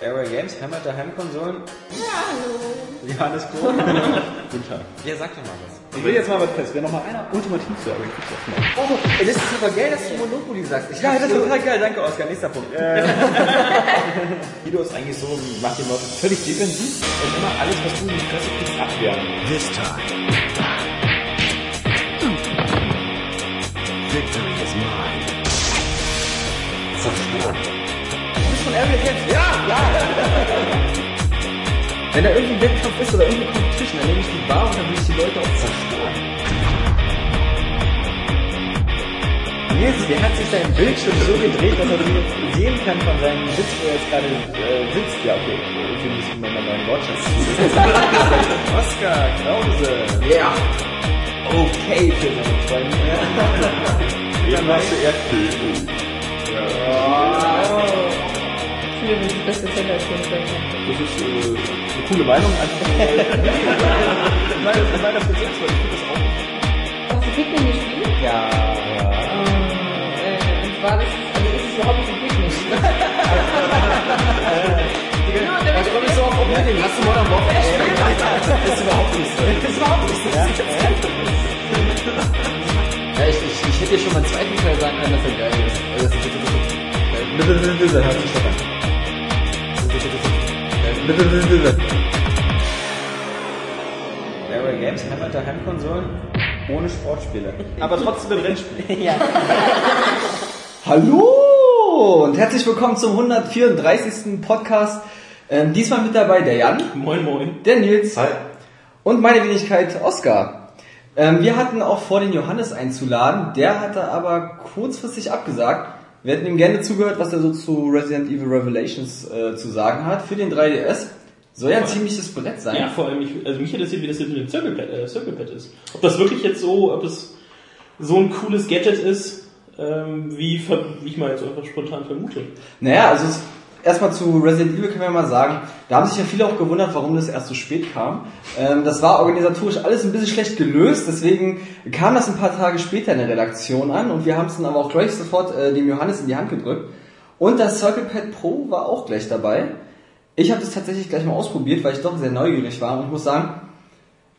Airway Games, Heimat der Heimkonsolen. Ja, hallo. Johannes Kohl. Guten Tag. Ja, sag doch mal was. Ich will jetzt mal was fest. Wer noch mal einer ultimativ zu Airway Games macht. Oh, ey, das ist aber geil, dass du Monopoly sagst. Ich Ja, das ist total geil. Danke, Oskar. Nächster Punkt. Guido ist eigentlich so, macht die Leute völlig defensiv und immer alles, was du in die Fresse kriegst, abwehren. This time. Victory is mine. Wenn da irgendwie ein Wettkampf ist oder irgendeine Competition, dann nehme ich die Bar und dann will ich die Leute auch zerstören. Nils, der hat sich sein Bildschirm so gedreht, dass er sie sehen kann von seinem Sitz, wo er jetzt gerade äh, sitzt. Ja, okay. Für mich ist mein neuen Wortschatz. Oskar Krause. Ja. Okay für seine Freunde. Eben hast du RP. Das ist das. Das äh, eine coole Meinung. Einfach weil- Nein, das ist meiner Präsenz, weil ich finde das auch. Hast du Pikmin gespielt? Ja, ja. Äh, und zwar, das ist, also ist es überhaupt nicht Pikmin. genau, der Da komme ich so auf Opening. Hast du Modern Warfare gespielt? Das ist überhaupt nicht so. Das ist überhaupt nicht so. Ja, ich, ich, ich hätte dir schon mal im zweiten Teil sagen können, dass er geil ist. Also, das ist, das ist, das ist, Dann hört sich doch an. Airway Games, Heimat der Heimkonsolen, ohne Sportspiele. Aber trotzdem im Rennspiel. Hallo und herzlich willkommen zum 134. Podcast. Ähm, diesmal mit dabei der Jan, Moin, moin. der Nils und meine Wenigkeit Oskar. Ähm, wir hatten auch vor, den Johannes einzuladen, der hatte aber kurzfristig abgesagt. Wir hätten ihm gerne zugehört, was er so zu Resident Evil Revelations äh, zu sagen hat für den 3DS. Soll ja ein ziemliches Brett sein. Ja, vor allem, ich, also mich interessiert, wie das jetzt mit dem Circle Pad, äh, Circle Pad ist. Ob das wirklich jetzt so, ob es so ein cooles Gadget ist, ähm, wie, wie ich mal jetzt einfach spontan vermute. Naja, also es- erstmal zu Resident Evil können wir mal sagen, da haben sich ja viele auch gewundert, warum das erst so spät kam. Ähm, das war organisatorisch alles ein bisschen schlecht gelöst, deswegen kam das ein paar Tage später in der Redaktion an und wir haben es dann aber auch gleich sofort äh, dem Johannes in die Hand gedrückt. Und das Circle Pad Pro war auch gleich dabei. Ich habe das tatsächlich gleich mal ausprobiert, weil ich doch sehr neugierig war und ich muss sagen,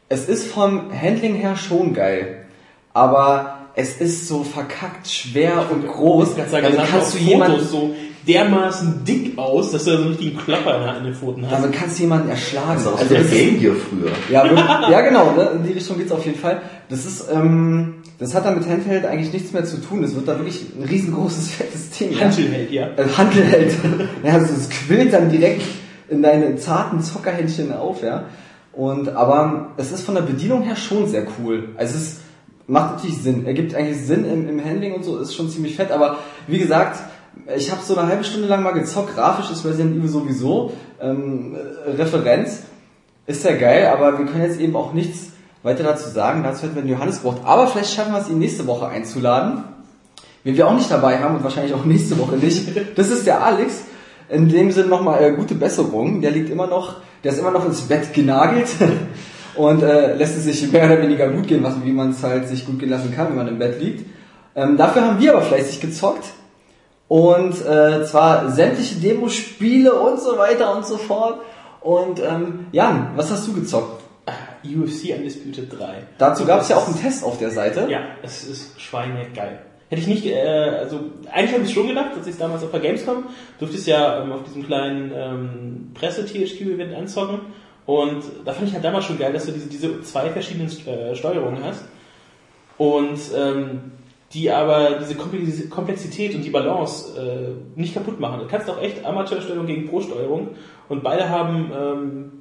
es ist vom Handling her schon geil, aber es ist so verkackt schwer und groß. Ich kann sagen, sah kannst du jemanden Fotos so dermaßen dick aus, dass du so einen richtigen Klapper in der- an den Pfoten hast. Damit kannst du jemanden erschlagen. Das ist Also der das Game Gear früher. ja, ja, genau, ne? in die Richtung geht's auf jeden Fall. Das ist, ähm, das hat da mit Handheld eigentlich nichts mehr zu tun. Es wird da wirklich ein riesengroßes, fettes Ding. ja. Hantelheld, ja. Äh, Handelheld. ja, also es quillt dann direkt in deine zarten Zockerhändchen auf, ja. Und, aber es ist von der Bedienung her schon sehr cool. Also es ist, macht natürlich Sinn. Ergibt eigentlich Sinn im, im Handling und so, ist schon ziemlich fett. Aber wie gesagt, ich habe so eine halbe Stunde lang mal gezockt. Grafisch ist Resident Evil sowieso ähm, äh, Referenz. Ist ja geil, aber wir können jetzt eben auch nichts weiter dazu sagen. Dazu hätten wir den Johannes gebraucht. Aber vielleicht schaffen wir es, ihn nächste Woche einzuladen. Wen wir auch nicht dabei haben und wahrscheinlich auch nächste Woche nicht. Das ist der Alex. In dem Sinne nochmal äh, gute Besserung. Der liegt immer noch, der ist immer noch ins Bett genagelt und äh, lässt es sich mehr oder weniger gut gehen, was, wie man es halt sich gut gehen lassen kann, wenn man im Bett liegt. Ähm, dafür haben wir aber fleißig gezockt. Und äh, zwar sämtliche Demospiele und so weiter und so fort. Und ähm, Jan, was hast du gezockt? UFC Undisputed 3. Dazu gab es ja auch einen Test auf der Seite. Ja, es ist schweinegeil. Hätte ich nicht, äh, also eigentlich habe ich schon gedacht, dass ich damals auf der Gamescom durfte es ja ähm, auf diesem kleinen ähm, Presse-THQ-Event anzocken. Und da fand ich halt damals schon geil, dass du diese, diese zwei verschiedenen äh, Steuerungen hast. Und ähm, die aber diese Komplex- Komplexität und die Balance äh, nicht kaputt machen. Du kannst auch echt Amateursteuerung gegen Pro-Steuerung und beide haben ähm,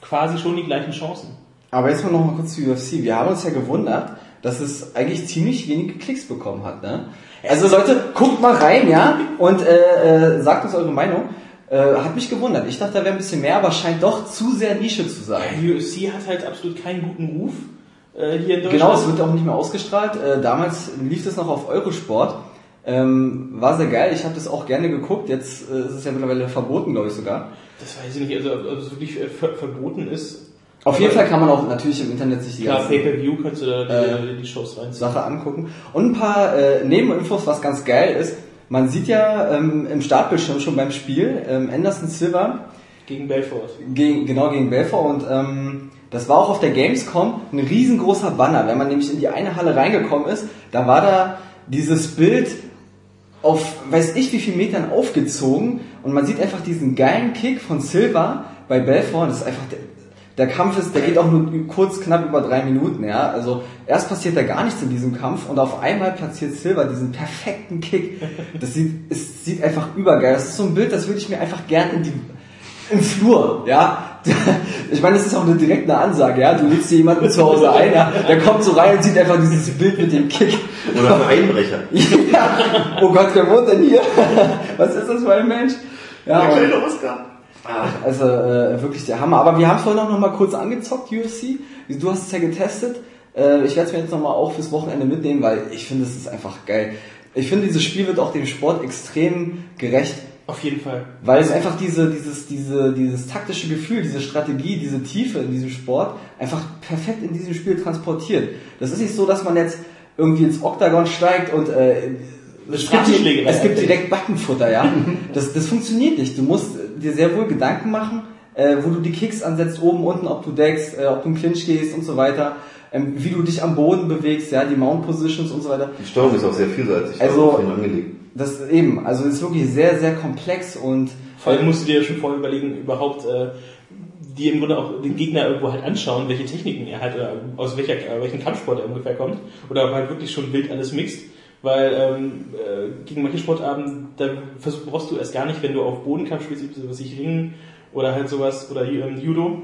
quasi schon die gleichen Chancen. Aber jetzt mal noch mal kurz zu UFC. Wir haben uns ja gewundert, dass es eigentlich ziemlich wenige Klicks bekommen hat. Ne? Also Leute, guckt mal rein, ja, und äh, äh, sagt uns eure Meinung. Äh, hat mich gewundert. Ich dachte, da wäre ein bisschen mehr, aber scheint doch zu sehr Nische zu sein. UFC hat halt absolut keinen guten Ruf äh, hier in Deutschland. Genau, es wird auch nicht mehr ausgestrahlt. Äh, damals lief das noch auf Eurosport. Ähm, war sehr geil. Ich habe das auch gerne geguckt. Jetzt äh, ist es ja mittlerweile verboten, glaube ich sogar. Das weiß ich nicht, also ob es wirklich äh, ver verboten ist. Auf jeden Fall kann man auch natürlich im Internet sich die Klar, ganzen Pay-Per-View kannst du da die, Äh, die Shows reinziehen. Sache angucken. Und ein paar äh, Nebeninfos, was ganz geil ist. Man sieht ja ähm, im Startbildschirm schon beim Spiel ähm, Anderson Silva Gegen Belfort. gegen, genau gegen Belfort und ähm, das war auch auf der Gamescom ein riesengroßer Banner. Wenn man nämlich in die eine Halle reingekommen ist, da war da dieses Bild auf weiß ich wie viel Metern aufgezogen und man sieht einfach diesen geilen Kick von Silva bei Belfort. Das ist einfach der, Kampf ist, der geht auch nur kurz knapp über drei Minuten, ja. Also erst passiert da gar nichts in diesem Kampf und auf einmal platziert Silva diesen perfekten Kick. Das sieht, es sieht einfach übergeil. Das ist so ein Bild, das würde ich mir einfach gern in die im Flur, ja. Ich meine, das ist auch eine direkte Ansage, ja. Du lädst dir jemanden zu Hause ein, ja. Der kommt so rein und sieht einfach dieses Bild mit dem Kick. Oder ein Einbrecher. Ja. Oh Gott, wer wohnt denn hier? Was ist das für ein Mensch? Ja, Der kleine Oscar. Also äh, wirklich der Hammer. Aber wir haben es vorhin auch noch mal kurz angezockt, UFC. Du hast es ja getestet. Äh, ich werde es mir jetzt noch mal auch fürs Wochenende mitnehmen, weil ich finde, es ist einfach geil. Ich finde, dieses Spiel wird auch dem Sport extrem gerecht. Auf jeden Fall. Weil es einfach diese, dieses, diese, dieses taktische Gefühl, diese Strategie, diese Tiefe in diesem Sport einfach perfekt in diesem Spiel transportiert. Das ist nicht so, dass man jetzt irgendwie ins Oktagon steigt und äh, es, gibt, es gibt direkt Backenfutter, ja. Das, das funktioniert nicht. Du musst dir sehr wohl Gedanken machen, äh, wo du die Kicks ansetzt, oben, unten, ob du deckst, äh, ob du im Clinch gehst und so weiter, ähm, wie du dich am Boden bewegst, ja, die Mount Positions und so weiter. Die Steuerung ist auch sehr vielseitig. Also- angelegt. Das eben, also ist wirklich sehr, sehr komplex und Vor allem musst du dir ja schon vorher überlegen, überhaupt äh, die im Grunde auch den Gegner irgendwo halt anschauen, welche Techniken er hat oder aus welcher, äh, welchem Kampfsport er ungefähr kommt. Oder ob halt wirklich schon wild alles mixt. Weil ähm, äh, gegen manche Sportarten, da versuch, brauchst du erst gar nicht, wenn du auf Bodenkampf spielst, wie was ich Ringen oder halt sowas oder ähm, Judo,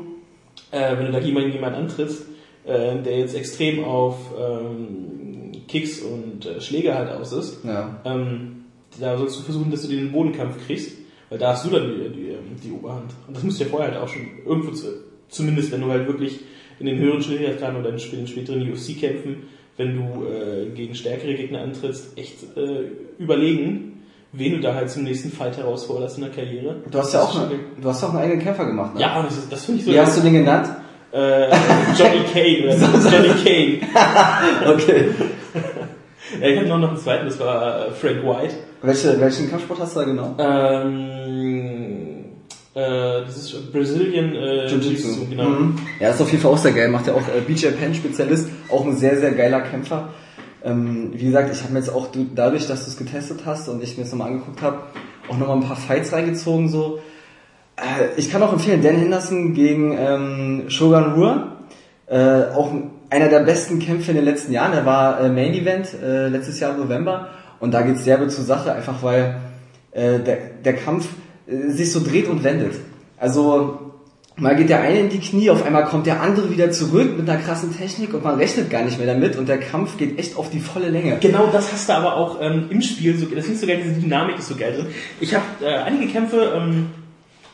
äh, wenn du da jemanden jemand antrittst, äh, der jetzt extrem auf ähm, Kicks und äh, Schläge halt aus ist, ja. ähm, da sollst du versuchen, dass du den Bodenkampf kriegst, weil da hast du dann die, die, ähm, die Oberhand. Und das musst du ja vorher halt auch schon irgendwo, zu, zumindest wenn du halt wirklich in den höheren Schwierigkeitsgraden oder in den späteren UFC-Kämpfen, wenn du äh, gegen stärkere Gegner antrittst, echt äh, überlegen, wen du da halt zum nächsten Fight herausforderst in der Karriere. Du hast ja auch, eine, du hast auch einen eigenen Kämpfer gemacht, ne? Ja, das, das finde ich so. Wie hast du den genannt? äh, Johnny Kane oder Johnny Kane. Okay. Ja, ich hatte noch, noch einen zweiten, das war äh, Frank White. Welche, welchen Kampfsport hast du da genau? Ähm, äh, das ist Brazilian äh, Jiu-Jitsu, genau. Mhm. Ja, ist auf jeden Fall auch sehr geil. Macht ja auch äh, BJ Penn Spezialist, auch ein sehr, sehr geiler Kämpfer. Ähm, wie gesagt, ich habe mir jetzt auch du- dadurch, dass du es getestet hast und ich mir das nochmal angeguckt habe, auch nochmal ein paar Fights reingezogen. So, äh, ich kann auch empfehlen, Dan Henderson gegen ähm, Shogun Rua. Äh, auch ein- einer der besten Kämpfe in den letzten Jahren. Er war äh, Main Event äh, letztes Jahr im November und da geht's derbe zur Sache, einfach weil äh, der, der Kampf sich so dreht und wendet. Also mal geht der eine in die Knie, auf einmal kommt der andere wieder zurück mit einer krassen Technik und man rechnet gar nicht mehr damit und der Kampf geht echt auf die volle Länge. Genau das hast du aber auch ähm, im Spiel, so, das ich so geil, diese Dynamik ist so geil drin. Ich habe äh, einige Kämpfe, ähm,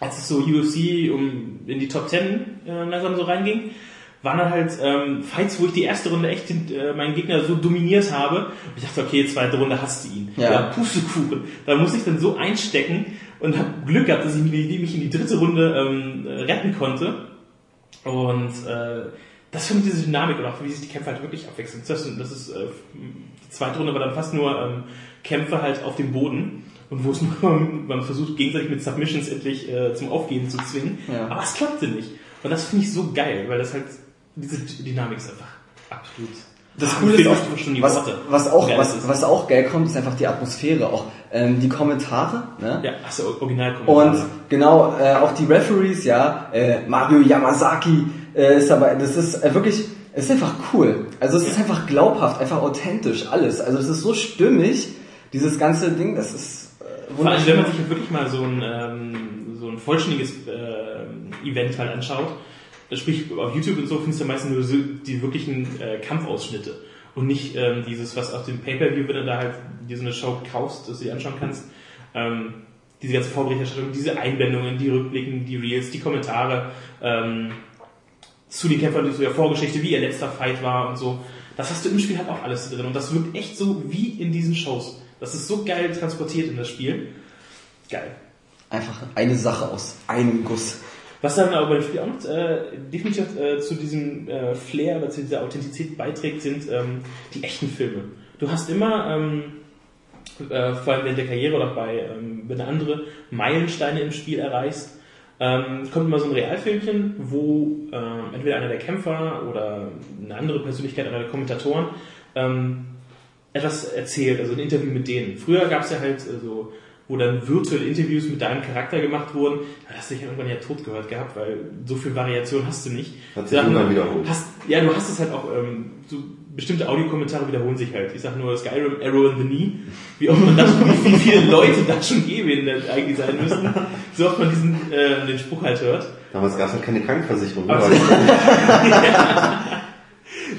als es so UFC um in die Top 10 äh, langsam so reinging, waren dann halt ähm, Fights, wo ich die erste Runde echt äh, meinen Gegner so dominiert habe. Und ich dachte, okay, zweite Runde hast du ihn. Ja. Ja, Pustekuchen. Da muss ich dann so einstecken und habe Glück gehabt, dass ich mich in die dritte Runde ähm, retten konnte. Und äh, das finde ich diese Dynamik und auch wie sich die Kämpfe halt wirklich abwechseln. Das, ist- das ist äh, die zweite Runde war dann fast nur ähm, Kämpfe halt auf dem Boden und wo es nur man versucht gegenseitig mit Submissions endlich äh, zum Aufgeben zu zwingen. Ja. Aber es klappte nicht. Und das finde ich so geil, weil das halt diese Dynamik ist einfach absolut. Das Coole ist auch, was, was auch, was, was auch geil kommt, ist einfach die Atmosphäre, auch. Ähm, die Kommentare, ne? ja, hast du original Und genau, äh, auch die Referees, ja, äh, Mario Yamazaki äh, ist dabei, das ist äh, wirklich, es ist einfach cool. Also es ist einfach glaubhaft, einfach authentisch, alles. Also es ist so stimmig, dieses ganze Ding, das ist äh, Vor allem, wenn man sich wirklich mal so ein, ähm, so ein vollständiges äh, Event halt anschaut, sprich auf YouTube und so findest du meistens nur die wirklichen äh, Kampfausschnitte und nicht ähm, dieses, was auf dem Pay-Per-View, wenn du da halt dir so eine Show kaufst, dass du die anschauen kannst, ähm, diese ganze Vorberichterstattung, diese Einblendungen, die Rückblicken, die Reels, die Kommentare ähm, zu den Kämpfern, zu der Vorgeschichte, wie ihr letzter Fight war und so. Das hast du im Spiel halt auch alles drin und das wirkt echt so wie in diesen Shows. Das ist so geil transportiert in das Spiel. Geil. Einfach eine Sache aus einem Guss. Was dann aber beim Spiel auch noch äh, definitiv äh, zu diesem äh, Flair oder zu dieser Authentizität beiträgt, sind ähm, die echten Filme. Du hast immer ähm, äh, vor allem während der Karriere oder bei, ähm, wenn du andere Meilensteine im Spiel erreichst, ähm, kommt immer so ein Realfilmchen, wo ähm, entweder einer der Kämpfer oder eine andere Persönlichkeit, einer der Kommentatoren ähm, etwas erzählt, also ein Interview mit denen. Früher gab es ja halt äh, so, wo dann virtuelle Interviews mit deinem Charakter gemacht wurden. Da hast du dich irgendwann ja tot gehört gehabt, weil so viel Variation hast du nicht. Hat sich irgendwann wiederholt. Hast, ja, du hast es halt auch, ähm, so bestimmte Audiokommentare wiederholen sich halt. Ich sag nur Skyrim, Arrow in the Knee. Wie oft man das, wie, viele Leute da schon gehen eigentlich sein müssen. So oft man diesen, äh, den Spruch halt hört. Damals gab es halt keine Krankenversicherung. Also- Weil-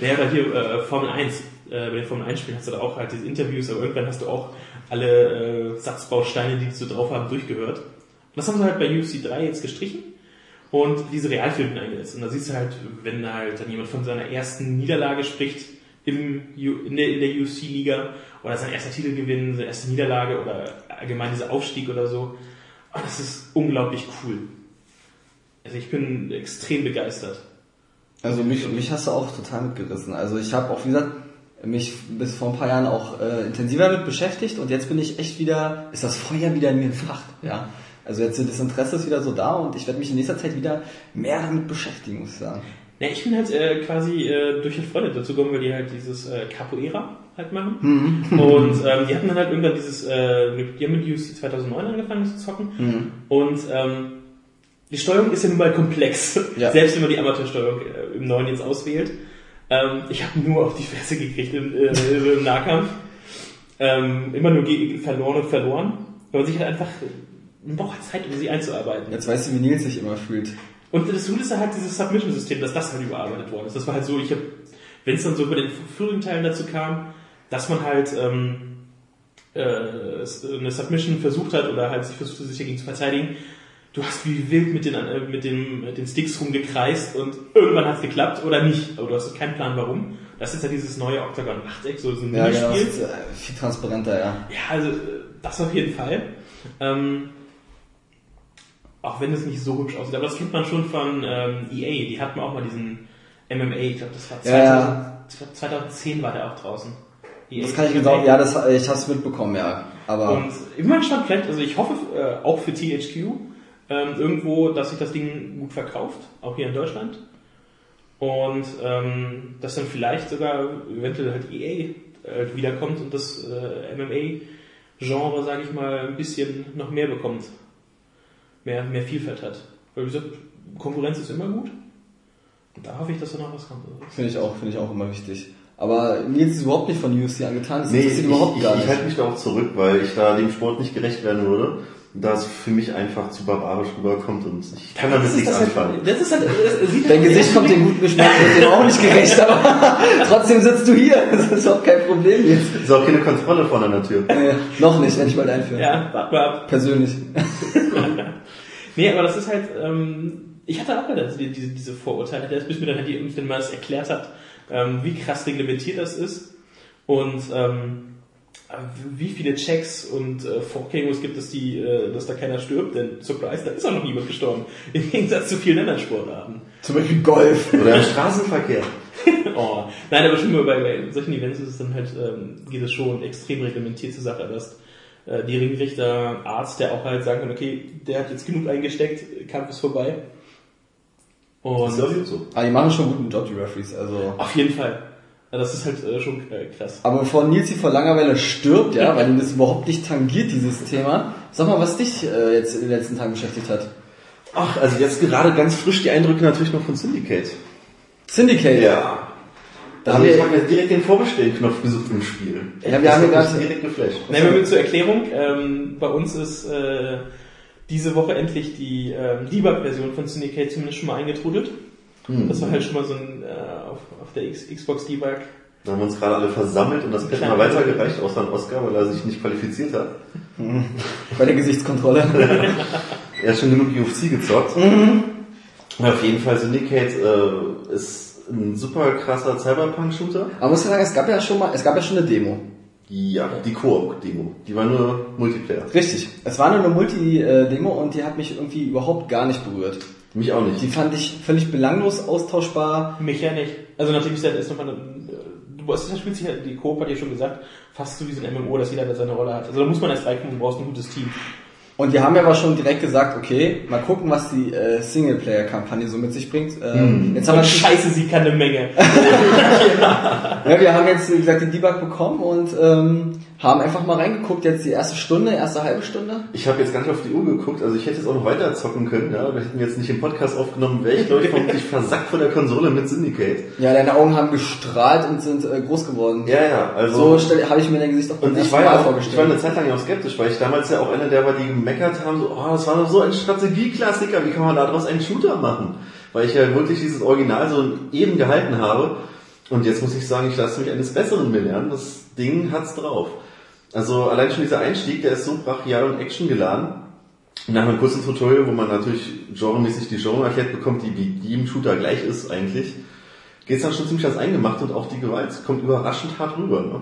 Naja, aber hier äh, Formel 1, äh, bei den Formel 1 Spielen hast du da auch halt diese Interviews, aber irgendwann hast du auch alle äh, Satzbausteine, die die so drauf haben, durchgehört. Und das haben sie halt bei UFC 3 jetzt gestrichen und diese Realfilme eingesetzt. Und da siehst du halt, wenn halt dann jemand von seiner ersten Niederlage spricht im, in, der, in der UFC-Liga oder sein erster Titelgewinn, seine erste Niederlage oder allgemein dieser Aufstieg oder so. Und das ist unglaublich cool. Also ich bin extrem begeistert. Also mich, mich hast du auch total mitgerissen. Also ich habe auch, wie gesagt, mich bis vor ein paar Jahren auch äh, intensiver damit beschäftigt und jetzt bin ich echt wieder, ist das Feuer wieder in mir entfacht, ja. Also jetzt das Interesse ist wieder so da und ich werde mich in nächster Zeit wieder mehr damit beschäftigen, muss ich sagen. Ja, ich bin halt äh, quasi äh, durch Freunde dazu gekommen, weil die halt dieses äh, Capoeira halt machen. Und ähm, die hatten dann halt irgendwann dieses, äh, mit- die haben mit UFC 2009 angefangen zu zocken. Und ähm, die Steuerung ist ja nun mal komplex. Ja. Selbst wenn man die Amateursteuerung äh, im neuen jetzt auswählt. Ähm, ich habe nur auf die Fresse gekriegt im, äh, im Nahkampf. Ähm, immer nur verloren und verloren. Weil man sich halt einfach man braucht halt Zeit, um sie einzuarbeiten. Jetzt weißt du, wie Nils sich immer fühlt. Und das Coole ist halt dieses Submission-System, dass das halt überarbeitet worden ist. Das war halt so, ich habe, wenn es dann so bei den vorigen Teilen dazu kam, dass man halt ähm, äh, eine Submission versucht hat oder halt sich versucht sich dagegen zu verteidigen, du hast wie wild mit den, äh, mit den, mit den Sticks rumgekreist und irgendwann hat es geklappt oder nicht. Aber du hast keinen Plan warum. Das ist ja dieses neue Octagon 8 so, so ein Ja, genau. Minispiel. Das ist, äh, viel transparenter, ja. Ja, also äh, das auf jeden Fall. Ähm, auch wenn es nicht so hübsch aussieht, aber das kennt man schon von ähm, EA. Die hatten auch mal diesen MMA, ich glaube, das war Ja, 2000, 2010 war der auch draußen. EA Das kann ich genau, ja, das, ich hab's mitbekommen, ja. Aber Und mal gespannt, vielleicht, also ich hoffe äh, auch für THQ ähm, irgendwo, dass sich das Ding gut verkauft, auch hier in Deutschland. Und ähm, dass dann vielleicht sogar eventuell halt EA äh, wiederkommt und das äh, MMA-Genre, sage ich mal, ein bisschen noch mehr bekommt. Mehr, mehr Vielfalt hat. Weil wie gesagt, Konkurrenz ist immer gut. Und da hoffe ich, dass da noch was kommt. finde ich auch, finde ich auch immer wichtig. Aber Nils ist überhaupt nicht von UFC angetan. Das Nee, ich, interessiert ich, überhaupt ich, gar ich nicht. halte mich da auch zurück, weil ich da dem Sport nicht gerecht werden würde, da es für mich einfach zu barbarisch rüberkommt und ich kann damit Das ist nichts das halt, anfangen. das ist halt, das sieht Dein Gesicht kommt dem guten Geschmack wird dem auch nicht gerecht, aber trotzdem sitzt du hier. Das ist auch kein Problem jetzt. Ist auch keine Kontrolle vorne an der Tür. Äh, noch nicht, wenn ich mal einführen. Ja, warte mal ab. Persönlich. Nee, aber das ist halt, ähm, ich hatte auch leider diese, diese, diese Vorurteile, erst bis mir dann halt die irgendwann mal das erklärt hat, ähm, wie krass reglementiert das ist und ähm, wie viele Checks und äh, Vorkehrungen gibt es, die, äh, dass da keiner stirbt, denn Surprise, da ist auch noch niemand gestorben. Im Gegensatz zu vielen anderen Sportarten. Zum Beispiel Golf. Oder im Straßenverkehr. oh. Nein, aber schon mal bei, bei solchen Events ist es dann halt, ähm, geht es schon extrem reglementiert zur Sache, dass äh, die Ringrichter, Arzt, der auch halt sagen kann, okay, der hat jetzt genug eingesteckt, Kampf ist vorbei. Und Das ist so. Aber die machen schon guten Job, die Referees. Also. auf jeden Fall. Ja, Das ist halt äh, schon äh, krass. Aber bevor Nils hier vor Langeweile stirbt, ja, weil ihn das überhaupt nicht tangiert, dieses Thema, sag mal, was dich äh, jetzt in den letzten Tagen beschäftigt hat. Ach, also jetzt gerade ganz frisch die Eindrücke natürlich noch von Syndicate. Syndicate. Ja. Da haben also wir- ich habe mir direkt den Vorbestellen-Knopf gesucht im Spiel. Ja, wir haben hat gerade- direkt geflasht. Nein, wir müssen zur Erklärung. Ähm, bei uns ist äh, diese Woche endlich die ähm, Debug-Version von Syndicate zumindest schon mal eingetrudelt. Das war halt schon mal so ein äh, auf, auf der X Xbox Debug. Da haben wir uns gerade alle versammelt und das Pad mal weitergereicht, außer an Oscar, weil er sich nicht qualifiziert hat. Bei der Gesichtskontrolle. Er hat schon genug UFC gezockt. Mhm. Auf jeden Fall Syndicate äh, ist ein super krasser Cyberpunk-Shooter. Aber muss ich sagen, es gab ja schon mal, es gab ja schon eine Demo. Ja, die Koop-Demo. Die war nur Multiplayer. Richtig. Es war nur eine Multi-Demo und die hat mich irgendwie überhaupt gar nicht berührt. Mich auch nicht. Die fand ich völlig belanglos austauschbar. Mich ja nicht. Also nachdem ich dann erst nochmal äh, du hast, das spielt sich halt, die Coop hat ja schon gesagt, fast so wie so ein MMO, dass jeder da seine Rolle hat. Also da muss man erst reinkommen, du brauchst ein gutes Team. Und wir haben ja aber schon direkt gesagt, okay, mal gucken, was die äh, Singleplayer-Kampagne so mit sich bringt. Ähm, Jetzt haben wir Und scheiße, sie kann eine Menge. Ja, wir haben jetzt, wie gesagt, den Debug bekommen und ähm, haben einfach mal reingeguckt, jetzt die erste Stunde, erste halbe Stunde. Ich habe jetzt gar nicht auf die Uhr geguckt, also ich hätte jetzt auch noch weiter zocken können, ja. Wir hätten jetzt nicht im Podcast aufgenommen, wäre ich, glaube ich, vermutlich versackt von der Konsole mit Syndicate. Ja, deine Augen haben gestrahlt und sind äh, groß geworden. Ja, ja, also. So habe ich mir dein Gesicht auch Und ich war ja auch, ich war eine Zeit lang ja auch skeptisch, weil ich damals ja auch einer der war, die gemeckert haben, so, oh, das war doch so ein Strategieklassiker, wie kann man daraus einen Shooter machen? Weil ich ja wirklich dieses Original so eben gehalten habe. Und jetzt muss ich sagen, ich lasse mich eines Besseren belehren. Das Ding hat's drauf. Also allein schon dieser Einstieg, der ist so brachial und actiongeladen. Nach einem kurzen Tutorial, wo man natürlich genremäßig die Genre erklärt bekommt, die wie im Shooter gleich ist eigentlich, geht's dann schon ziemlich ans Eingemacht und auch die Gewalt kommt überraschend hart rüber. Ne?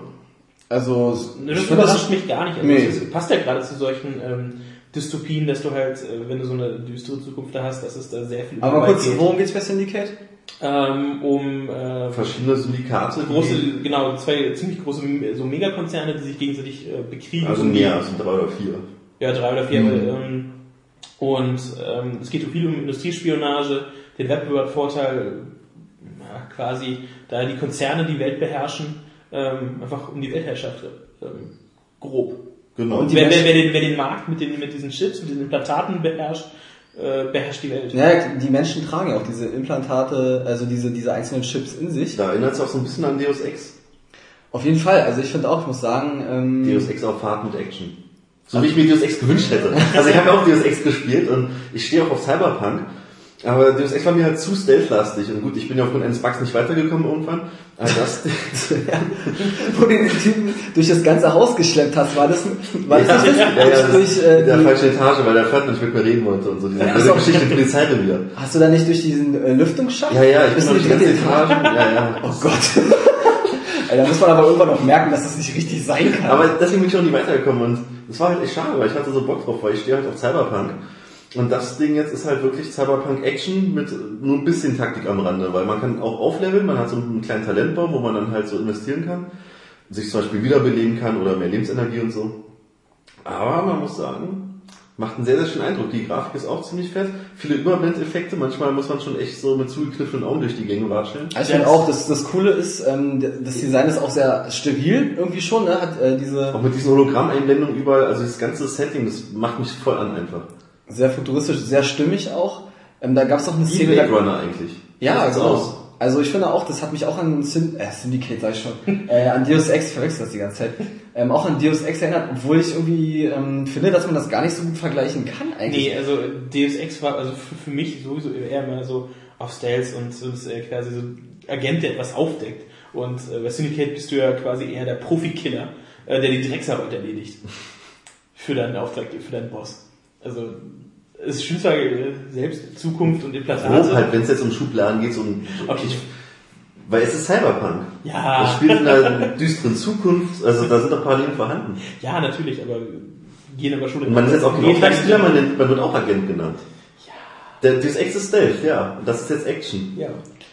Also, Ne, ich Das überrascht das, mich gar nicht. Also Nee. Das passt ja gerade zu solchen ähm, Dystopien, dass du halt, äh, wenn du so eine düstere Zukunft da hast, dass es da sehr viel aber kurz, geht. worum geht's bei Syndicate? Ähm, um äh, Verschiedene Syndikate, große, genau, zwei ziemlich große so Megakonzerne, die sich gegenseitig äh, bekriegen. also mehr, also drei oder vier. Ja, drei oder vier. Mhm. Ähm, und ähm, es geht viel um Industriespionage, den Wettbewerbsvorteil, ja, quasi, da die Konzerne die Welt beherrschen, ähm, einfach um die Weltherrschaft, ähm, grob. Genau. Und wer, wer, wer, den, wer den Markt mit, den, mit diesen Chips, mit diesen Implantaten beherrscht, äh, beherrscht die Welt. Ja, die Menschen tragen ja auch diese Implantate, also diese, diese einzelnen Chips in sich. Da erinnert es auch so ein bisschen an Deus Ex. Auf jeden Fall, also ich finde auch, ich muss sagen, ähm, Deus Ex auf Fahrt mit Action. So wie ich mir Deus Ex gewünscht hätte. Also ich habe ja auch Deus Ex gespielt und ich stehe auch auf Cyberpunk. Aber Deus Ex war mir halt zu stealth-lastig. Und gut, ich bin ja aufgrund eines Bugs nicht weitergekommen irgendwann. Aber das, wo du den Typen durch das ganze Haus geschleppt hast, war das, war das ja, nicht ja, ja, das durch, äh, der die, falschen Etage, weil der Pförtner nicht mit mir reden wollte und so. Diese Ja, blöde so. Geschichte mit Polizeirevier. hast du da nicht durch diesen äh, Lüftungsschacht? Ja, ja, ich bin Bist noch du die die ganze dritte Etage. Ja, ja. Oh Gott. Da muss man aber irgendwann noch merken, dass das nicht richtig sein kann. Aber deswegen bin ich auch nie weitergekommen und das war halt echt schade, weil ich hatte so Bock drauf, weil ich stehe halt auf Cyberpunk. Und das Ding jetzt ist halt wirklich Cyberpunk Action mit nur ein bisschen Taktik am Rande, weil man kann auch aufleveln, man hat so einen kleinen Talentbaum, wo man dann halt so investieren kann, sich zum Beispiel wiederbeleben kann oder mehr Lebensenergie und so. Aber man muss sagen, macht einen sehr, sehr schönen Eindruck. Die Grafik ist auch ziemlich fett. Viele Überblendeffekte, manchmal muss man schon echt so mit zugekniffenen Augen durch die Gänge watscheln. Also ich finde auch, dass das Coole ist, ähm, das Design ist auch sehr steril irgendwie schon, ne? Hat äh, diese Auch mit diesen Hologrammeinblendungen überall, also das ganze Setting, das macht mich voll an einfach. Sehr futuristisch, sehr stimmig auch. Ähm, da gab es auch eine Szene, Blade Runner eigentlich. Ja, So sieht's genau. aus. Also ich finde auch, das hat mich auch an Syn äh, Syndicate, sag ich schon, äh, an Deus Ex, ich verwechsel das die ganze Zeit, ähm, auch an Deus Ex erinnert, obwohl ich irgendwie ähm, finde, dass man das gar nicht so gut vergleichen kann eigentlich. Nee, also Deus Ex war also für, für mich sowieso eher mal so auf Stealth und so ist äh, quasi so Agent, der etwas aufdeckt. Und äh, bei Syndicate bist du ja quasi eher der Profikiller, äh, der die Drecksarbeit erledigt. Für deinen Auftrag, für deinen Boss. Also zwar äh, selbst Zukunft und Implantate. Grob halt, wenn es jetzt um Schubladen geht, so ein, Okay. weil es ist Cyberpunk. Ja. Das spielt in einer düsteren Zukunft, also da sind doch Parallelen vorhanden. Ja, natürlich, aber gehen aber schon Und man ist jetzt auch Auftragskiller, man, nennt- man wird auch Agent genannt. Ja. Der, das ist Stealth, ja. Und das ist jetzt Action. Ja.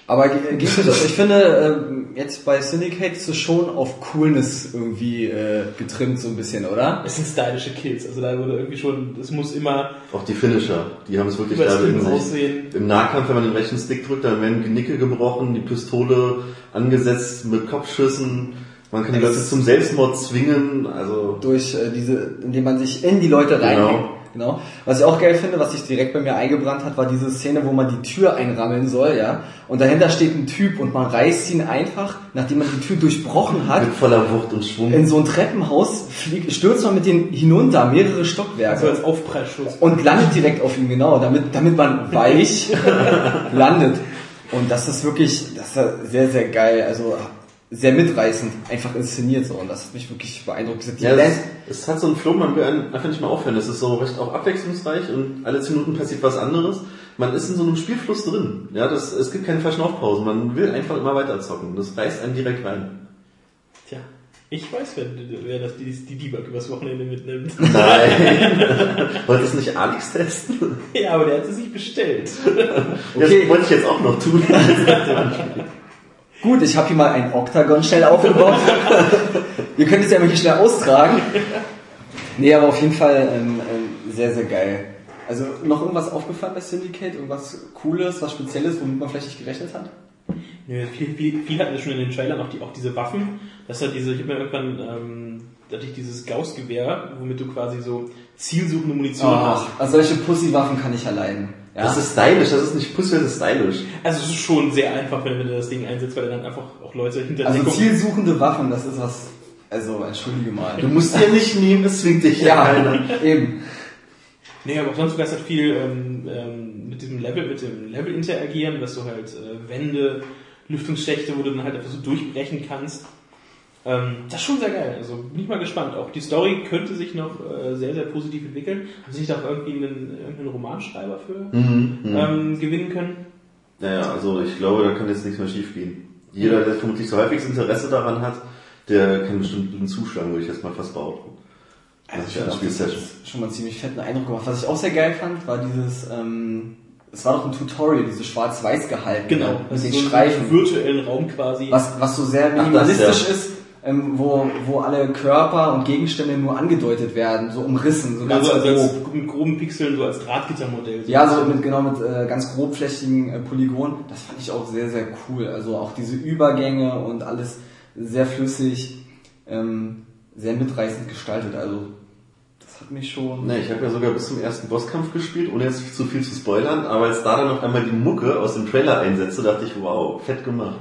Aber ge- ich finde, ähm, jetzt bei Syndicate ist es schon auf Coolness irgendwie äh, getrimmt so ein bisschen, oder? Es sind stylische Kills, also da wurde irgendwie schon, es muss immer Auch die Finisher, die haben es wirklich da in sich. aussehen. Im Nahkampf, wenn man den rechten Stick drückt, dann werden Genicke gebrochen, die Pistole angesetzt mit Kopfschüssen. Man kann die Leute zum Selbstmord zwingen, also Durch äh, diese, indem man sich in die Leute reinhängt. Genau. Was ich auch geil finde, was sich direkt bei mir eingebrannt hat, war diese Szene, wo man die Tür einrammeln soll, ja. Und dahinter steht ein Typ und man reißt ihn einfach, nachdem man die Tür durchbrochen hat, mit voller Wucht und Schwung. in so ein Treppenhaus, fliegt, stürzt man mit denen hinunter, mehrere Stockwerke. Also als Aufprallschuss. und landet direkt auf ihm, genau, damit, damit man weich landet. Und das ist wirklich, das ist sehr, sehr geil, also sehr mitreißend, einfach inszeniert so. Und das hat mich wirklich beeindruckt. Die Ja, es, es hat so einen Flow, man will einen einfach nicht mehr aufhören. Es ist so recht auch abwechslungsreich und alle 10 Minuten passiert was anderes. Man ist in so einem Spielfluss drin. Ja, das, es gibt keine Verschnaufpausen. Man will einfach immer weiter zocken. Das reißt einen direkt rein. Tja, ich weiß, wer, wer das, die, die Debug übers Wochenende mitnimmt. Nein. Wolltest du nicht Alex testen? ja, aber der hat sie sich bestellt. Okay. Das wollte ich jetzt auch noch tun. Gut, ich habe hier mal ein Oktagon schnell aufgebaut. Ihr könnt es ja mal hier schnell austragen. Nee, aber auf jeden Fall ähm, ähm, sehr, sehr geil. Also noch irgendwas aufgefallen bei Syndicate? Irgendwas Cooles, was Spezielles, womit man vielleicht nicht gerechnet hat? Nö, viel, viel, viel hatten wir schon in den Trailern, auch, die, auch diese Waffen. Das hat diese, ich habe mir irgendwann, ähm, da hatte ich dieses Gauss-Gewehr, womit du quasi so zielsuchende Munition hast. also solche Pussy-Waffen kann ich allein. Ja? Das ist stylisch, das ist nicht Pussy, das ist stylisch. Also es ist schon sehr einfach, wenn, wenn du das Ding einsetzt, weil dann einfach auch Leute hinter also zielsuchende Waffen, das ist was. Also entschuldige mal. Du musst dir nicht nehmen, es zwingt dich ja keiner. eben. Nee, aber auch sonst begeistert viel ähm, ähm, mit diesem Level, mit dem Level interagieren, dass du halt äh, Wände, Lüftungsschächte, wo du dann halt einfach so durchbrechen kannst. Ähm, das ist schon sehr geil. Also bin ich mal gespannt. Auch die Story könnte sich noch äh, sehr, sehr positiv entwickeln. Haben sie nicht auch irgendwie einen, irgendeinen Romanschreiber für Mhm, ähm, gewinnen können? Naja, also ich glaube, da kann jetzt nichts mehr schief gehen. Jeder, der vermutlich so halbwegs Interesse daran hat, der kann bestimmt einen zuschlagen, würde ich jetzt mal fast behaupten. Also Das ich ist auch, das hat schon mal einen ziemlich fetten Eindruck gemacht. Was ich auch sehr geil fand, war dieses, ähm, es war doch ein Tutorial, dieses schwarz-weiß gehalten. Genau. Mit Das den ist so Streifen. virtuellen Raum quasi. Was, was so sehr das, minimalistisch ja. ist, ähm, wo, wo alle Körper und Gegenstände nur angedeutet werden, so umrissen, so ganz also, also grob. als, mit groben Pixeln, so als Drahtgittermodell. Ja, so mit, genau mit äh, ganz grobflächigen äh, Polygonen. Das fand ich auch sehr, sehr cool. Also auch diese Übergänge und alles sehr flüssig, ähm, sehr mitreißend gestaltet. Also das hat mich schon... Ne, ich habe ja sogar bis zum ersten Bosskampf gespielt, ohne jetzt zu viel zu spoilern, aber als da dann auf einmal die Mucke aus dem Trailer einsetzte, dachte ich, wow, fett gemacht.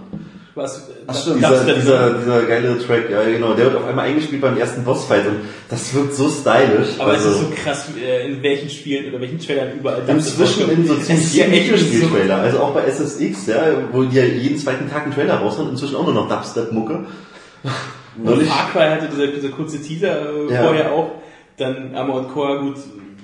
Was, Ach, stimmt. Dieser, du dieser, dieser geile Track, ja genau, der wird auf einmal eingespielt beim ersten Bossfight und das wirkt so stylisch. Aber also, es ist so krass, äh, in welchen Spielen oder welchen Trailern überall Inzwischen in so ziemlich ist ja jedem echt so, also auch bei SSX, ja, wo die ja jeden zweiten Tag einen Trailer raushauen, inzwischen auch nur noch Dubstep-Mucke. Neulich, Far Cry hatte dieser, dieser kurze Teaser äh, Ja. vorher auch. Dann Armored Core, gut,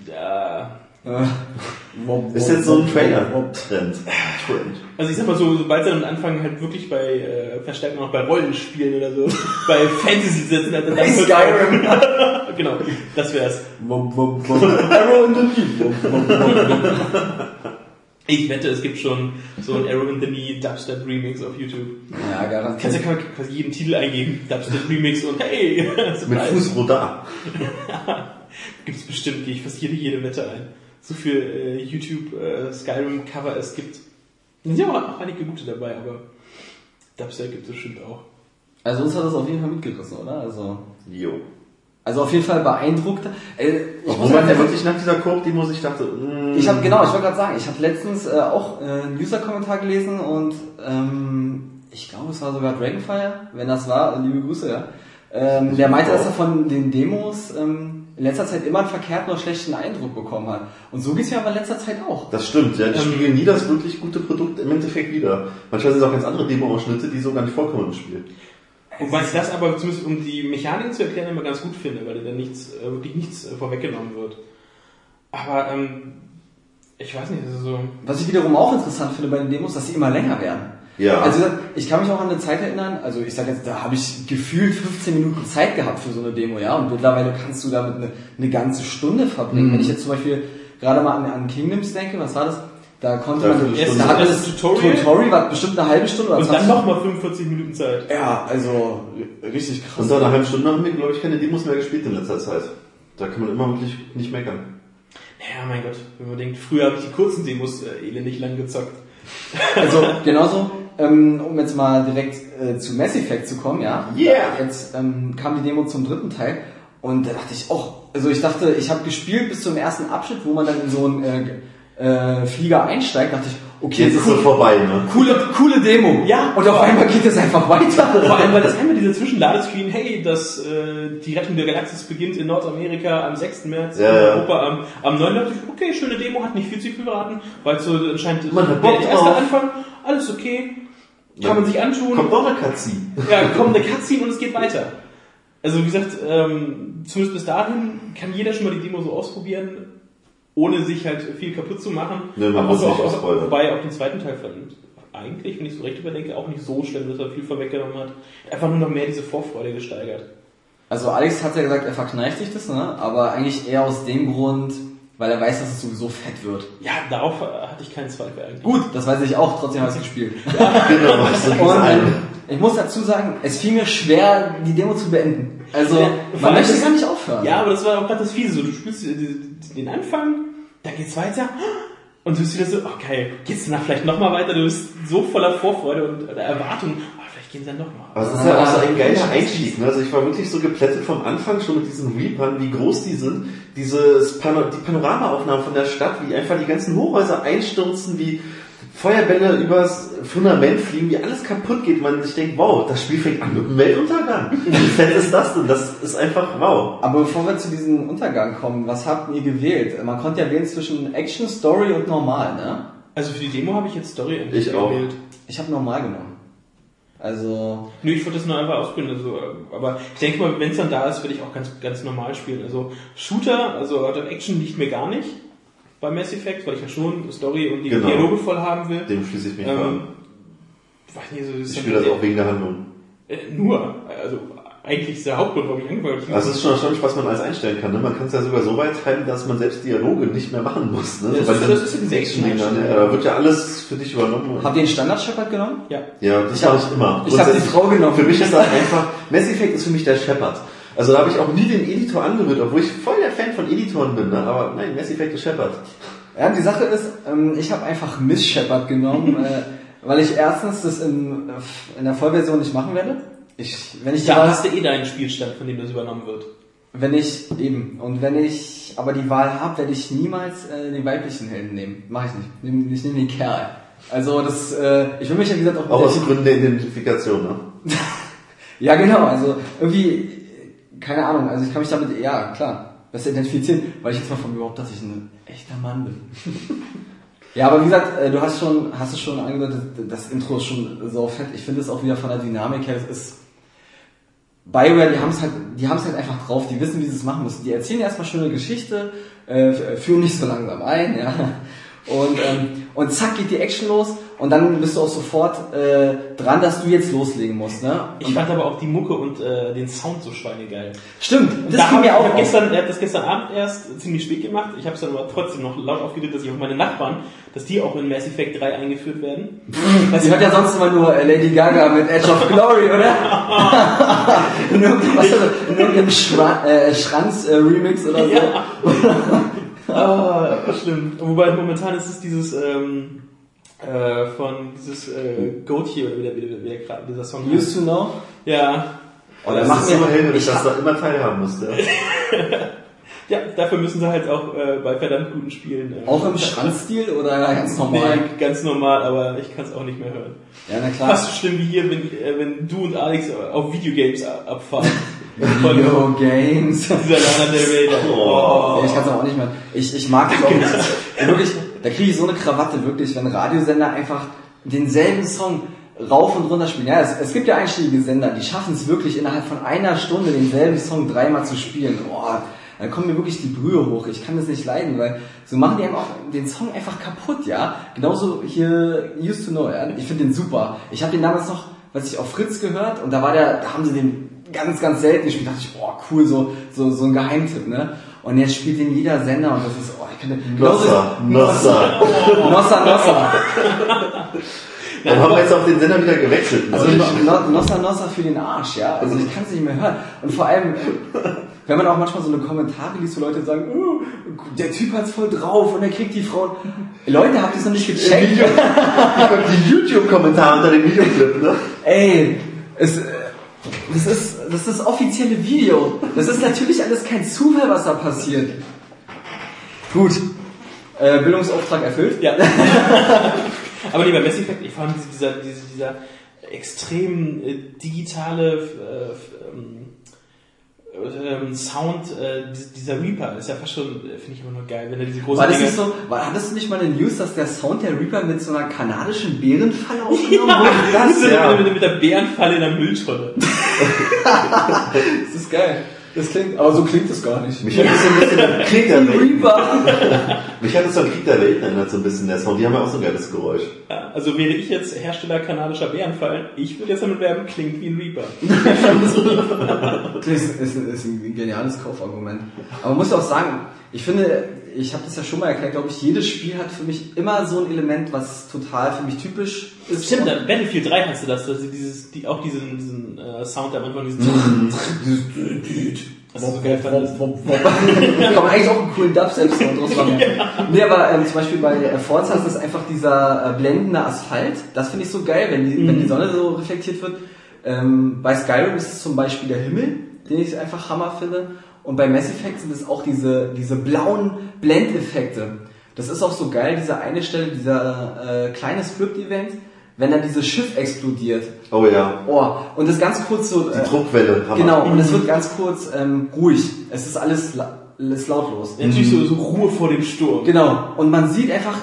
ja. Äh, ist jetzt so ein. Trailer-Trend. Trend. Also ich sag mal so, sobald sie dann anfangen, halt wirklich bei, äh, verstärkt noch bei Rollenspielen oder so, bei Fantasy sitzen, dann Bei hört's Skyrim. genau, das wär's. Arrow in the knee. Ich wette, es gibt schon so ein Arrow in the Knee Dubstep Remix auf YouTube. Ja, garantiert. Kannst ja quasi jeden Titel eingeben, Dubstep Remix und hey, Mit Surprise. Fußrodar. Gibt's bestimmt, gehe ich fast jede, jede Wette ein. So viel äh, YouTube äh, Skyrim Cover es gibt. Sind ja auch einige gute dabei, aber Dubstep gibt es bestimmt auch. Also uns hat das auf jeden Fall mitgerissen, oder? Also, Jo. also auf jeden Fall beeindruckt. Äh, ich Obwohl man ja wirklich nach dieser Koop-Demo sich dachte, mm, Ich habe genau, ich wollte gerade sagen, ich habe letztens äh, auch äh, einen User-Kommentar gelesen und ähm, ich glaube, es war sogar Dragonfire, wenn das war, liebe Grüße, ja. Ähm, der meinte, dass er von den Demos ähm, in letzter Zeit immer einen verkehrten oder schlechten Eindruck bekommen hat. Und so geht's mir aber in letzter Zeit auch. Das stimmt, ja, die Ähm, spiegeln nie das wirklich gute Produkt im Endeffekt wieder. Manchmal sind es auch ganz andere Demo-Ausschnitte, die so gar nicht vorkommen im Spiel. Wobei ich das aber zumindest um die Mechanik zu erklären immer ganz gut finde, weil da nichts, äh, wirklich nichts äh, vorweggenommen wird. Aber ähm, ich weiß nicht, also so. Was ich wiederum auch interessant finde bei den Demos, dass sie immer länger werden. Ja. Also ich kann mich auch an eine Zeit erinnern, also ich sage jetzt, da habe ich gefühlt 15 Minuten Zeit gehabt für so eine Demo, ja, und mittlerweile kannst du damit eine, eine ganze Stunde verbringen. Mhm. Wenn ich jetzt zum Beispiel gerade mal an, an Kingdoms denke, was war das? Da konnte Ja, man, eine da hatte Das das Tutorial? Tutorial war bestimmt eine halbe Stunde oder Und dann 20 nochmal 45 Minuten Zeit. Ja, also richtig krass. Und nach einer halben Stunde haben wir, glaube ich, keine Demos mehr gespielt in letzter Zeit. Da kann man immer wirklich nicht meckern. Ja, mein Gott, wenn man denkt, früher habe ich die kurzen Demos äh, elendig lang gezockt. Also genauso, ähm, um jetzt mal direkt äh, zu Mass Effect zu kommen, ja. Yeah. Jetzt ähm, kam die Demo zum dritten Teil und da dachte ich auch, also ich dachte, ich habe gespielt bis zum ersten Abschnitt, wo man dann in so einen äh, äh, Flieger einsteigt, dachte ich, okay, Jetzt ist so cool, vorbei, ne? coole, coole Demo. Ja. Und auf einmal geht es einfach weiter. Vor allem, weil das einmal dieser Zwischenladescreen, hey, das, äh, die Rettung der Galaxis beginnt in Nordamerika am 6. März, Ja, in. Europa am, am 9. dachte ich, okay, schöne Demo, hat nicht viel zu viel verraten, weil so anscheinend Man hat der Bock erste drauf. Anfang, alles okay, kann man sich anschauen. Kommt noch eine Cutscene. Ja, kommt eine Cutscene und es geht weiter. Also wie gesagt, ähm, zumindest bis dahin kann jeder schon mal die Demo so ausprobieren, ohne sich halt viel kaputt zu machen. Nee, man muss nicht auch- spoilern. Wobei auch den zweiten Teil fand eigentlich, wenn ich so recht überdenke, auch nicht so schlimm, dass er viel vorweggenommen hat. Einfach nur noch mehr diese Vorfreude gesteigert. Also Alex hat ja gesagt, er verkneift sich das, ne? aber eigentlich eher aus dem Grund, weil er weiß, dass es sowieso fett wird. Ja, darauf äh, hatte ich keinen Zweifel eigentlich. Gut, das weiß ich auch, trotzdem habe ich es gespielt. Genau, so Und, ein. ich muss dazu sagen, es fiel mir schwer, die Demo zu beenden. Also, Ja, man möchte das- gar nicht aufhören. Ja, aber das war auch gerade das Fiese. So, du spielst den Anfang, dann geht's weiter und du bist wieder so, okay, geht's danach vielleicht nochmal weiter? Du bist so voller Vorfreude und oder Erwartung, gehen sie dann doch noch. Aber es ist halt auch so ein geiler Einstieg. Ne? Also ich war wirklich so geplättet vom Anfang schon mit diesen Reapern, wie groß die sind. Dieses Pano die Panoramaaufnahmen von der Stadt, wie einfach die ganzen Hochhäuser einstürzen, wie Feuerbälle übers Fundament fliegen, wie alles kaputt geht. Man sich denkt, wow, das Spiel fängt an mit einem Weltuntergang. Wie fett ist das denn? Das ist einfach wow. Aber bevor wir zu diesem Untergang kommen, was habt ihr gewählt? Man konnte ja wählen zwischen Action, Story und Normal, ne? Also für die Demo habe ich jetzt Story Ich auch. gewählt. Ich habe Normal genommen. Also, Nö, ich wollte das nur einfach ausprobieren. Also, äh, aber ich denke mal, wenn es dann da ist, werde ich auch ganz, ganz normal spielen. Also Shooter, also Art of Action liegt mir gar nicht bei Mass Effect, weil ich ja schon Story und die Genau. Dialoge voll haben will. Dem schließe ich mich Ähm, an. nicht, so, Ich spiele das auch wegen der Handlung. Äh, nur, also eigentlich ist der Hauptgrund, warum ich angefangen habe. Es ist schon erstaunlich, was man alles einstellen kann. Ne? Man kann es ja sogar so weit treiben, dass man selbst Dialoge nicht mehr machen muss. Ne? Das So ist- das ist Action-Dingern, Action-Einstellung. ja, Da wird ja alles für dich übernommen. habt ihr den Standard Shepard genommen? ja. Ja, das Ich hab- mache ich immer. ich hab die Frau genommen. Für mich ist das einfach, Mass Effect ist für mich der Shepard. Also da habe ich auch nie den Editor angerührt, obwohl ich voll der Fan von Editoren bin, ne? aber nein, Mass Effect ist Shepard. Ja, die Sache ist, ähm, ich habe einfach Miss Shepard genommen, äh, weil ich erstens das in, in der Vollversion nicht machen werde. Ich, wenn ich die Da Wahl, hast du eh deinen Spielstand, von dem das übernommen wird. wenn ich eben und wenn ich aber die Wahl habe, werde ich niemals äh, den weiblichen Helden nehmen. Mache ich nicht. Nehm- Ich nehme den Kerl. Also das, äh, ich will mich ja wie gesagt auch Auch aus Gründen der Identifikation. Ne? Ja, genau, also irgendwie, keine Ahnung, also ich kann mich damit, ja, klar, besser identifizieren, weil ich jetzt mal von mir behaupte, dass ich ein echter Mann bin. ja, aber wie gesagt, äh, du hast schon, hast es schon angedeutet, das Intro ist schon so fett. Ich finde es auch wieder von der Dynamik her, das ist, Bioware, die haben es halt, die haben es halt einfach drauf, die wissen, wie sie es machen müssen. Die erzählen erstmal schon eine Geschichte, äh, führen nicht so langsam ein, ja. Und, ähm, und zack geht die Action los und dann bist du auch sofort äh, dran, dass du jetzt loslegen musst, ne? Ich Und fand aber auch die Mucke und äh, den Sound so schweinegeil. Stimmt, das da hab mir auch ich gestern, er hat das gestern Abend erst ziemlich spät gemacht. Ich habe es dann aber trotzdem noch laut aufgedreht, dass ich auch meine Nachbarn, dass die auch in Mass Effect 3 eingeführt werden. Sie hört ja sonst immer nur äh, Lady Gaga mit Edge of Glory, oder? in irgendeinem Schra äh, Schranz-Remix oder so. Ja. ah, schlimm. Wobei momentan ist es dieses ähm, äh, von dieses äh, Goat hier oder wie der, wie der, wie der, dieser Song heißt. Used to know? Ja. Oh, das machen ist hellhörig, ich dass du immer teilhaben musst. Ja. Ja, dafür müssen sie halt auch äh, bei verdammt guten Spielen. Äh, Auch im Schranzstil oder ganz normal? Nee, ganz normal, aber ich kann es auch nicht mehr hören. Ja, na klar. Fast so schlimm wie hier, wenn, äh, wenn du und Alex auf Videogames abfahren. Von Video Games. dieser Lana Del Rey. da. Oh. Ja, ich kann es auch nicht mehr. Ich, ich mag das auch nicht. Wirklich, da kriege ich so eine Krawatte, wirklich, wenn Radiosender einfach denselben Song rauf und runter spielen. Ja, es, es gibt ja einschlägige Sender, die schaffen es wirklich innerhalb von einer Stunde denselben Song dreimal zu spielen. Boah, da kommen mir wirklich die Brühe hoch. Ich kann das nicht leiden, weil so machen die einem auch den Song einfach kaputt, ja. Genauso hier Used to Know, ja. Ich finde den super. Ich habe den damals noch, was ich auf Fritz gehört und da war der, da haben sie den ganz, ganz selten gespielt. Da dachte ich, boah, cool, so, so, so ein Geheimtipp, ne? Und jetzt spielt den jeder Sender und das ist, oh, ich kann den, Nossa, Nossa. Nossa, Nossa. Warum haben wir jetzt auf den Sender wieder gewechselt? Also no, Nossa Nossa für den Arsch, ja. Also ich kann es nicht mehr hören. Und vor allem, wenn man auch manchmal so eine Kommentare liest, wo Leute sagen, oh, der Typ hat's voll drauf und er kriegt die Frauen. Leute, habt ihr es noch nicht gecheckt? die YouTube-Kommentare unter dem Videoclip, ne? Ey, es, das ist das ist offizielle Video. Das ist natürlich alles kein Zufall, was da passiert. Gut. Äh, Bildungsauftrag erfüllt. Ja. Aber nee, bei Mass Effect, ich fand dieser, dieser, dieser extrem äh, digitale äh, f- ähm, Sound, äh, dieser Reaper, ist ja fast schon, äh, finde ich immer nur geil, wenn er diese großen War das Dinger- nicht so, war, hattest du nicht mal eine News, dass der Sound der Reaper mit so einer kanadischen Bärenfalle aufgenommen wurde? das Das, ja. mit, mit der Bärenfalle in der Mülltonne. das ist geil. Das klingt, aber so klingt es gar nicht. Mich hat das so ein bisschen Krieg der Welten. Reaper. Mich hat das so an Krieg der Welten erinnert, so ein bisschen der Sound. Die haben ja auch so ein geiles Geräusch. Ja, also wäre ich jetzt Hersteller kanadischer Bärenfallen, ich würde jetzt damit werben, klingt wie ein Reaper. Das ist, ist, ist ein geniales Kaufargument. Aber man muss auch sagen, ich finde, ich habe das ja schon mal erklärt, glaube ich, jedes Spiel hat für mich immer so ein Element, was total für mich typisch ist. Stimmt, dann Battlefield 3 hast du das, dass sie dieses, die, auch diesen, diesen äh, Sound am Anfang, diesen was du so geil fandest. Kann man eigentlich auch einen coolen Dubstep-Sound draus machen. Nee, aber ähm, zum Beispiel bei äh, Forza ist das einfach dieser äh, blendende Asphalt. Das finde ich so geil, wenn die, wenn die Sonne so reflektiert wird. Ähm, bei Skyrim ist es zum Beispiel der Himmel, den ich einfach Hammer finde. Und bei Mass Effect sind es auch diese, diese blauen Blendeffekte. Das ist auch so geil, diese eine Stelle, dieser äh, kleine Script-Event, wenn dann dieses Schiff explodiert. Oh ja. Oh, und das ganz kurz so... Die äh, Druckwelle. Hammer. Genau, und es wird ganz kurz ähm, ruhig. Es ist alles la ist lautlos. Natürlich so, so Ruhe vor dem Sturm. Genau. Und man sieht einfach,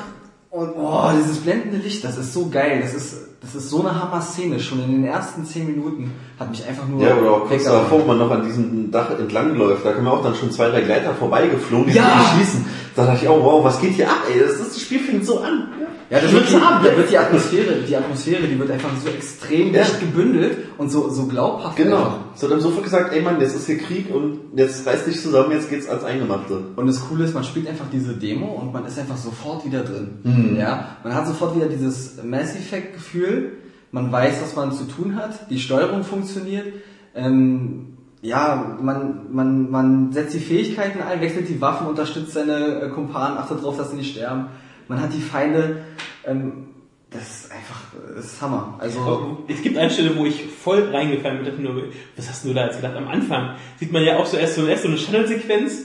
und oh, dieses blendende Licht, das ist so geil. Das ist, das ist so eine Hammer-Szene. Schon in den ersten zehn Minuten hat mich einfach nur Ja, oder auch kurz davor, wo man noch an diesem Dach entlang läuft, da kommen auch dann schon zwei, drei Gleiter vorbeigeflogen, die Ja. sich schießen. Da dachte ich, oh wow, was geht hier ab, ey? Das, das Spiel fängt so an. Ja, da wird, die, da wird die Atmosphäre, die Atmosphäre, die wird einfach so extrem Ja. dicht gebündelt und so, so glaubhaft. Genau. einfach. Es wird einem sofort gesagt, ey Mann, jetzt ist hier Krieg und jetzt reiß dich zusammen, jetzt geht's ans Eingemachte. Und das Coole ist, man spielt einfach diese Demo und man ist einfach sofort wieder drin. Ja, man hat sofort wieder dieses Mass Effect Gefühl. Man weiß, was man zu tun hat. Die Steuerung funktioniert. Ähm, ja, man, man, man setzt die Fähigkeiten ein, wechselt die Waffen, unterstützt seine äh, Kumpanen, achtet darauf, dass sie nicht sterben. Man hat die Feinde. Ähm, das ist einfach, das ist Hammer. Also, Es gibt eine Stelle, wo ich voll reingefallen bin, nur, was hast du da jetzt gedacht? Am Anfang sieht man ja auch so erst so, erst so eine Shuttle-Sequenz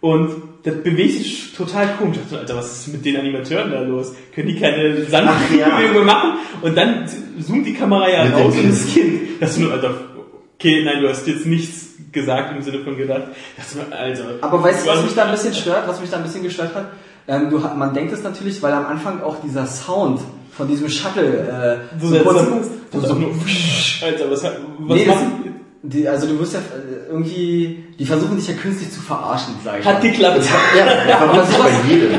und das bewegt sich total komisch. Ich dachte, Alter, was ist mit den Animateuren da los? Können die keine Ach ja. Machen? Und dann zoomt die Kamera ja Mit raus und das Kind. Das nur, Alter, okay, nein, du hast jetzt nichts gesagt im Sinne von gedacht. Das also, Aber weißt du, was mich da ein bisschen stört, was mich da ein bisschen gestört hat? Ähm, du, man denkt es natürlich, weil am Anfang auch dieser Sound von diesem Shuttle äh, so, kurz- so, Alter, was, hat- was nee, das, machen die, also du wirst ja äh, irgendwie, die versuchen dich ja künstlich zu verarschen, sag ich Hat mal. geklappt. Ja, ja aber, sowas,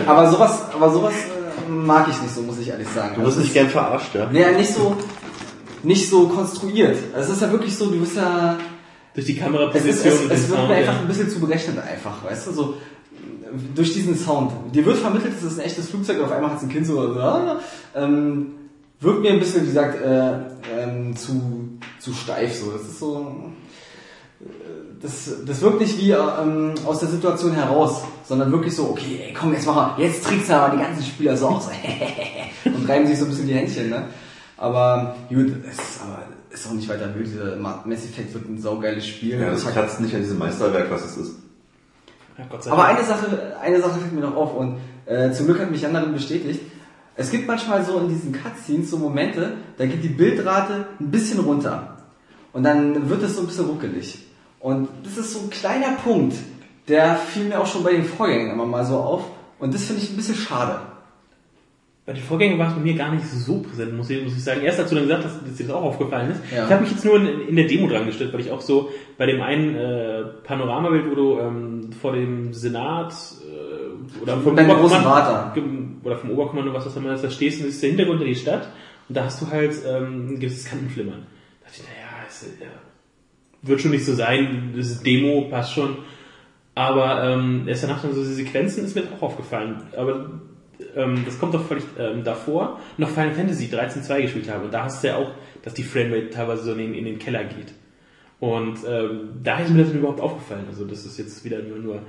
aber sowas, aber sowas äh, mag ich nicht so, muss ich ehrlich sagen. Du wirst nicht gern verarscht, ja? Nee, nicht so, nicht so konstruiert. Es ist ja wirklich so, du bist ja, Durch die es, ist, Kameraposition es, und es den wird Sound, mir einfach ja. ein bisschen zu berechnet einfach, weißt du, so durch diesen Sound. Dir wird vermittelt, es ist ein echtes Flugzeug und auf einmal hat es ein Kind so, ah, ähm, wirkt mir ein bisschen, wie gesagt, äh, ähm, zu, zu steif so. Das ist so, äh, das, das wirkt nicht wie ähm, aus der Situation heraus, sondern wirklich so, okay, ey, komm, jetzt machen wir, jetzt trickst du aber die ganzen Spieler so aus und reiben sich so ein bisschen die Händchen, ne? Aber gut, es ist aber ist auch nicht weiter wild. Mass Effect wird ein saugeiles Spiel. Ja, das kratzt nicht an diesem Meisterwerk, was es ist. Ja, Gott sei Aber eine Sache, eine Sache fällt mir noch auf und äh, zum Glück hat mich Jan darin bestätigt. Es gibt manchmal so in diesen Cutscenes so Momente, da geht die Bildrate ein bisschen runter und dann wird es so ein bisschen ruckelig. Und das ist so ein kleiner Punkt, der fiel mir auch schon bei den Vorgängen immer mal so auf und das finde ich ein bisschen schade. Bei den Vorgängen war es bei mir gar nicht so präsent, muss ich, muss ich sagen. Erst als du dann gesagt hast, dass dir das auch aufgefallen ist. Ja. Ich habe mich jetzt nur in, in der Demo dran gestellt, weil ich auch so bei dem einen äh, Panoramabild, wo du ähm, vor dem Senat äh, oder vom Oberkommando, oder vom Oberkommando, was das immer ist, da stehst und siehst der Hintergrund der die Stadt und da hast du halt ähm, ein gewisses Kantenflimmern. Da dachte ich, naja, es, äh, wird schon nicht so sein, das ist Demo, passt schon. Aber ähm, erst danach dann so diese Sequenzen ist mir auch aufgefallen. Aber ähm, das kommt doch völlig ähm, davor, noch Final Fantasy 13.2 gespielt habe. Und da hast du ja auch, dass die Framerate teilweise so in den, in den Keller geht. Und ähm, da ist mir das überhaupt aufgefallen. Also das ist jetzt wieder nur, nur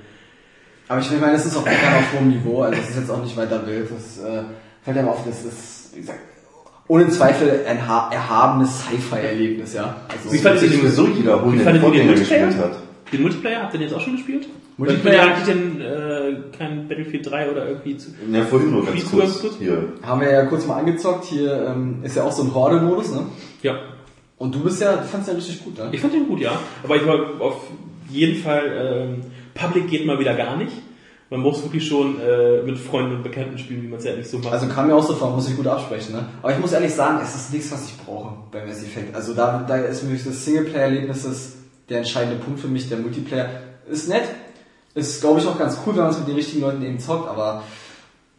Aber ich meine, das ist auch meckern auf hohem Niveau, also das ist jetzt auch nicht weiter wild. Das äh, fällt einem auf, das ist, wie gesagt, ohne Zweifel ein ha- erhabenes Sci-Fi-Erlebnis, ja. Also, Ich fand- sich sowieso jeder holen, Wie der den fandet ihr den Vorgänger Multiplayer? gespielt hat. Den Multiplayer habt ihr den jetzt auch schon gespielt? Multiplayer- hatte ich denn äh, kein Battlefield 3 oder irgendwie zu. Ja, vorhin nur ganz kurz. kurz? Hier. haben wir ja kurz mal angezockt, hier ähm, ist ja auch so ein Horde-Modus, ne? Ja. Und du bist ja, du fandst ja richtig gut, ne? Ich fand den gut, ja. Aber ich war auf jeden Fall, ähm, Public geht mal wieder gar nicht. Man muss wirklich schon äh, mit Freunden und Bekannten spielen, wie man es ja nicht so macht. Also kam mir auch so vor, muss ich gut absprechen, ne? Aber ich muss ehrlich sagen, es ist nichts, was ich brauche bei Mass Effect. Also da, da ist mir das Singleplayer-Erlebnis der entscheidende Punkt für mich. Der Multiplayer ist nett, ist glaube ich auch ganz cool, wenn man es mit den richtigen Leuten eben zockt, aber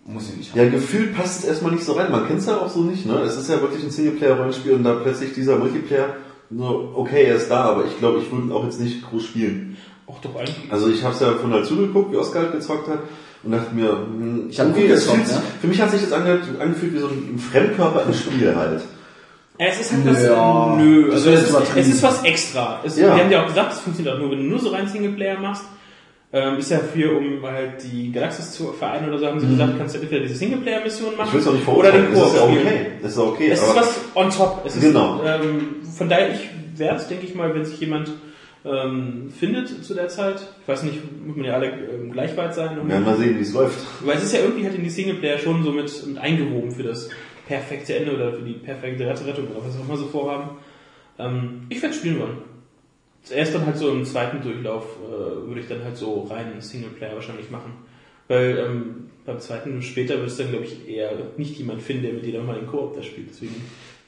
muss ich nicht haben. Ja, gefühlt passt es erstmal nicht so rein. Man kennt es ja auch so nicht, ne? Es ist ja wirklich ein Singleplayer-Rollenspiel und da plötzlich dieser Multiplayer, so, okay, er ist da, aber ich glaube, ich würde ihn auch jetzt nicht groß spielen. auch doch eigentlich. Also ich habe es ja von halt zugeguckt, wie Oscar halt gezockt hat. und dachte mir, hm, Ich gut es gezockt, fühlt sich- ne? für mich hat sich das ange, angefühlt wie so ein Fremdkörper im Spiel halt. Es ist halt was, Ja, nö, also es ist, es ist was extra. Es, Ja. Wir haben ja auch gesagt, es funktioniert auch nur, wenn du nur so rein Singleplayer machst. Ähm, ist ja für, um halt die Galaxis zu vereinen oder so, haben sie gesagt, kannst du entweder diese Singleplayer-Mission machen Mhm. Ich nicht oder den ist ja Koop okay. spielen. Das ist okay, Es ist was on top. Es ist, Genau. ähm, von daher, ich werde es, denke ich mal, wenn sich jemand ähm, findet zu der Zeit, ich weiß nicht, muss man ja alle ähm, gleich weit sein. wir werden mal sehen, wie es läuft. Weil es ist ja irgendwie halt in die Singleplayer schon so mit, mit eingewoben für das perfekte Ende oder für die perfekte Rettung oder was auch immer so vorhaben. Ähm, ich werde spielen wollen. Erst dann halt so im zweiten Durchlauf äh, würde ich dann halt so rein Singleplayer wahrscheinlich machen. Weil ähm, beim zweiten später wird es dann, glaube ich, eher nicht jemand finden, der mit dir dann mal den Koop da spielt. Deswegen,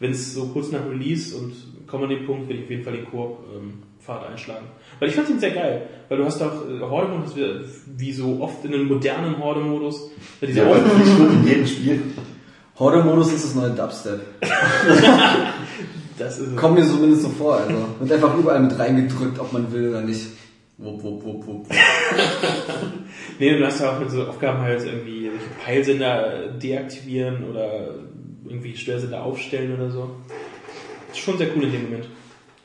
wenn es so kurz nach Release und kommen an den Punkt, werde ich auf jeden Fall den Koop-Pfad einschlagen. Weil ich fand ihn sehr geil. Weil du hast auch äh, Horde-Modus, wie- wie so oft in einem modernen Horde-Modus. Ja, diese Ja, in jedem Spiel. Horde-Modus ist das neue Dubstep. das ist Kommt mir zumindest so vor, also. Wird einfach überall mit reingedrückt, ob man will oder nicht. Wupp, wupp, wupp, wupp. Nee, du hast ja auch mit so Aufgaben halt irgendwie Peilsender deaktivieren oder irgendwie Störsender aufstellen oder so. Ist schon sehr cool in dem Moment.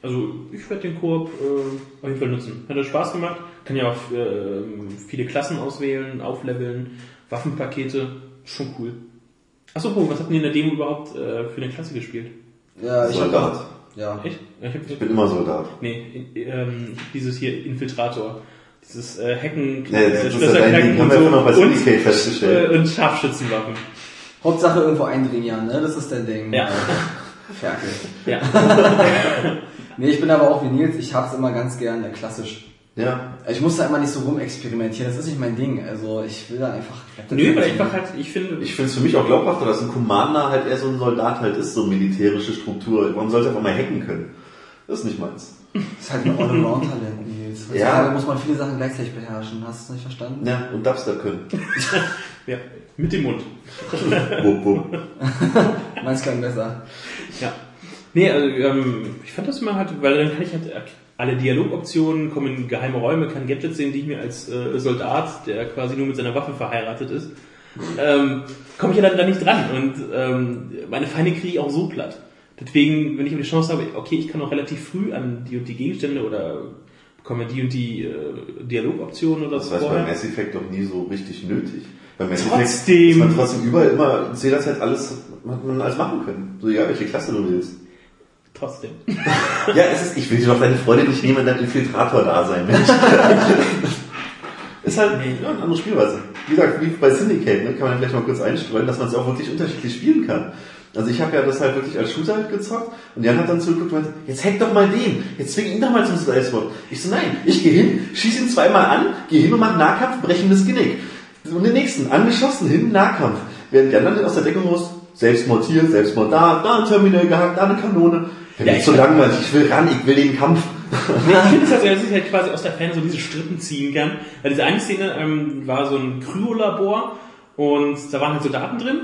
Also ich werde den Koop äh, auf jeden Fall nutzen. Hat Spaß gemacht. Kann ja auch äh, viele Klassen auswählen, aufleveln, Waffenpakete. Schon cool. Achso, was habt ihr in der Demo überhaupt äh, für eine Klasse gespielt? Ja, ich hab Soldat. Ja. Echt? Ich hab, Ich bin immer Soldat. nee, ähm, dieses hier Infiltrator. Dieses äh, Hacken, Nee, das ist ja dein Ding. Haben und wir so. noch bei und, festgestellt. äh, und Scharfschützenwaffen. Hauptsache irgendwo eindringen, ja, ne? Das ist dein Ding. Ja. Ferkel. Ja. Nee, ich bin aber auch wie Nils, ich hab's immer ganz gern äh, klassisch. Ja. Ich muss da immer nicht so rumexperimentieren, das ist nicht mein Ding. Also ich will da einfach. Nö, weil einfach halt, ich finde, Ich finde es für mich auch glaubhafter, dass ein Commander halt eher so ein Soldat halt ist, so militärische Struktur. Warum sollte einfach mal hacken können? Das ist nicht meins. Das ist halt ein Allround-Talent, Nils. Ja. Heutzutage muss man viele Sachen gleichzeitig beherrschen. Hast du nicht verstanden? Ja, und Dubstep können. ja, mit dem Mund. wupp, wupp. Meins klang besser. Ja. Nee, also, ähm, ich fand das immer halt, weil dann kann ich halt alle Dialogoptionen, kommen in geheime Räume, kann Gadgets sehen, die ich mir als äh, Soldat, der quasi nur mit seiner Waffe verheiratet ist, ähm, komme ich ja dann da nicht dran. Und ähm, meine Feinde kriege ich auch so platt. Deswegen, wenn ich die Chance habe, okay, ich kann auch relativ früh an die und die Gegenstände oder bekomme die und die äh, Dialogoptionen oder Das so war bei. Mass Effect doch nie so richtig nötig. Bei Mass Trotzdem. Effect ist man trotzdem überall immer zu jeder Zeit alles, hat man alles machen können. So egal, welche Klasse du willst. Trotzdem. Ja, es ist, ich will dir doch deine Freunde nicht nehmen, wenn dein Infiltrator da sein Mensch. ist halt ja, eine andere Spielweise. Wie gesagt, wie bei Syndicate, ne, kann man vielleicht mal kurz einstreuen, dass man es auch wirklich unterschiedlich spielen kann. Also ich habe ja das halt wirklich als Shooter halt gezockt und Jan hat dann zugeguckt und meinte, jetzt hack doch mal den, jetzt zwing ihn doch mal zum Selbstmord. Ich so, nein, ich gehe hin, schieß ihn zweimal an, gehe hin und mach Nahkampf, breche ihm das Genick. Und den nächsten, angeschossen, hin, Nahkampf. Während Jan dann aus der Deckung raus, Selbstmord hier, Selbstmord da, da ein Terminal gehackt, da eine Kanone. Ja, Ja, ich- so langweilig, ich will ran, ich will den Kampf. Ich finde es also, dass ich halt quasi aus der Ferne so diese Strippen ziehen kann. Weil diese eine Szene ähm, war so ein Kryolabor und da waren halt Soldaten drin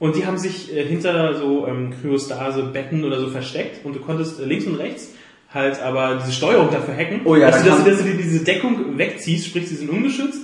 und die haben sich äh, hinter so ähm, Kryostase-Betten oder so versteckt und du konntest äh, links und rechts halt aber diese Steuerung dafür hacken, Oh ja, dass, da du, dass, du, dass du dir diese Deckung wegziehst, sprich sie sind ungeschützt.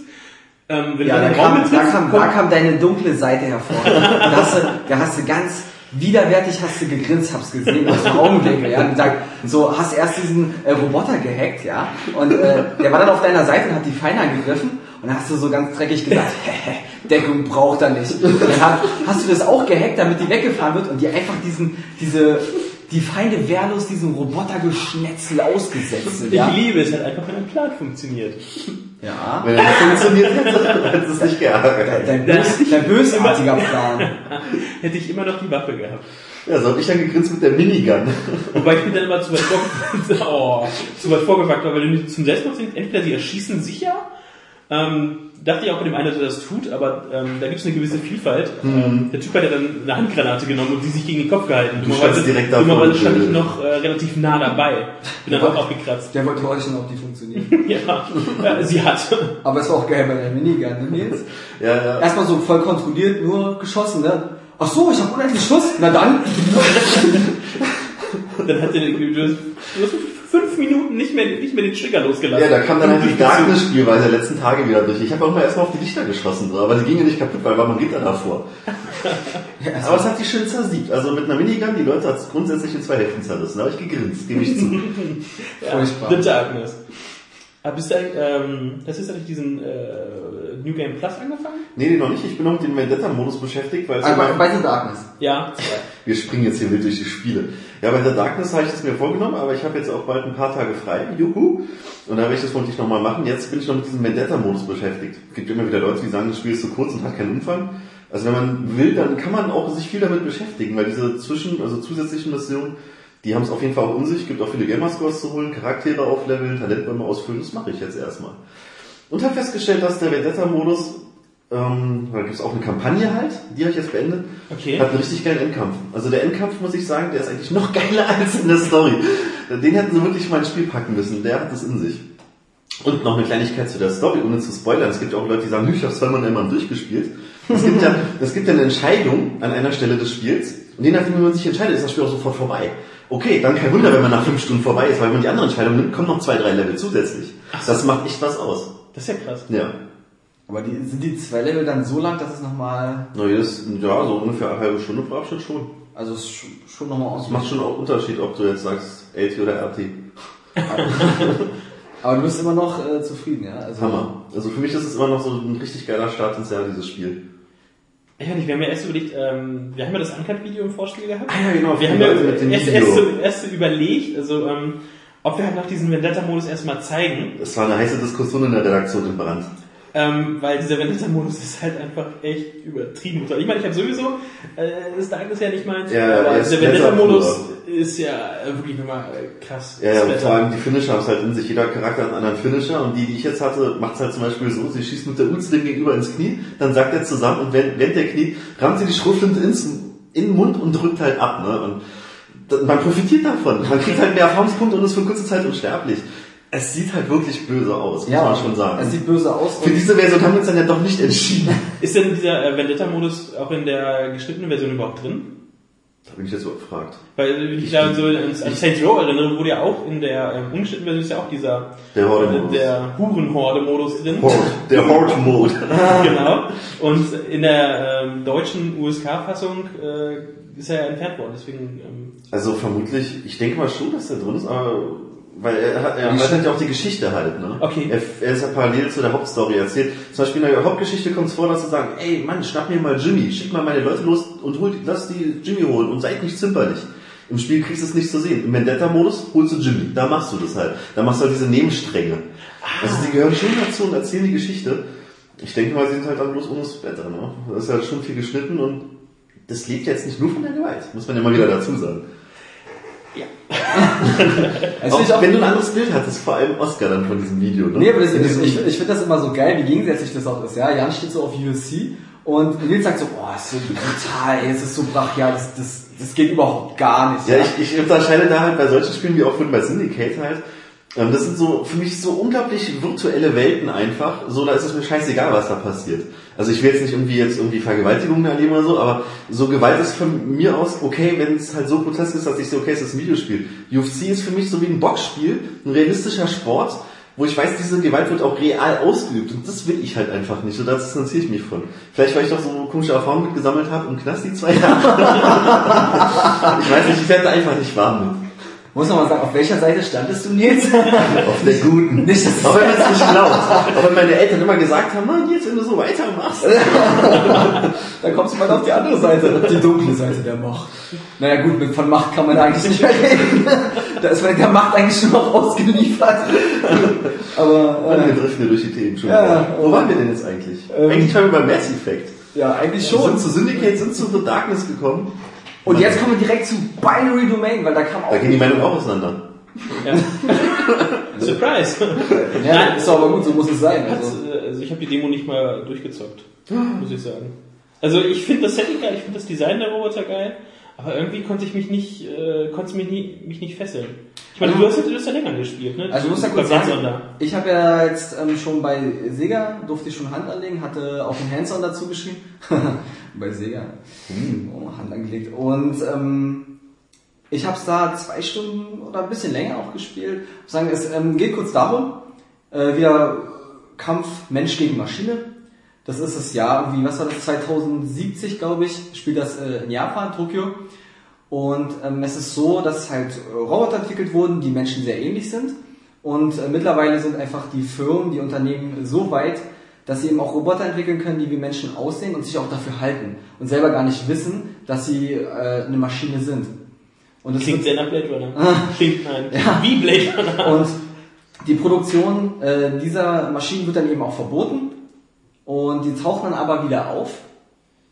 Ähm, wenn Ja, du da kam, da, kam, da kam deine dunkle Seite hervor. Da hast du, da hast du ganz widerwärtig hast du gegrinst, hab's gesehen aus dem Augenwinkel, ja. Und sag, so hast erst diesen äh, Roboter gehackt, ja. Und äh, der war dann auf deiner Seite und hat die Feinde angegriffen. Und dann hast du so ganz dreckig gesagt, Deckung braucht er nicht. Und dann hast, hast du das auch gehackt, damit die weggefahren wird und die einfach diesen, diese, die Feinde wehrlos diesem Robotergeschnetzel ausgesetzt sind, ich ja. liebe es halt einfach, wenn ein Plan funktioniert. Ja. Wenn er nicht funktioniert hätte, hätte es nicht geärgert. Dein, bös, dein bösartiger Plan. Hätte ich immer noch die Waffe gehabt. Ja, so hab ich dann gegrinst mit der Minigun. Wobei ich bin dann immer zu weit, vorge oh, zu weit vorgewagt war, weil du nicht zum Selbstmord sind, entweder sie erschießen sicher, ähm, dachte ich auch bei dem einen, dass er das tut, aber ähm, da gibt es eine gewisse Vielfalt. Ähm, der Typ hat ja dann eine Handgranate genommen und die sich gegen den Kopf gehalten. Du standst direkt dummerweise stand ich noch äh, relativ nah dabei. Bin dann auch abgekratzt. Der wollte heute schon, ob die funktioniert. ja, äh, sie hat. Aber es war auch geil bei der Minigun, ne Nils? Ja, ja. Erstmal so voll kontrolliert, nur geschossen, ne? Ach so, ich habe unendlich Schuss. Na dann. Dann hat er, hast, du hast fünf Minuten nicht mehr, nicht mehr den Trigger losgelassen. Ja, da kam dann halt die. Darkness-Spielweise der letzten Tage wieder durch. Ich habe auch mal erstmal auf die Lichter geschossen, so, aber die gingen nicht kaputt, weil war man Gitter davor. aber es hat die schön zersiebt. Also mit einer Minigun, die Leute hat es grundsätzlich in zwei Hälften zerrissen. Da habe ich gegrinst, gebe ich zu. Furchtbar. The Darkness. Aber bist du eigentlich, ähm, hast du jetzt eigentlich diesen äh, New Game Plus angefangen? nee, nee, noch nicht. Ich bin noch mit dem Vendetta-Modus beschäftigt, weil es Aber ja bei The Darkness. Ja. Wir springen jetzt hier wild durch die Spiele. Ja, bei The Darkness habe ich das mir vorgenommen, aber ich habe jetzt auch bald ein paar Tage frei. Juhu! Und da werde ich das vermutlich nochmal machen. Jetzt bin ich noch mit diesem Vendetta-Modus beschäftigt. Es gibt immer wieder Leute, die sagen, das Spiel ist zu kurz und hat keinen Umfang. Also wenn man will, dann kann man auch sich viel damit beschäftigen, weil diese zwischen, also zusätzlichen Missionen, die haben es auf jeden Fall auch in sich. gibt auch viele Gamerscores zu holen, Charaktere aufleveln, Talentbäume ausfüllen. Das mache ich jetzt erstmal. Und habe festgestellt, dass der Vendetta-Modus, ähm, da gibt es auch eine Kampagne halt, die habe ich jetzt beendet, Okay. hat einen richtig geilen Endkampf. Also der Endkampf, muss ich sagen, der ist eigentlich noch geiler als in der Story. Den hätten sie wirklich mal ins Spiel packen müssen. Der hat das in sich. Und noch eine Kleinigkeit zu der Story, ohne zu spoilern. Es gibt ja auch Leute, die sagen, ich habe zweimal immer durchgespielt. Es gibt ja, es gibt ja eine Entscheidung an einer Stelle des Spiels. Und je nachdem, wie man sich entscheidet, ist das Spiel auch sofort vorbei. Okay, dann kein Wunder, wenn man nach fünf Stunden vorbei ist, weil wenn man die andere Entscheidung nimmt, kommen noch zwei, drei Level zusätzlich. Das macht echt was aus. Das ist ja krass. Ja. Aber die, sind die zwei Level dann so lang, dass es nochmal, Na, jedes, ja, so ungefähr eine halbe Stunde pro Abschnitt schon. also es ist schon nochmal aus. Das macht schon auch Unterschied, ob du jetzt sagst LT oder RT. Aber du bist immer noch äh, zufrieden, ja? Also, Hammer. Also für mich ist es immer noch so ein richtig geiler Start ins Jahr, dieses Spiel. Ich weiß nicht, wir haben ja erst überlegt, ähm, wir haben ja das Uncut-Video im Vorspiel gehabt. Ah ja, genau, Wir haben ja Leute mit dem erst, Video. erst, so, erst so überlegt, also ähm, ob wir halt nach diesem Vendetta-Modus erstmal zeigen, Es war eine heiße Diskussion in der Redaktion in Brand. Ähm, weil dieser Vendetta-Modus ist halt einfach echt übertrieben. Ich meine, ich habe sowieso, äh, das Darkness ja nicht meins, Ja, aber er ist dieser Vendetta-Modus ist ja äh, wirklich nochmal äh, krass. Ja, ja, und vor allem die Finisher haben es halt in sich. Jeder Charakter hat einen anderen Finisher und die, die ich jetzt hatte, macht es halt zum Beispiel so, sie schießt mit der Uzi dem gegenüber ins Knie, dann sagt er zusammen und während, während der Knie rammt sie die Schrotflinte ins, in den Mund und drückt halt ab, ne? Und man profitiert davon. Man kriegt halt mehr Erfahrungspunkte und ist für kurze Zeit unsterblich. Es sieht halt wirklich böse aus, muss ja, man schon sagen. Es sieht böse aus. Für diese Version haben wir uns dann ja doch nicht entschieden. Ist denn dieser äh, Vendetta-Modus auch in der geschnittenen Version überhaupt drin? Da bin ich jetzt überfragt. Weil wenn ich da so an, Saints Row erinnere, wurde ja auch in der ähm, umgeschnittenen Version ist ja auch dieser Der äh, Horde-Modus. der Hurenhorde-Modus drin. Horde. Der Horde-Mode. genau. Und in der ähm, deutschen USK-Fassung äh, ist er ja entfernt worden. Deswegen ähm, Also vermutlich, ich denke mal schon, dass der drin ist, aber weil er hat, er schon- ja auch die Geschichte halt, ne? Okay. Er, er ist ja parallel zu der Hauptstory erzählt. Zum Beispiel in der Hauptgeschichte kommt es vor, dass sie sagen, ey Mann, schnapp mir mal Jimmy, schick mal meine Leute los und hol, lass die Jimmy holen und seid nicht zimperlich. Im Spiel kriegst du es nicht zu sehen. Im Vendetta-Modus holst du Jimmy. Da machst du das halt. Da machst du halt diese Nebenstränge. Also die gehören schon dazu und erzählen die Geschichte. Ich denke mal, sie sind halt dann bloß ohne Splatter, ne? Das ist halt schon viel geschnitten und das lebt jetzt nicht nur von der Gewalt. Muss man ja mal wieder dazu sagen. Es Auch, ich auch, wenn du ein anderes Bild hattest, vor allem Oscar dann von diesem Video, ne? nee, aber das, du- ich, ich finde das immer so geil, wie gegensätzlich das auch ist. Ja, Jan steht so auf UFC und Nils sagt so, oh, ist so brutal, ey, es ist so brachial, das, das, das geht überhaupt gar nicht. Ja, ich, ich unterscheide da halt bei solchen Spielen wie auch vorhin bei Syndicate halt. Ähm, Das sind so für mich so unglaublich virtuelle Welten einfach. So, da ist es mir scheißegal, was da passiert. Also ich will jetzt nicht irgendwie jetzt irgendwie Vergewaltigungen erleben oder so, aber so Gewalt ist von mir aus okay, wenn es halt so grotesk ist, dass ich so, okay, es ist ein Videospiel. UFC ist für mich so wie ein Boxspiel, ein realistischer Sport, wo ich weiß, diese Gewalt wird auch real ausgeübt und das will ich halt einfach nicht und da distanziere ich mich von. Vielleicht, weil ich doch so komische Erfahrungen mitgesammelt habe im Knast die zwei Jahre. ich weiß nicht, ich werde einfach nicht warm mit. Muss noch mal sagen, auf welcher Seite standest du, Nils? Auf der guten. Nicht, Auch wenn man es nicht glaubt. Auch wenn meine Eltern immer gesagt haben, Mann, jetzt wenn du so weitermachst. Dann kommst du mal auf die andere Seite, die dunkle Seite der Macht. Naja gut, mit von Macht kann man eigentlich nicht mehr reden. Da ist man der Macht eigentlich schon noch ausgeliefert. Aber Mann, wir äh, driften durch die Themen schon. Ja. Wo waren wir denn jetzt eigentlich? ähm, eigentlich waren wir beim Mass Effect. ja, eigentlich Wir schon. sind zu Syndicate, sind zu The Darkness gekommen. Und jetzt kommen wir direkt zu Binary Domain, weil da kam auch... Da gehen die Meinungen auch auseinander. ja. Surprise! Ja, Nein, ist aber gut, so muss es sein. Also. äh, also ich habe die Demo nicht mal durchgezockt, muss ich sagen. Also ich finde das Setting geil, ich finde das Design der Roboter geil, aber irgendwie konnte ich mich nicht, äh, konnte es mich, nie, mich nicht fesseln. Ich meine, du hast, ja- du hast ja länger gespielt, ne? Also ich muss ja kurz sagen, Hands-on da. ich habe ja jetzt ähm, schon bei Sega, durfte ich schon Hand anlegen, hatte auch ein Hands-on dazu geschrieben. bei Sega. Oh, Hand angelegt. Und ähm, Ich habe es da zwei Stunden oder ein bisschen länger auch gespielt. Ich muss sagen, es ähm, geht kurz darum, äh, wieder Kampf Mensch gegen Maschine. Das ist das Jahr, irgendwie, was war das, 2070, glaube ich, spielt das äh, in Japan, Tokio. Und ähm, es ist so, dass halt Roboter entwickelt wurden, die Menschen sehr ähnlich sind. Und äh, mittlerweile sind einfach die Firmen, die Unternehmen so weit, dass sie eben auch Roboter entwickeln können, die wie Menschen aussehen und sich auch dafür halten. Und selber gar nicht wissen, dass sie äh, eine Maschine sind. Und es Klingt sehr nach Blade Runner. Klingt nein. Ja. Wie Blade Runner. Und die Produktion äh, dieser Maschinen wird dann eben auch verboten. Und die tauchen dann aber wieder auf.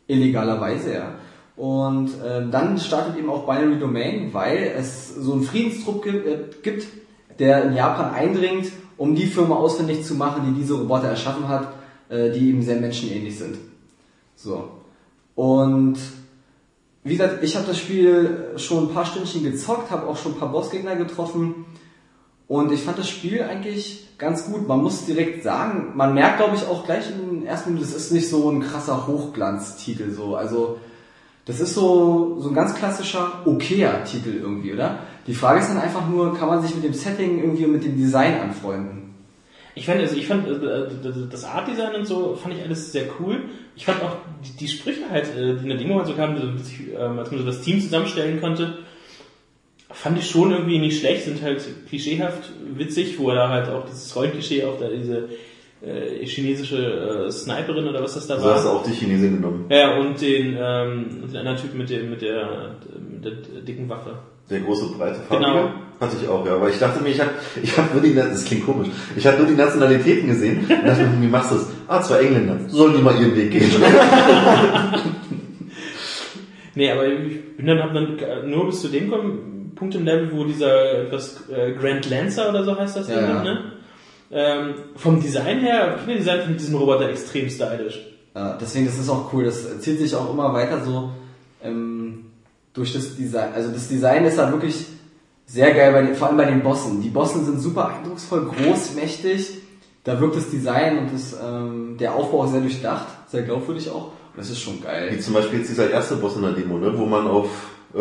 Illegalerweise, ja. Und äh, dann startet eben auch Binary Domain, weil es so einen Friedenstrupp äh, gibt, der in Japan eindringt, um die Firma ausfindig zu machen, die diese Roboter erschaffen hat, äh, die eben sehr menschenähnlich sind. So. Und wie gesagt, ich habe das Spiel schon ein paar Stündchen gezockt, habe auch schon ein paar Bossgegner getroffen und ich fand das Spiel eigentlich ganz gut. Man muss direkt sagen, man merkt glaube ich auch gleich im ersten Minuten, das ist nicht so ein krasser Hochglanztitel so. Also das ist so, so ein ganz klassischer okayer Titel irgendwie, oder? Die Frage ist dann einfach nur, kann man sich mit dem Setting irgendwie und mit dem Design anfreunden? Ich fand, also ich fand äh, das Art-Design und so fand ich alles sehr cool. Ich fand auch die, die Sprüche halt, äh, die in der Demo halt so kamen, ähm, als man so das Team zusammenstellen konnte, fand ich schon irgendwie nicht schlecht, sind halt klischeehaft witzig, wo er da halt auch dieses Rollenklischee auf da diese äh, chinesische äh, Sniperin oder was das da hast du war. auch die Chinesin genommen. Ja, und den, ähm, und den anderen Typen mit der, mit der, mit der dicken Waffe. Der große breite Farbige? Genau. Hatte ich auch, ja. Aber ich dachte mir, ich habe ich hab nur die, das klingt komisch, ich habe nur die Nationalitäten gesehen und dachte mir, wie machst du das? Ah, zwei Engländer. Sollen die mal ihren Weg gehen? Nee, aber ich bin dann, hab dann nur bis zu dem kommen, Punkt im Level, wo dieser etwas äh, Grand Lancer oder so heißt das Ja, ja. ne? Ähm, vom Design her, ich finde Design von diesem Roboter extrem stylisch. Ja, deswegen, das ist auch cool. Das zieht sich auch immer weiter so ähm, durch das Design. Also das Design ist da wirklich sehr geil, bei den, vor allem bei den Bossen. Die Bossen sind super eindrucksvoll, groß, mächtig. Da wirkt das Design und das, ähm, der Aufbau sehr durchdacht, sehr glaubwürdig auch. Und das ist schon Wie geil. zum Beispiel jetzt dieser erste Boss in der Demo, ne? wo man auf, äh,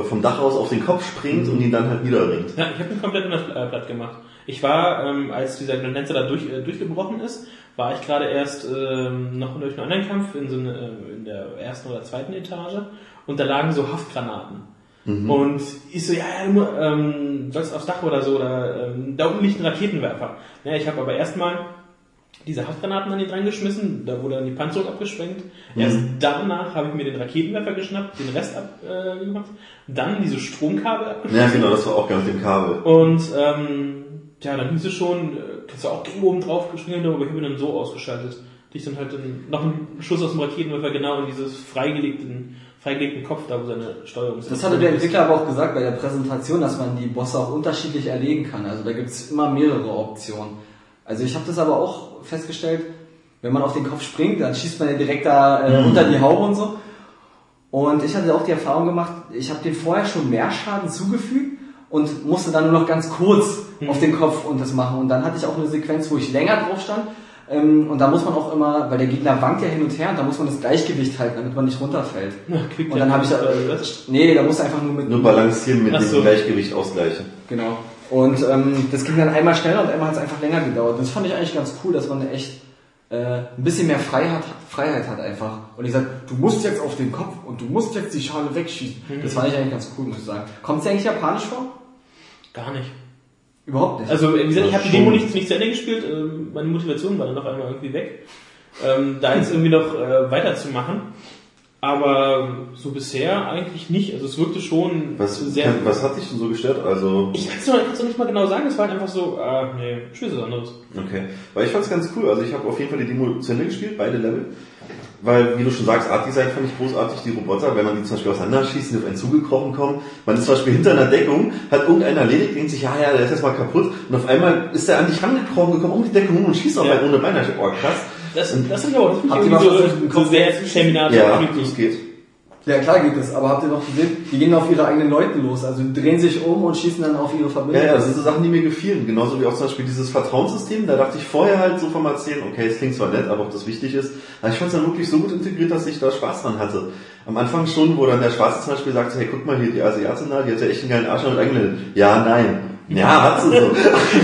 vom Dach aus auf den Kopf springt und ihn dann halt niederringt. Ja, ich habe ihn komplett äh, Blatt gemacht. Ich war, ähm, als dieser Grand Lancer da durch, äh, durchgebrochen ist, war ich gerade erst ähm, noch durch einen anderen Kampf in, so eine, äh, in der ersten oder zweiten Etage und da lagen so Haftgranaten. Und ich so, ja, ja, du ähm, sollst aufs Dach oder so, oder ähm, da unten liegt ein Raketenwerfer. Ja, ich habe aber erstmal diese Haftgranaten an ihn dran geschmissen, da wurde dann die Panzerung abgesprengt. Erst danach habe ich mir den Raketenwerfer geschnappt, den Rest abgemacht, äh, gemacht. dann diese Stromkabel abgeschmissen. Ja, genau, das war auch geil mit dem Kabel. Und ähm, ja, dann hieß es schon, äh, kannst du auch oben drauf geschwingen, aber ich habe ihn dann so ausgeschaltet. dass Ich dann halt dann noch einen Schuss aus dem Raketenwerfer genau in dieses freigelegten, freigelegten Kopf, da wo seine Steuerung ist. Das hatte der Entwickler aber auch gesagt bei der Präsentation, dass man die Bosse auch unterschiedlich erlegen kann. Also da gibt's immer mehrere Optionen. Also ich habe das aber auch festgestellt, wenn man auf den Kopf springt, dann schießt man ja direkt da äh, unter die Haube und so. Und ich hatte auch die Erfahrung gemacht, ich habe dem vorher schon mehr Schaden zugefügt und musste dann nur noch ganz kurz auf den Kopf und das machen. Und dann hatte ich auch eine Sequenz, wo ich länger drauf stand. Ähm, und da muss man auch immer, weil der Gegner wankt ja hin und her, und da muss man das Gleichgewicht halten, damit man nicht runterfällt. Quick Und dann habe ich, äh, äh, nee, da muss einfach nur mit, Nur balancieren mit Ach dem so. Gleichgewicht ausgleichen. genau. Und ähm, das ging dann einmal schneller und einmal hat es einfach länger gedauert. Das fand ich eigentlich ganz cool, dass man echt äh, ein bisschen mehr Freiheit, Freiheit hat einfach. Und ich sag, du musst jetzt auf den Kopf und du musst jetzt die Schale wegschießen. Das fand ich eigentlich ganz cool, muss ich sagen. Kommt es eigentlich japanisch vor? Gar nicht. Überhaupt nicht. Also, wie gesagt, ich habe die. Demo nicht, nicht zu Ende gespielt, ähm, meine Motivation war dann auf einmal irgendwie weg, ähm, da jetzt irgendwie noch äh, weiterzumachen. Aber so bisher eigentlich nicht. Also es wirkte schon Was, sehr. was hat dich denn so gestört? Also, Ich kann es noch, noch nicht mal genau sagen, es war halt einfach so, ah, nee, Spiel ist anderes. okay. Weil ich fand's ganz cool. Also ich habe auf jeden Fall die Demo zu Ende gespielt, beide Level. Weil, wie du schon sagst, Art Design fand ich großartig, die Roboter, wenn man die zum Beispiel auseinanderschießt, die auf einen zugekrochen kommen. Man ist zum Beispiel hinter einer Deckung, hat irgendeiner erledigt, denkt sich, ja, ja, der ist jetzt mal kaputt. Und auf einmal ist er an dich rangekrochen gekommen, um die Deckung rum und schießt auf Ja. einen ohne ich, Oh, krass. Das, das finde ich aber, das Habt ihr mal so, so? Terminator Ja, das geht. Ja, klar geht es, aber habt ihr noch gesehen, die gehen auf ihre eigenen Leute los, also die drehen sich um und schießen dann auf ihre Ja, Verbündeten. ja, das sind so Sachen, die mir gefielen. Genauso wie auch zum Beispiel dieses Vertrauenssystem. Da dachte ich vorher halt so vom Erzählen, okay, es klingt zwar nett, aber ob das wichtig ist. Aber ich fand es dann wirklich so gut integriert, dass ich da Spaß dran hatte. Am Anfang schon, wo dann der Schwarze zum Beispiel sagte, hey, guck mal hier, die Asiatin da, die hat ja echt einen geilen Arsch und eingelendet. Ja, nein. Ja, hat sie so.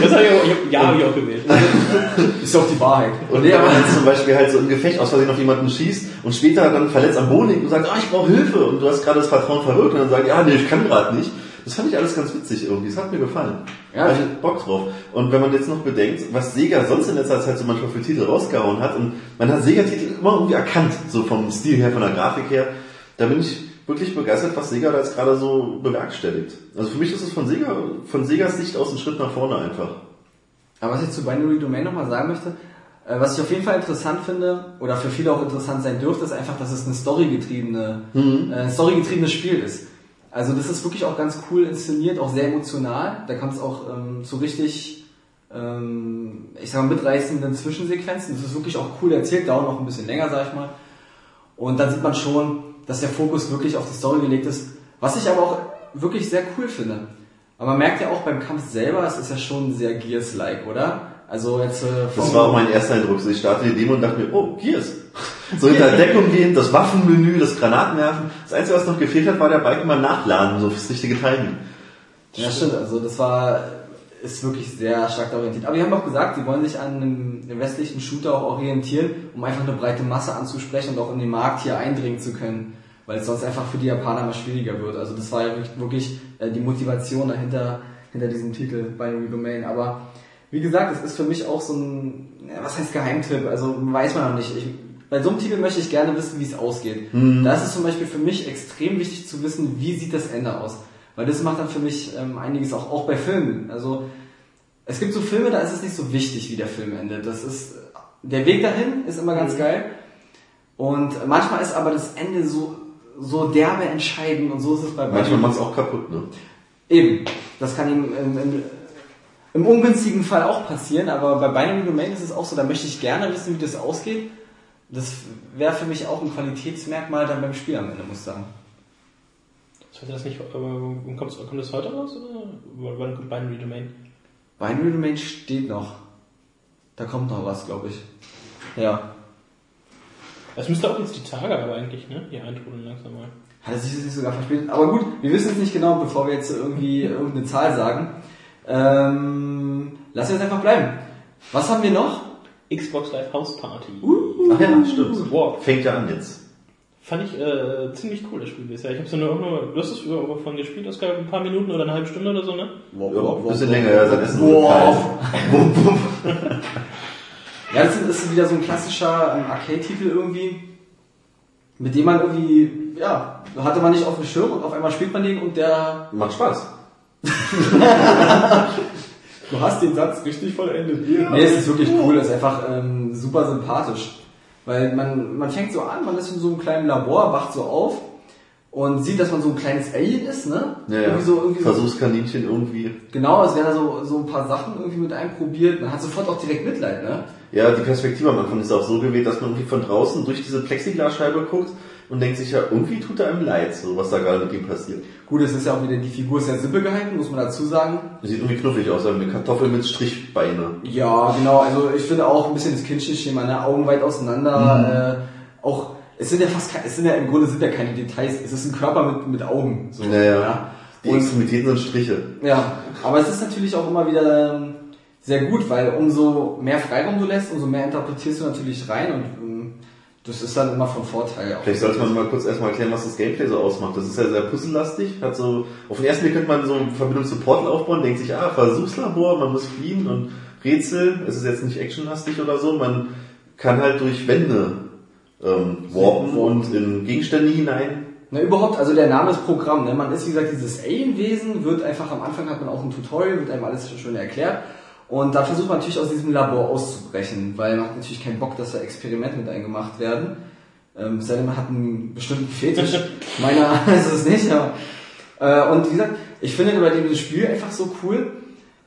Das habe ich auch, ich hab, ja, hab ich auch gewählt. Ist doch die Wahrheit. Und der aber dann zum Beispiel halt so im Gefecht aus Versehen auf jemanden schießt und später dann verletzt am Boden liegt und sagt, ah, ich brauche Hilfe und du hast gerade das Vertrauen verwirkt und dann sagt, ja, nee, ich kann gerade nicht. Das fand ich alles ganz witzig irgendwie. Das hat mir gefallen. Ja, Ja, ich hab Bock drauf. Und wenn man jetzt noch bedenkt, was Sega sonst in letzter Zeit so manchmal für Titel rausgehauen hat und man hat Sega-Titel immer irgendwie erkannt, so vom Stil her, von der Grafik her, da bin ich wirklich begeistert, was Sega da jetzt gerade so bewerkstelligt. Also für mich ist es von Sega, von Segas Sicht aus ein Schritt nach vorne einfach. Aber was ich zu Binary Domain nochmal sagen möchte, äh, was ich auf jeden Fall interessant finde, oder für viele auch interessant sein dürfte, ist einfach, dass es eine storygetriebene, Mhm. äh, storygetriebenes Spiel ist. Also das ist wirklich auch ganz cool inszeniert, auch sehr emotional. Da kommt es auch ähm, zu richtig, ähm, ich sag mal, mitreißenden Zwischensequenzen. Das ist wirklich auch cool erzählt, dauert noch ein bisschen länger, sag ich mal. Und dann sieht man schon, dass der Fokus wirklich auf die Story gelegt ist, was ich aber auch wirklich sehr cool finde. Aber man merkt ja auch beim Kampf selber, es ist ja schon sehr Gears-like, oder? Also jetzt äh, Das war auch mein erster Eindruck. So, Ich startete die Demo und dachte mir, oh, Gears. So hinter Deckung gehen, das Waffenmenü, das Granatenwerfen. Das Einzige, was noch gefehlt hat, war der Balken mal nachladen, so fürs richtige Timing. Ja, stimmt. Also das war ist wirklich sehr stark orientiert. Aber die haben auch gesagt, sie wollen sich an einem, einem westlichen Shooter auch orientieren, um einfach eine breite Masse anzusprechen und auch in den Markt hier eindringen zu können, weil es sonst einfach für die Japaner mal schwieriger wird. Also das war ja wirklich, äh, die Motivation dahinter hinter diesem Titel Binary Domain. Aber wie gesagt, es ist für mich auch so ein, was heißt Geheimtipp? Also weiß man noch nicht. Ich, bei so einem Titel möchte ich gerne wissen, wie es ausgeht. Da ist es zum Beispiel für mich extrem wichtig zu wissen, wie sieht das Ende aus. Weil das macht dann für mich ähm, einiges auch, auch bei Filmen. Also es gibt so Filme, da ist es nicht so wichtig, wie der Film endet. Das ist der Weg dahin ist immer ganz geil. Und manchmal ist aber das Ende so so derbe entscheidend und so ist es bei Manchmal Binary- macht es auch kaputt, ne? Eben. Das kann ihm im, im, im ungünstigen Fall auch passieren, aber bei Binary Domain ist es auch so, da möchte ich gerne wissen, wie das ausgeht. Das wäre für mich auch ein Qualitätsmerkmal dann beim Spiel am Ende, muss ich sagen. Sollte das nicht, äh, kommt, kommt das heute raus oder wann kommt Binary Domain? Binary Domain steht noch. Da kommt noch was, glaube ich. Ja. Das müsste auch jetzt die Tage aber eigentlich, ne? Hier eintrudeln langsam mal. Hat er sich das nicht sogar verspätet? Aber gut, wir wissen es nicht genau, bevor wir jetzt irgendwie irgendeine Zahl sagen. Ähm, lass uns einfach bleiben. Was haben wir noch? Xbox Live House Party. Ach ja, stimmt. Wow. Fängt ja an jetzt. Fand ich äh, ziemlich cool, das Spiel bisher. Ich hab's nur, nur, du hast es von gespielt, Oskar, ein paar Minuten oder eine halbe Stunde oder so, ne? Ja, ein bisschen länger, ja, sein Essen Wow. Ja, das ist- wieder so ein klassischer ähm, Arcade-Titel irgendwie, mit dem man irgendwie, ja, hatte man nicht auf dem Schirm und auf einmal spielt man den und der, Macht Spaß. du hast den Satz richtig vollendet. Nee, es ist wirklich cool, es ist einfach ähm, super sympathisch. Weil man, man fängt so an, man ist in so einem kleinen Labor, wacht so auf und sieht, dass man so ein kleines Alien ist, ne? Ja, ja. Irgendwie so, irgendwie so, Versuchskaninchen irgendwie. genau, es werden da so, so ein paar Sachen irgendwie mit einprobiert. Man hat sofort auch direkt Mitleid, ne? Ja, die Perspektive am Anfang ist auch so gewählt, dass man irgendwie von draußen durch diese Plexiglasscheibe guckt und denkt sich ja, irgendwie tut er einem leid, so was da gerade mit ihm passiert. Gut, es ist ja auch wieder, die Figur ist sehr simpel gehalten, muss man dazu sagen. Sieht irgendwie knuffig aus, eine Kartoffel mit Strichbeine. Ja, genau. Also ich finde auch ein bisschen das Kindchenschema, ne? Augen weit auseinander. Äh, auch es sind ja fast, es sind ja im Grunde sind ja keine Details. Es ist ein Körper mit mit Augen. So, Naja, die Und, Extremitäten sind Striche. ja, aber es ist natürlich auch immer wieder ähm, sehr gut, weil umso mehr Freiraum du lässt, umso mehr interpretierst du natürlich rein und ähm, das ist dann immer von Vorteil. Auch Vielleicht sollte man mal kurz erstmal erklären, was das Gameplay so ausmacht. Das ist ja sehr puzzellastig. Hat so, auf den ersten Blick könnte man so eine Verbindung zu Portal aufbauen, denkt sich, ah, Versuchslabor, man muss fliehen und Rätsel. Es ist jetzt nicht actionlastig oder so. Man kann halt durch Wände ähm, warpen und in Gegenstände hinein. Na, überhaupt, also der Name ist Programm. Ne? Man ist, wie gesagt, dieses Alien-Wesen, wird einfach am Anfang hat man auch ein Tutorial, wird einem alles schön erklärt. Und da versucht man natürlich aus diesem Labor auszubrechen, weil man hat natürlich keinen Bock, dass da Experimente mit einem gemacht werden. Ähm, es sei denn, man hat einen bestimmten Fetisch. Meiner ist es nicht, aber. Äh, und wie gesagt, ich finde bei dem Spiel einfach so cool,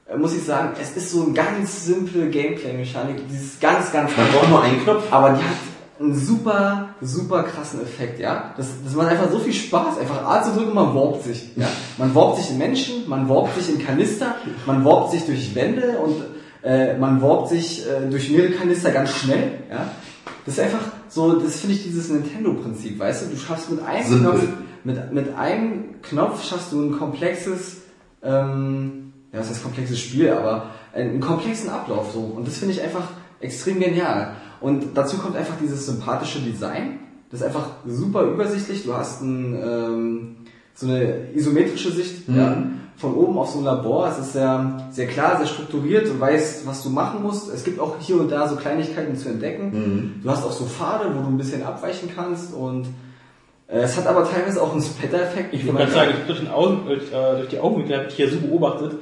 äh, muss ich sagen, es ist so eine ganz simple Gameplay-Mechanik, dieses ganz, ganz Man braucht nur einen Knopf. aber die hat einen super, super krassen Effekt, ja. Das, das macht einfach so viel Spaß, einfach A zu drücken man warpt sich, ja. Man warpt sich in Menschen, man warpt sich in Kanister, man warpt sich durch Wände und äh, man warpt sich äh, durch mehrere Kanister ganz schnell, ja. Das ist einfach so, das finde ich dieses Nintendo-Prinzip, weißt du, du schaffst mit einem Simpel. Knopf, mit, mit einem Knopf schaffst du ein komplexes, ähm, ja, was heißt komplexes Spiel, aber einen komplexen Ablauf so. Und das finde ich einfach extrem genial. Und dazu kommt einfach dieses sympathische Design. Das ist einfach super übersichtlich. Du hast ein, ähm, so eine isometrische Sicht ja, von oben auf so ein Labor. Es ist sehr, sehr klar, sehr strukturiert. Du weißt, was du machen musst. Es gibt auch hier und da so Kleinigkeiten zu entdecken. Du hast auch so Pfade, wo du ein bisschen abweichen kannst. Und äh, es hat aber teilweise auch einen Splatter-Effekt. Ich würde gerade sagen, durch, Augen, durch, äh, durch die Augenwinkel habe ich hier so beobachtet,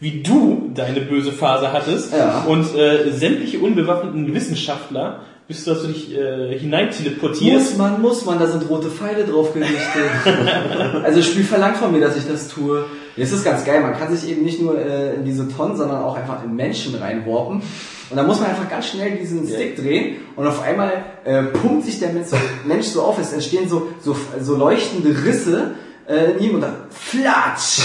wie du deine böse Phase hattest Ja. und äh, sämtliche unbewaffneten Wissenschaftler, bis du, dass du dich äh, hinein teleportierst. Muss man, muss man, da sind rote Pfeile drauf gerichtet. also das Spiel verlangt von mir, dass ich das tue. Es ist ganz geil, man kann sich eben nicht nur äh, in diese Tonnen, sondern auch einfach in Menschen reinwarpen. Und dann muss man einfach ganz schnell diesen Stick drehen und auf einmal äh, pumpt sich der Mensch so, Mensch so auf, es entstehen so, so, so leuchtende Risse äh, in ihm und dann flatsch!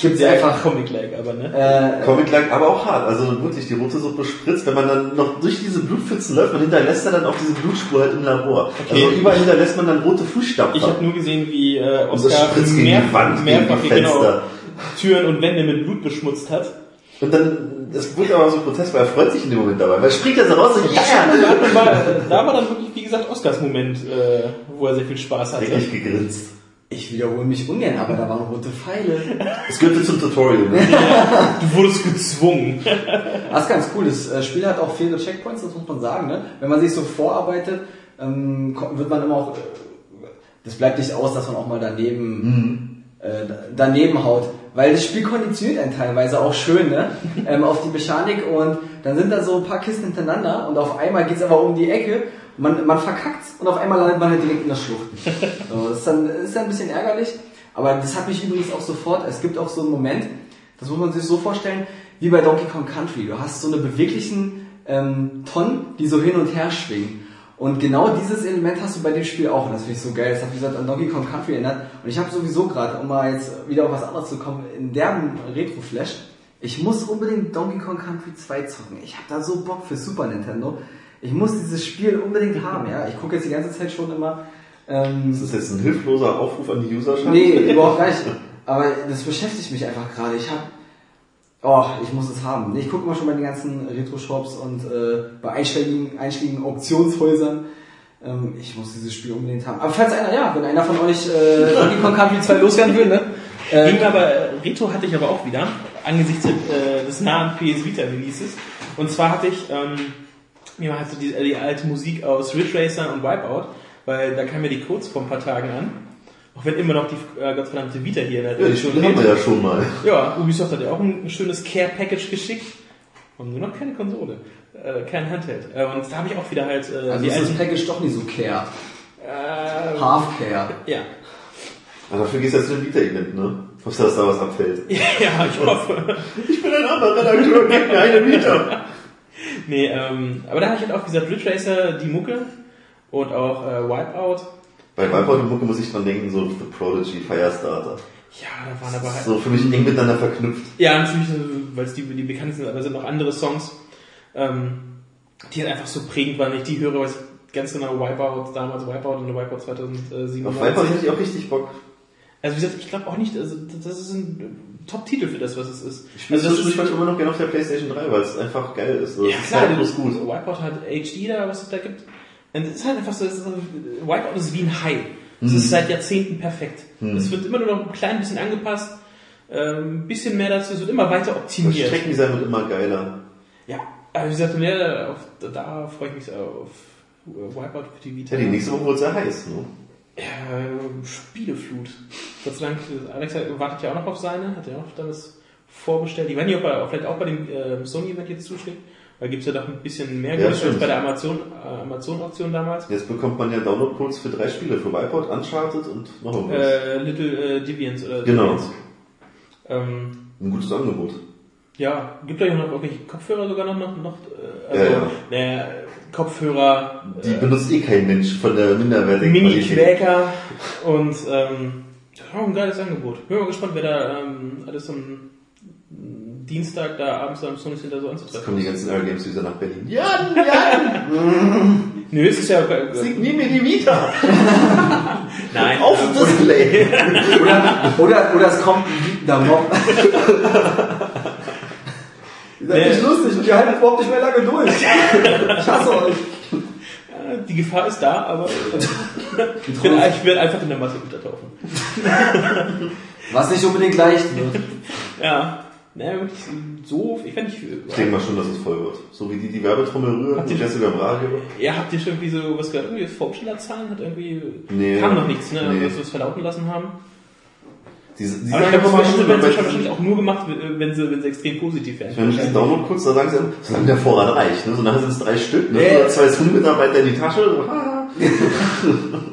Gibt's Sehr einfach Comic-like, aber ne? äh, Comic-like, aber auch hart. Also wirklich, die rote Suppe spritzt. Wenn man dann noch durch diese Blutpfützen läuft, man hinterlässt dann auch diese Blutspur halt im Labor. Okay. Also überall hinterlässt man dann rote Fußstapfen. Ich habe nur gesehen, wie äh, Und das Oscar spritzt gegen die Wand, gegen mehrfach die genau, Fenster. Türen und Wände mit Blut beschmutzt hat. Und dann, das wird aber so grotesk, weil er freut sich in dem Moment dabei. Weil er springt ja so raus und ja, äh, da war dann wirklich, wie gesagt, Oscars Moment, äh, wo er sehr viel Spaß hatte. richtig gegrinst. Ich wiederhole mich ungern, aber da waren rote Pfeile. Es gehörte zum Tutorial. Ne? Du wurdest gezwungen. Das ist ganz cool. Das äh, Spiel hat auch viele Checkpoints, das muss man sagen. Ne? Wenn man sich so vorarbeitet, ähm, wird man immer auch. Äh, das bleibt nicht aus, dass man auch mal daneben äh, da- daneben haut. Weil das Spiel konditioniert einen teilweise auch schön ne? ähm, auf die Mechanik und dann sind da so ein paar Kisten hintereinander und auf einmal geht's aber um die Ecke. Man, man verkackt und auf einmal landet man halt direkt in der Schlucht. So, das ist dann, ist dann ein bisschen ärgerlich. Aber das hat mich übrigens auch sofort, es gibt auch so einen Moment, das muss man sich so vorstellen, wie bei Donkey Kong Country. Du hast so eine beweglichen ähm, Tonnen, die so hin und her schwingen. Und genau dieses Element hast du bei dem Spiel auch. Und das finde ich so geil. Das hat, wie gesagt, an Donkey Kong Country erinnert. Und ich habe sowieso gerade, um mal jetzt wieder auf was anderes zu kommen, in derben Retro-Flash, ich muss unbedingt Donkey Kong Country 2 zocken. Ich habe da so Bock für Super Nintendo. Ich muss dieses Spiel unbedingt haben, ja. Ich gucke jetzt die ganze Zeit schon immer... Ähm, Das ist jetzt ein hilfloser Aufruf an die Userschaft. Nee, überhaupt nicht. Aber das beschäftigt mich einfach gerade. Ich habe, oh, ich muss es haben. Ich gucke immer schon bei den ganzen Retro-Shops und äh, bei einschlägigen, einschlägigen Auktionshäusern. Ähm, ich muss dieses Spiel unbedingt haben. Aber falls einer, ja, wenn einer von euch äh, Donkey Kong Country 2 loswerden will, ne? Ging Äh, aber, Retro hatte ich aber auch wieder, angesichts äh, des nahen PS Vita Releases. Und zwar hatte ich, ähm, mir halt so die, die alte Musik aus Ridge Racer und Wipeout, weil da kamen ja die Codes vor ein paar Tagen an. Auch wenn immer noch die äh, gottverdammte Vita hier in der Ja, die Spiele haben wir ja schon mal. Ja, Ubisoft hat ja auch ein, ein schönes Care-Package geschickt. Und nur noch keine Konsole, äh, kein Handheld. Äh, und da habe ich auch wieder halt äh, also die ist das alten... Package doch nicht so care. Äh, Half care. ja. Aber dafür gehst du jetzt zu dem Vita-Event, ne? Hoffst du, dass da was abfällt. ja, ich hoffe. Ich bin ein anderer Redakteur, gib mir eine Vita. Nee, ähm, aber da habe ich halt auch, gesagt, Ridge Racer, die Mucke und auch äh, Wipeout. Bei Wipeout und Mucke muss ich dran denken, so The Prodigy, Firestarter. Ja, da waren aber halt... So für mich eng miteinander verknüpft. Ja, natürlich, weil es die, die bekannt sind, aber es sind noch andere Songs, ähm, die halt einfach so prägend waren. Wenn ich die höre, weiß ich ganz genau Wipeout, damals Wipeout und Wipeout 2007. Auf Wipeout hätte ich auch richtig Bock. Also wie gesagt, ich glaube auch nicht, also das ist ein Top-Titel für das, was es ist. Ich spiele also das das zwischendurch immer noch gerne auf der Playstation 3, weil es einfach geil ist. Ja, ist klar, halt du bloß gut. Wipeout hat HD da, was es da gibt. Und es ist halt einfach so, ist, Wipeout ist wie ein Hai. Es Mhm. ist seit Jahrzehnten perfekt. Es wird immer nur noch ein klein bisschen angepasst, ähm, ein bisschen mehr dazu, es wird immer weiter Das optimiert. Streckendesign wird immer geiler. Ja, aber wie gesagt, mehr auf, da freue ich mich sehr auf äh, Wipeout für die Vita. Ja, die nächste Woche wird sehr heiß, ne? Ja, Spieleflut. Gott sei Dank, Alex wartet ja auch noch auf seine, hat ja auch dann das vorbestellt. Ich weiß nicht, ob er vielleicht auch bei dem äh, Sony-Event jetzt zuschlägt, weil gibt's ja doch ein bisschen mehr Ja, Geld als bei der Amazon, äh, Amazon-Auktion damals. Jetzt bekommt man ja Download-Codes für drei Spiele, für Wipeout, Uncharted und noch irgendwas. Äh, Little äh, Deviants oder Genau. Deviants. Ähm, Ein gutes Angebot. Ja, gibt da ja noch irgendwelche Kopfhörer sogar noch, noch, noch äh, also, Ja, ja. naja, Kopfhörer, Die benutzt eh kein Mensch von der minderwertigen Mini-Quäker und ähm, das war auch ein geiles Angebot. Bin mal gespannt, wer da ähm, alles am Dienstag da abends am Sony Center so Jetzt anzutreffen. kommen die ganzen Games wieder nach Berlin. Jan, Jan, Nö, es ist ja signier mir die Vita. nein. Auf Display. Oder, oder, oder es kommt ein wütender Mob. Seid Nee. nicht lustig und ihr haltet überhaupt nicht mehr lange durch. Ich hasse euch. Die Gefahr ist da, aber ich bin, ich werde einfach in der Masse untertauchen. Was nicht unbedingt leicht wird. Ja. Naja, wirklich so, ich fände nicht Ich denke mal schon, dass es voll wird. So wie die die Werbetrommel rühren, Habt die ihr- Jessica Radio. Ja, habt ihr schon irgendwie so was gehört? Irgendwie Vorstellerzahlen hat irgendwie. Nee. Kam noch nichts, ne? Nee. Dass wir es verlauten lassen haben. Diese, die Aber ich sagen glaube, das schon, werden sie wenn wahrscheinlich auch nur gemacht, wenn sie, wenn sie extrem positiv wenn werden. ich diesen Download kurz, da sagen sie, solange der Vorrat reicht, ne? So nachher sind es drei Stück, ne? Oder zwei Zoom-Mitarbeiter in die Tasche. so, haha.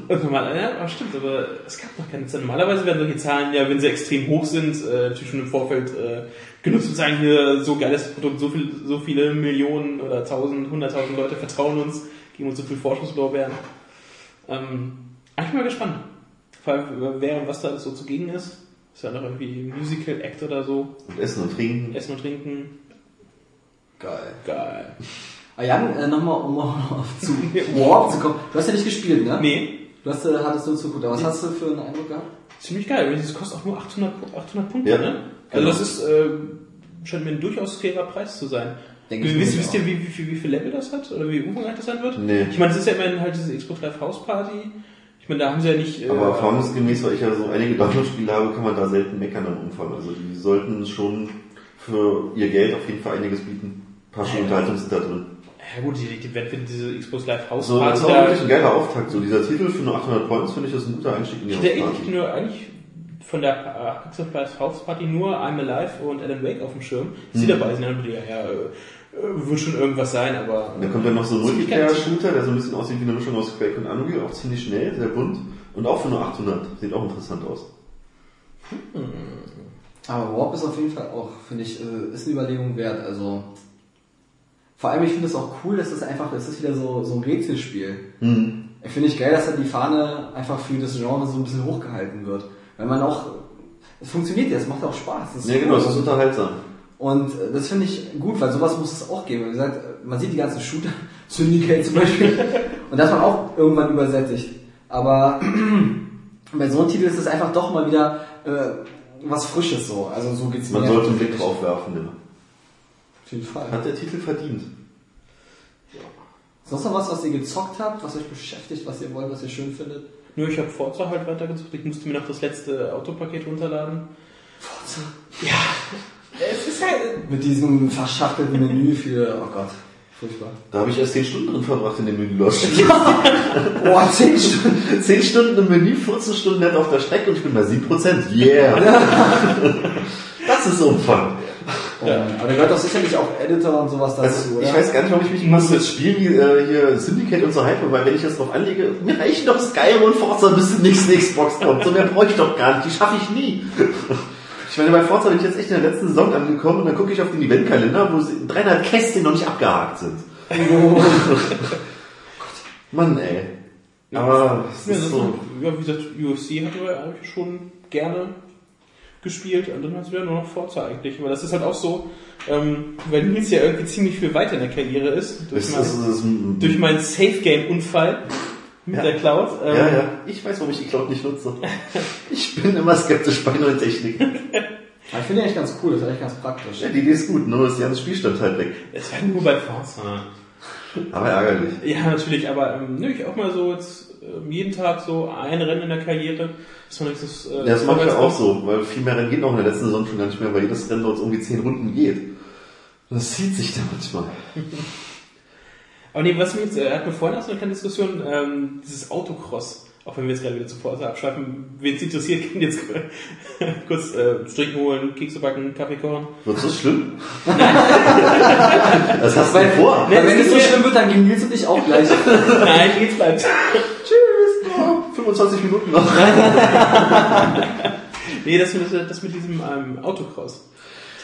Irgendwann mal, ja, stimmt, aber es gab noch keine Zahlen. Normalerweise werden solche Zahlen ja, wenn sie extrem hoch sind, äh, natürlich schon im Vorfeld äh, genutzt und sagen, hier, so geiles Produkt, so viel, so viele Millionen oder tausend, hunderttausend Leute vertrauen uns, geben uns so viel Vorschusslorbeeren. Ähm, ich bin mal gespannt. Vor allem, wer und was da alles so zugegen ist. Ist ja noch irgendwie Musical Act oder so. Und essen und trinken. Essen und trinken. Geil. Geil. Ah, Jan, äh, nochmal, um auf zu Warp zu kommen. Du hast ja nicht gespielt, ne? Nee, Du hast, äh, hattest nur zuguckt. Aber was hast du für einen Eindruck gehabt? ziemlich geil. Das kostet auch nur 800, Pu- 800 Punkte, Ja, ne? Also genau. das ist, äh, scheint mir ein durchaus fairer Preis zu sein. Denke ich wisst, wisst ihr, wie, wie, viel- wie viel Level das hat? Oder wie umfangreich das sein wird? Nee. Ich meine, das ist ja immerhin halt diese Xbox Live House Party. Ich meine, da haben sie ja nicht... Äh, Aber erfahrungsgemäß, weil ich ja so einige Download-Spiele habe, kann man da selten meckern am Umfang. Also die sollten schon für ihr Geld auf jeden Fall einiges bieten. Ein paar schöne Unterhaltungen sind da drin. ja gut, die, die werden für diese Xbox Live House So, das ist auch da... wirklich ein geiler Auftakt. So dieser Titel für nur 800 Points finde ich das ein guter Einstieg in die Ich hätte eigentlich Hausparty. nur eigentlich von der äh, Xbox Live House Party nur I'm Alive und Alan Wake auf dem Schirm. Die Mhm. dabei sind, dann ja, ja, äh, wird schon irgendwas sein, aber... Dann kommt dann noch so ein Das Multiplayer-Shooter, der so ein bisschen aussieht wie eine Mischung aus Quake und Unreal, auch ziemlich schnell, sehr bunt und auch für nur 800. Sieht auch interessant aus. Aber Warp ist auf jeden Fall auch, finde ich, äh, ist eine Überlegung wert. Also vor allem, ich finde es auch cool, dass es einfach, es ist wieder so, so ein Rätselspiel. Mhm. Ich finde ich geil, dass da die Fahne einfach für das Genre so ein bisschen hochgehalten wird. Weil man auch, es funktioniert ja, es macht auch Spaß. Das Ja, genau, cool. das ist unterhaltsam. Und äh, das finde ich gut, weil sowas muss es auch geben. Wie gesagt, man sieht die ganzen Shooter, Syndicate zum Beispiel, und das man auch irgendwann übersättigt. Aber bei so einem Titel ist es einfach doch mal wieder äh, was Frisches so. Also so geht's Man mir. sollte einen Blick drauf werfen. immer. Auf jeden Fall. Hat der Titel verdient. Sonst noch was, was ihr gezockt habt, was euch beschäftigt, was ihr wollt, was ihr schön findet? Nur ich habe Forza halt weitergesucht. Ich musste mir noch das letzte Autopaket runterladen. Forza. Es ist halt... Mit diesem verschachtelten Menü für, oh Gott, furchtbar. Da habe ich erst 10 Stunden drin verbracht in dem Menü. Los. Boah, 10 Stunden. 10 Stunden im Menü, 14 Stunden net auf der Strecke und ich bin bei 7%. Yeah! das ist Umfang. Ja. Aber da gehört doch sicherlich auch Editor und sowas dazu, Also, oder? ich weiß gar nicht, warum ich mich so mit Spielen wie äh, hier Syndicate und so hype, weil wenn ich das drauf anlege, mir reichen doch Skyrim und Forza, bis die nächste Xbox kommt. So mehr brauche ich doch gar nicht, die schaffe ich nie. Ich meine, bei Forza bin ich jetzt echt in der letzten Saison angekommen und dann gucke ich auf den Eventkalender, wo sie- 300 Kästchen noch nicht abgehakt sind. Mann, ey. Aber es Ja, ist so. ja, wie gesagt, UFC hatten wir eigentlich schon gerne gespielt und dann hast du ja nur noch Forza eigentlich. Aber das ist halt auch so, ähm, weil Nils ja irgendwie ziemlich viel weiter in der Karriere ist, durch, Es mein, ist, es ist, durch meinen Safe-Game-Unfall mit Ja. der Cloud. Ähm, ja, ja. Ich weiß, warum ich die Cloud nicht nutze. Ich bin immer skeptisch bei neuen Techniken. Aber ich finde die eigentlich ganz cool, das ist eigentlich ganz praktisch. Ja, die Idee ist gut, nur das ganze Spielstand halt weg. Es war nur bei Forza. Aber ärgerlich. Ja, natürlich, aber ähm, nö, ich auch mal so jetzt ähm, jeden Tag so ein Rennen in der Karriere. Das war nächstes, äh, Ja, das mache ich auch so, weil viel mehr Rennen geht noch in der letzten Saison schon gar nicht mehr, weil jedes Rennen dort um die 10 Runden geht. Das zieht sich da manchmal. Aber nee, was mir jetzt, er hat mir vorhin auch so eine kleine Diskussion, ähm, dieses Autocross, auch wenn wir jetzt gerade wieder zu Forza abschweifen, wen es interessiert, kann jetzt kurz äh, Stricken holen, Kekse backen, Kaffee kochen. Wird so schlimm? das hast du Weil, vor. weil wenn das es so schlimm wird, dann gehen Nils und ich auch gleich. Nein, jetzt bleibt. Tschüss. Oh, 25 Minuten noch. Nee, das mit, das mit diesem ähm, Autocross.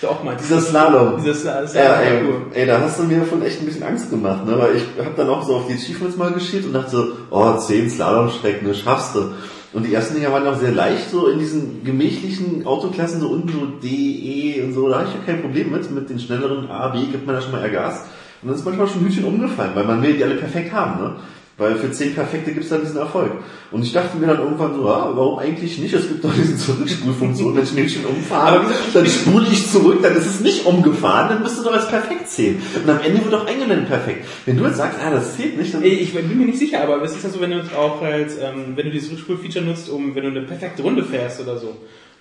Du auch meinst. Dieser Slalom. Dieser Sla- Ja, ey, ey, da hast du mir von echt ein bisschen Angst gemacht, ne? Weil ich habe dann auch so auf die Achievements mal geschielt und dachte so, oh, 10 Slalomstrecken, das schaffst du. Und die ersten Dinger waren auch sehr leicht, so in diesen gemächlichen Autoklassen, so unten so D, E und so, da habe ich ja kein Problem mit. Mit den schnelleren A, B gibt man da schon mal eher Gas. Und dann ist manchmal schon ein Hütchen umgefallen, weil man will die alle perfekt haben, ne? Weil für 10 Perfekte gibt's dann diesen Erfolg. Und ich dachte mir dann irgendwann so, ah, warum eigentlich nicht? Es gibt doch diese Zurückspulfunktion, wenn ich ein Hütchen umfahre, dann spule ich zurück, dann ist es nicht umgefahren, dann du doch als perfekt zählen. Und am Ende wird doch eingeblendet perfekt. Wenn du jetzt sagst, ah, das zählt nicht, dann... Ich bin mir nicht sicher, aber es ist ja so, wenn du auch halt, ähm, wenn du dieses Rückspul-Feature nutzt, um, wenn du eine perfekte Runde fährst oder so.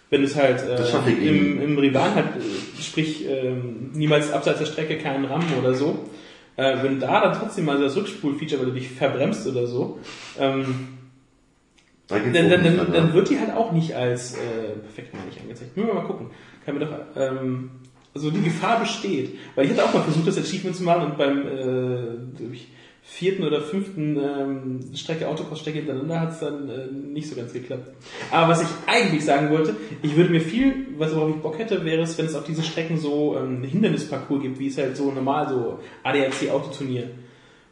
Wenn du es halt Das schaffe ich äh, eh im, im Rivalen halt, äh, sprich, ähm, niemals abseits der Strecke keinen Rammen oder so, äh, wenn da dann trotzdem mal das Rückspul-Feature, weil du dich verbremst oder so, ähm, da dann, dann, dann, mehr, dann wird die halt auch nicht als äh, perfekt mal nicht angezeigt. Müssen wir mal gucken. Kann mir doch, ähm, also die Gefahr besteht. Weil ich hatte auch mal versucht, das Achievement zu machen und beim äh, ich, vierten oder fünften ähm, Strecke, Autocross-Strecke hintereinander hat es dann äh, nicht so ganz geklappt. Aber was ich eigentlich sagen wollte, ich würde mir viel, was worauf ich Bock hätte, wäre es, wenn es auf diesen Strecken so ähm, Hindernisparcours gibt, wie es halt so normal so ADAC-Autoturnier.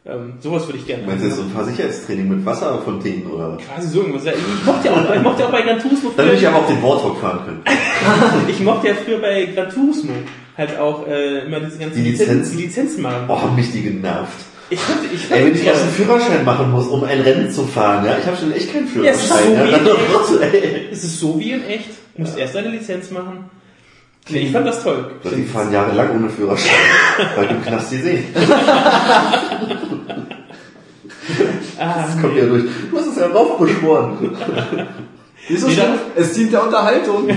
Ähm, sowas würde ich gerne Meinst du so ein paar Sicherheitstraining mit Wasserfontänen oder? Quasi so irgendwas. Ja, Ich mochte ja auch, ich mochte ja auch bei Gran Turismo Dann würde ich aber auch den Warthog fahren können. ich mochte ja früher bei Gran Turismo halt auch äh, immer diese ganzen Die Lizenzen? die Lizenzen machen. Oh, haben mich die genervt. Ich ich Ey, wenn ich ja, erst einen Führerschein machen muss, um ein Rennen zu fahren, ja, ich habe schon echt keinen Ja, es ist Führerschein. so ja, noch, ey. es ist so wie in echt. Du musst erst deine Lizenz machen. Nee, ich fand das toll. Die fahren jahrelang ohne Führerschein, weil du Knast die sehen. Ah, Das kommt ja durch. Du hast es ja raufbeschworen. Wieso Nee, Es dient der Unterhaltung.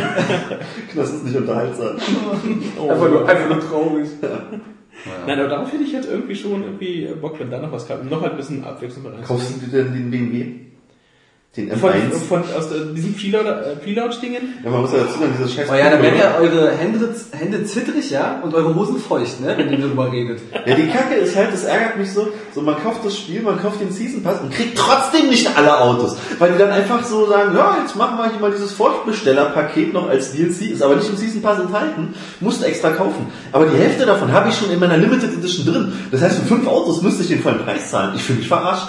Knast ist nicht unterhaltsam. Einfach, nur, einfach nur traurig. Nein, aber darauf hätte ich halt irgendwie schon irgendwie Bock, wenn da noch was kam. Noch halt ein bisschen Abwechslung rein. Du dir denn den BMW? Den Von, M1? von aus äh, diesen Preload- äh, Preload-Dingen? Ja, man muss ja dazu sagen, dieses scheiß Oh ja, dann werden ja eure Hände, Hände zittrig, ja, und eure Hosen feucht, ne, wenn ihr darüber redet. Ja, die Kacke ist halt, das ärgert mich so, so man kauft das Spiel, man kauft den Season Pass und kriegt trotzdem nicht alle Autos. Weil die dann einfach so sagen, ja, jetzt machen wir hier mal dieses Vorbestellerpaket noch als DLC, ist aber nicht im Season Pass enthalten, musst du extra kaufen. Aber die Hälfte davon habe ich schon in meiner Limited Edition drin. Das heißt, für fünf Autos müsste ich den vollen Preis zahlen. Ich fühle mich verarscht.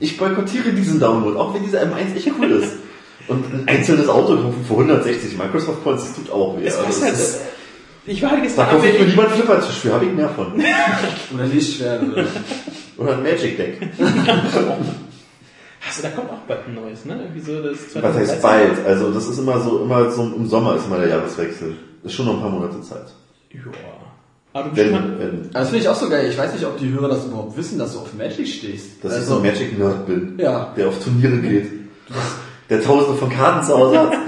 Ich boykottiere diesen Download, auch wenn dieser M1 echt cool ist. Und ein einzelnes Auto kaufen für 160 Microsoft Points, das tut auch weh. Es Also ist das halt, ist- äh, ich war halt da gestern kaufe ich mir lieber einen Flippertisch für, habe ich mehr von. Oder Lichtschwert, oder? Oder ein Magic Deck. Achso, da kommt auch bald ein neues, ne? Irgendwie so das Was heißt 2013. bald? Also das ist immer so, immer so im Sommer ist immer der Jahreswechsel. Ist schon noch ein paar Monate Zeit. Ja. Aber du bist Wenn, schon mal, wenn, Das finde ich auch so geil. Ich weiß nicht, ob die Hörer das überhaupt wissen, dass du auf Magic stehst. dass ich so ein Magic Nerd bin, Ja. der auf Turniere geht, der tausende von Karten zu Hause hat.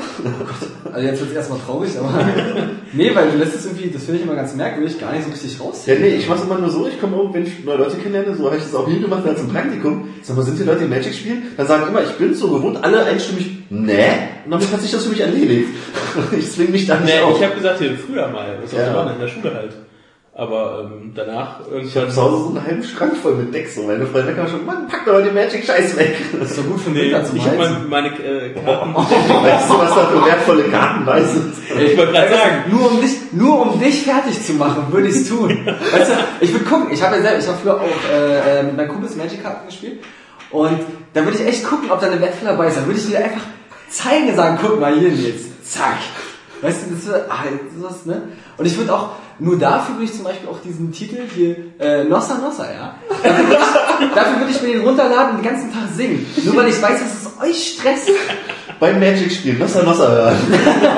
Also jetzt wird es erstmal traurig, aber. nee, weil du lässt es irgendwie, das finde ich immer ganz merkwürdig, gar nicht so richtig raus. Ja, nee, ich mach's immer nur so, ich komme wenn ich neue Leute kennenlerne, so habe ich das auch hier gemacht als im Praktikum. Sag mal, sind die Leute, die Magic spielen? Dann sagen immer, ich bin so gewohnt, alle einstimmig, nee. Und damit hat sich das für mich erledigt. Ich zwing mich da nicht nee, auf. ich habe gesagt, hier, früher mal, das war ja. in der Schule halt. Aber ähm, danach Ich habe irgendwann. zu Hause so einen halben Schrank voll mit Decks. Und meine Freunde kamen schon, Mann, pack doch mal den Magic-Scheiß weg. Das ist doch gut für den Nee, ich habe meine, meine äh, Karten. Weißt du, was da für wertvolle Karten bei sind? ich wollte gerade sagen, Nur um dich, nur um dich fertig zu machen, würde ich es tun. Weißt du, ich würde gucken, ich habe ja selber, ich habe früher auch äh, äh, mit meinen Kumpels Magic-Karten gespielt. Und da würde ich echt gucken, ob da eine wertvolle dabei ist. Dann würde ich dir einfach zeigen und sagen, guck mal hier jetzt. Zack. Weißt du, das ist, ah, sowas, ne? Und ich würde auch, nur dafür würde ich zum Beispiel auch diesen Titel hier, äh, Nossa Nossa, ja? Dafür würde ich, dafür würde ich mir den runterladen und den ganzen Tag singen. Nur weil ich weiß, dass es euch stresst Beim Magic-Spielen, Nossa Nossa hören.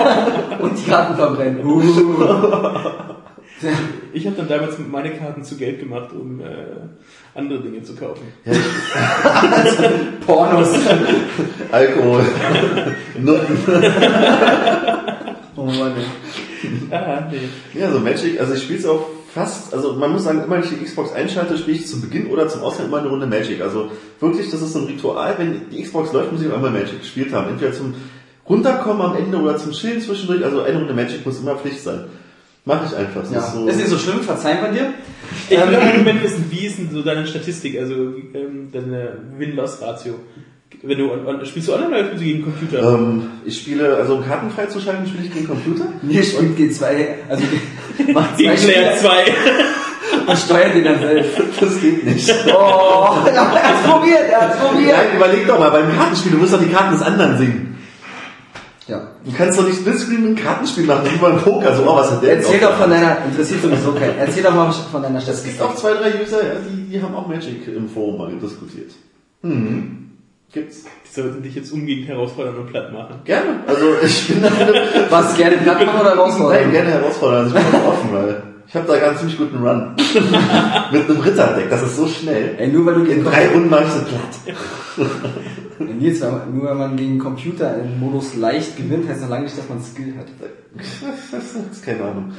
und die Karten verbrennen. Uh. ich habe dann damals meine Karten zu Geld gemacht, um äh, andere Dinge zu kaufen. Pornos. Alkohol. Nutten. Oh Mann, ey. Ah, nee. Ja, so Magic, also ich spiele es auch fast, also man muss sagen, immer wenn ich die Xbox einschalte, spiele ich zu Beginn oder zum Ausgang immer eine Runde Magic. Also wirklich, das ist so ein Ritual, wenn die Xbox läuft, muss ich auch einmal Magic gespielt haben. Entweder zum Runterkommen am Ende oder zum Chillen zwischendurch. Also eine Runde Magic muss immer Pflicht sein. Mache ich einfach. Das Ja. ist so, Ist nicht so schlimm, verzeihen wir dir. Ich will im Moment wissen, wie ist denn so deine Statistik, also ähm, deine Win-Loss-Ratio? Wenn du, on- on- spielst du online oder spielst du gegen den Computer? Ähm, ich spiele, also um Karten freizuschalten, spiele ich gegen Computer. Mir spielt G2, also macht zwei gegen Player Spieler 2. und steuert den dann selbst. Das geht nicht. Oh, er hat's probiert, er hat's probiert. Nein, überleg doch mal, beim Kartenspiel, du musst doch die Karten des anderen singen. Ja. Du kannst doch nicht Splitscreen ein Kartenspiel machen, wie beim Poker, so, oh, was hat der denn Erzähl doch von deiner, interessiert sowieso keinen, erzähl doch mal von deiner Es Statistik. gibt auch zwei, drei User, die, die haben auch Magic im Forum mal diskutiert. Mhm. Gibt's. Die sollten dich jetzt umgehend herausfordern und platt machen. Gerne. Also ich bin dafür, Was, gerne platt machen oder nein, rausfordern? gerne herausfordern. Also ich bin offen, weil ich habe da einen ziemlich guten Run. Mit einem Ritterdeck, das ist so schnell. Ey, nur weil du In gegen drei Runden mache ich sie platt. Nils, nur wenn man gegen Computer im Modus leicht gewinnt, heißt noch lange nicht, dass man Skill hat. Das ist keine Ahnung.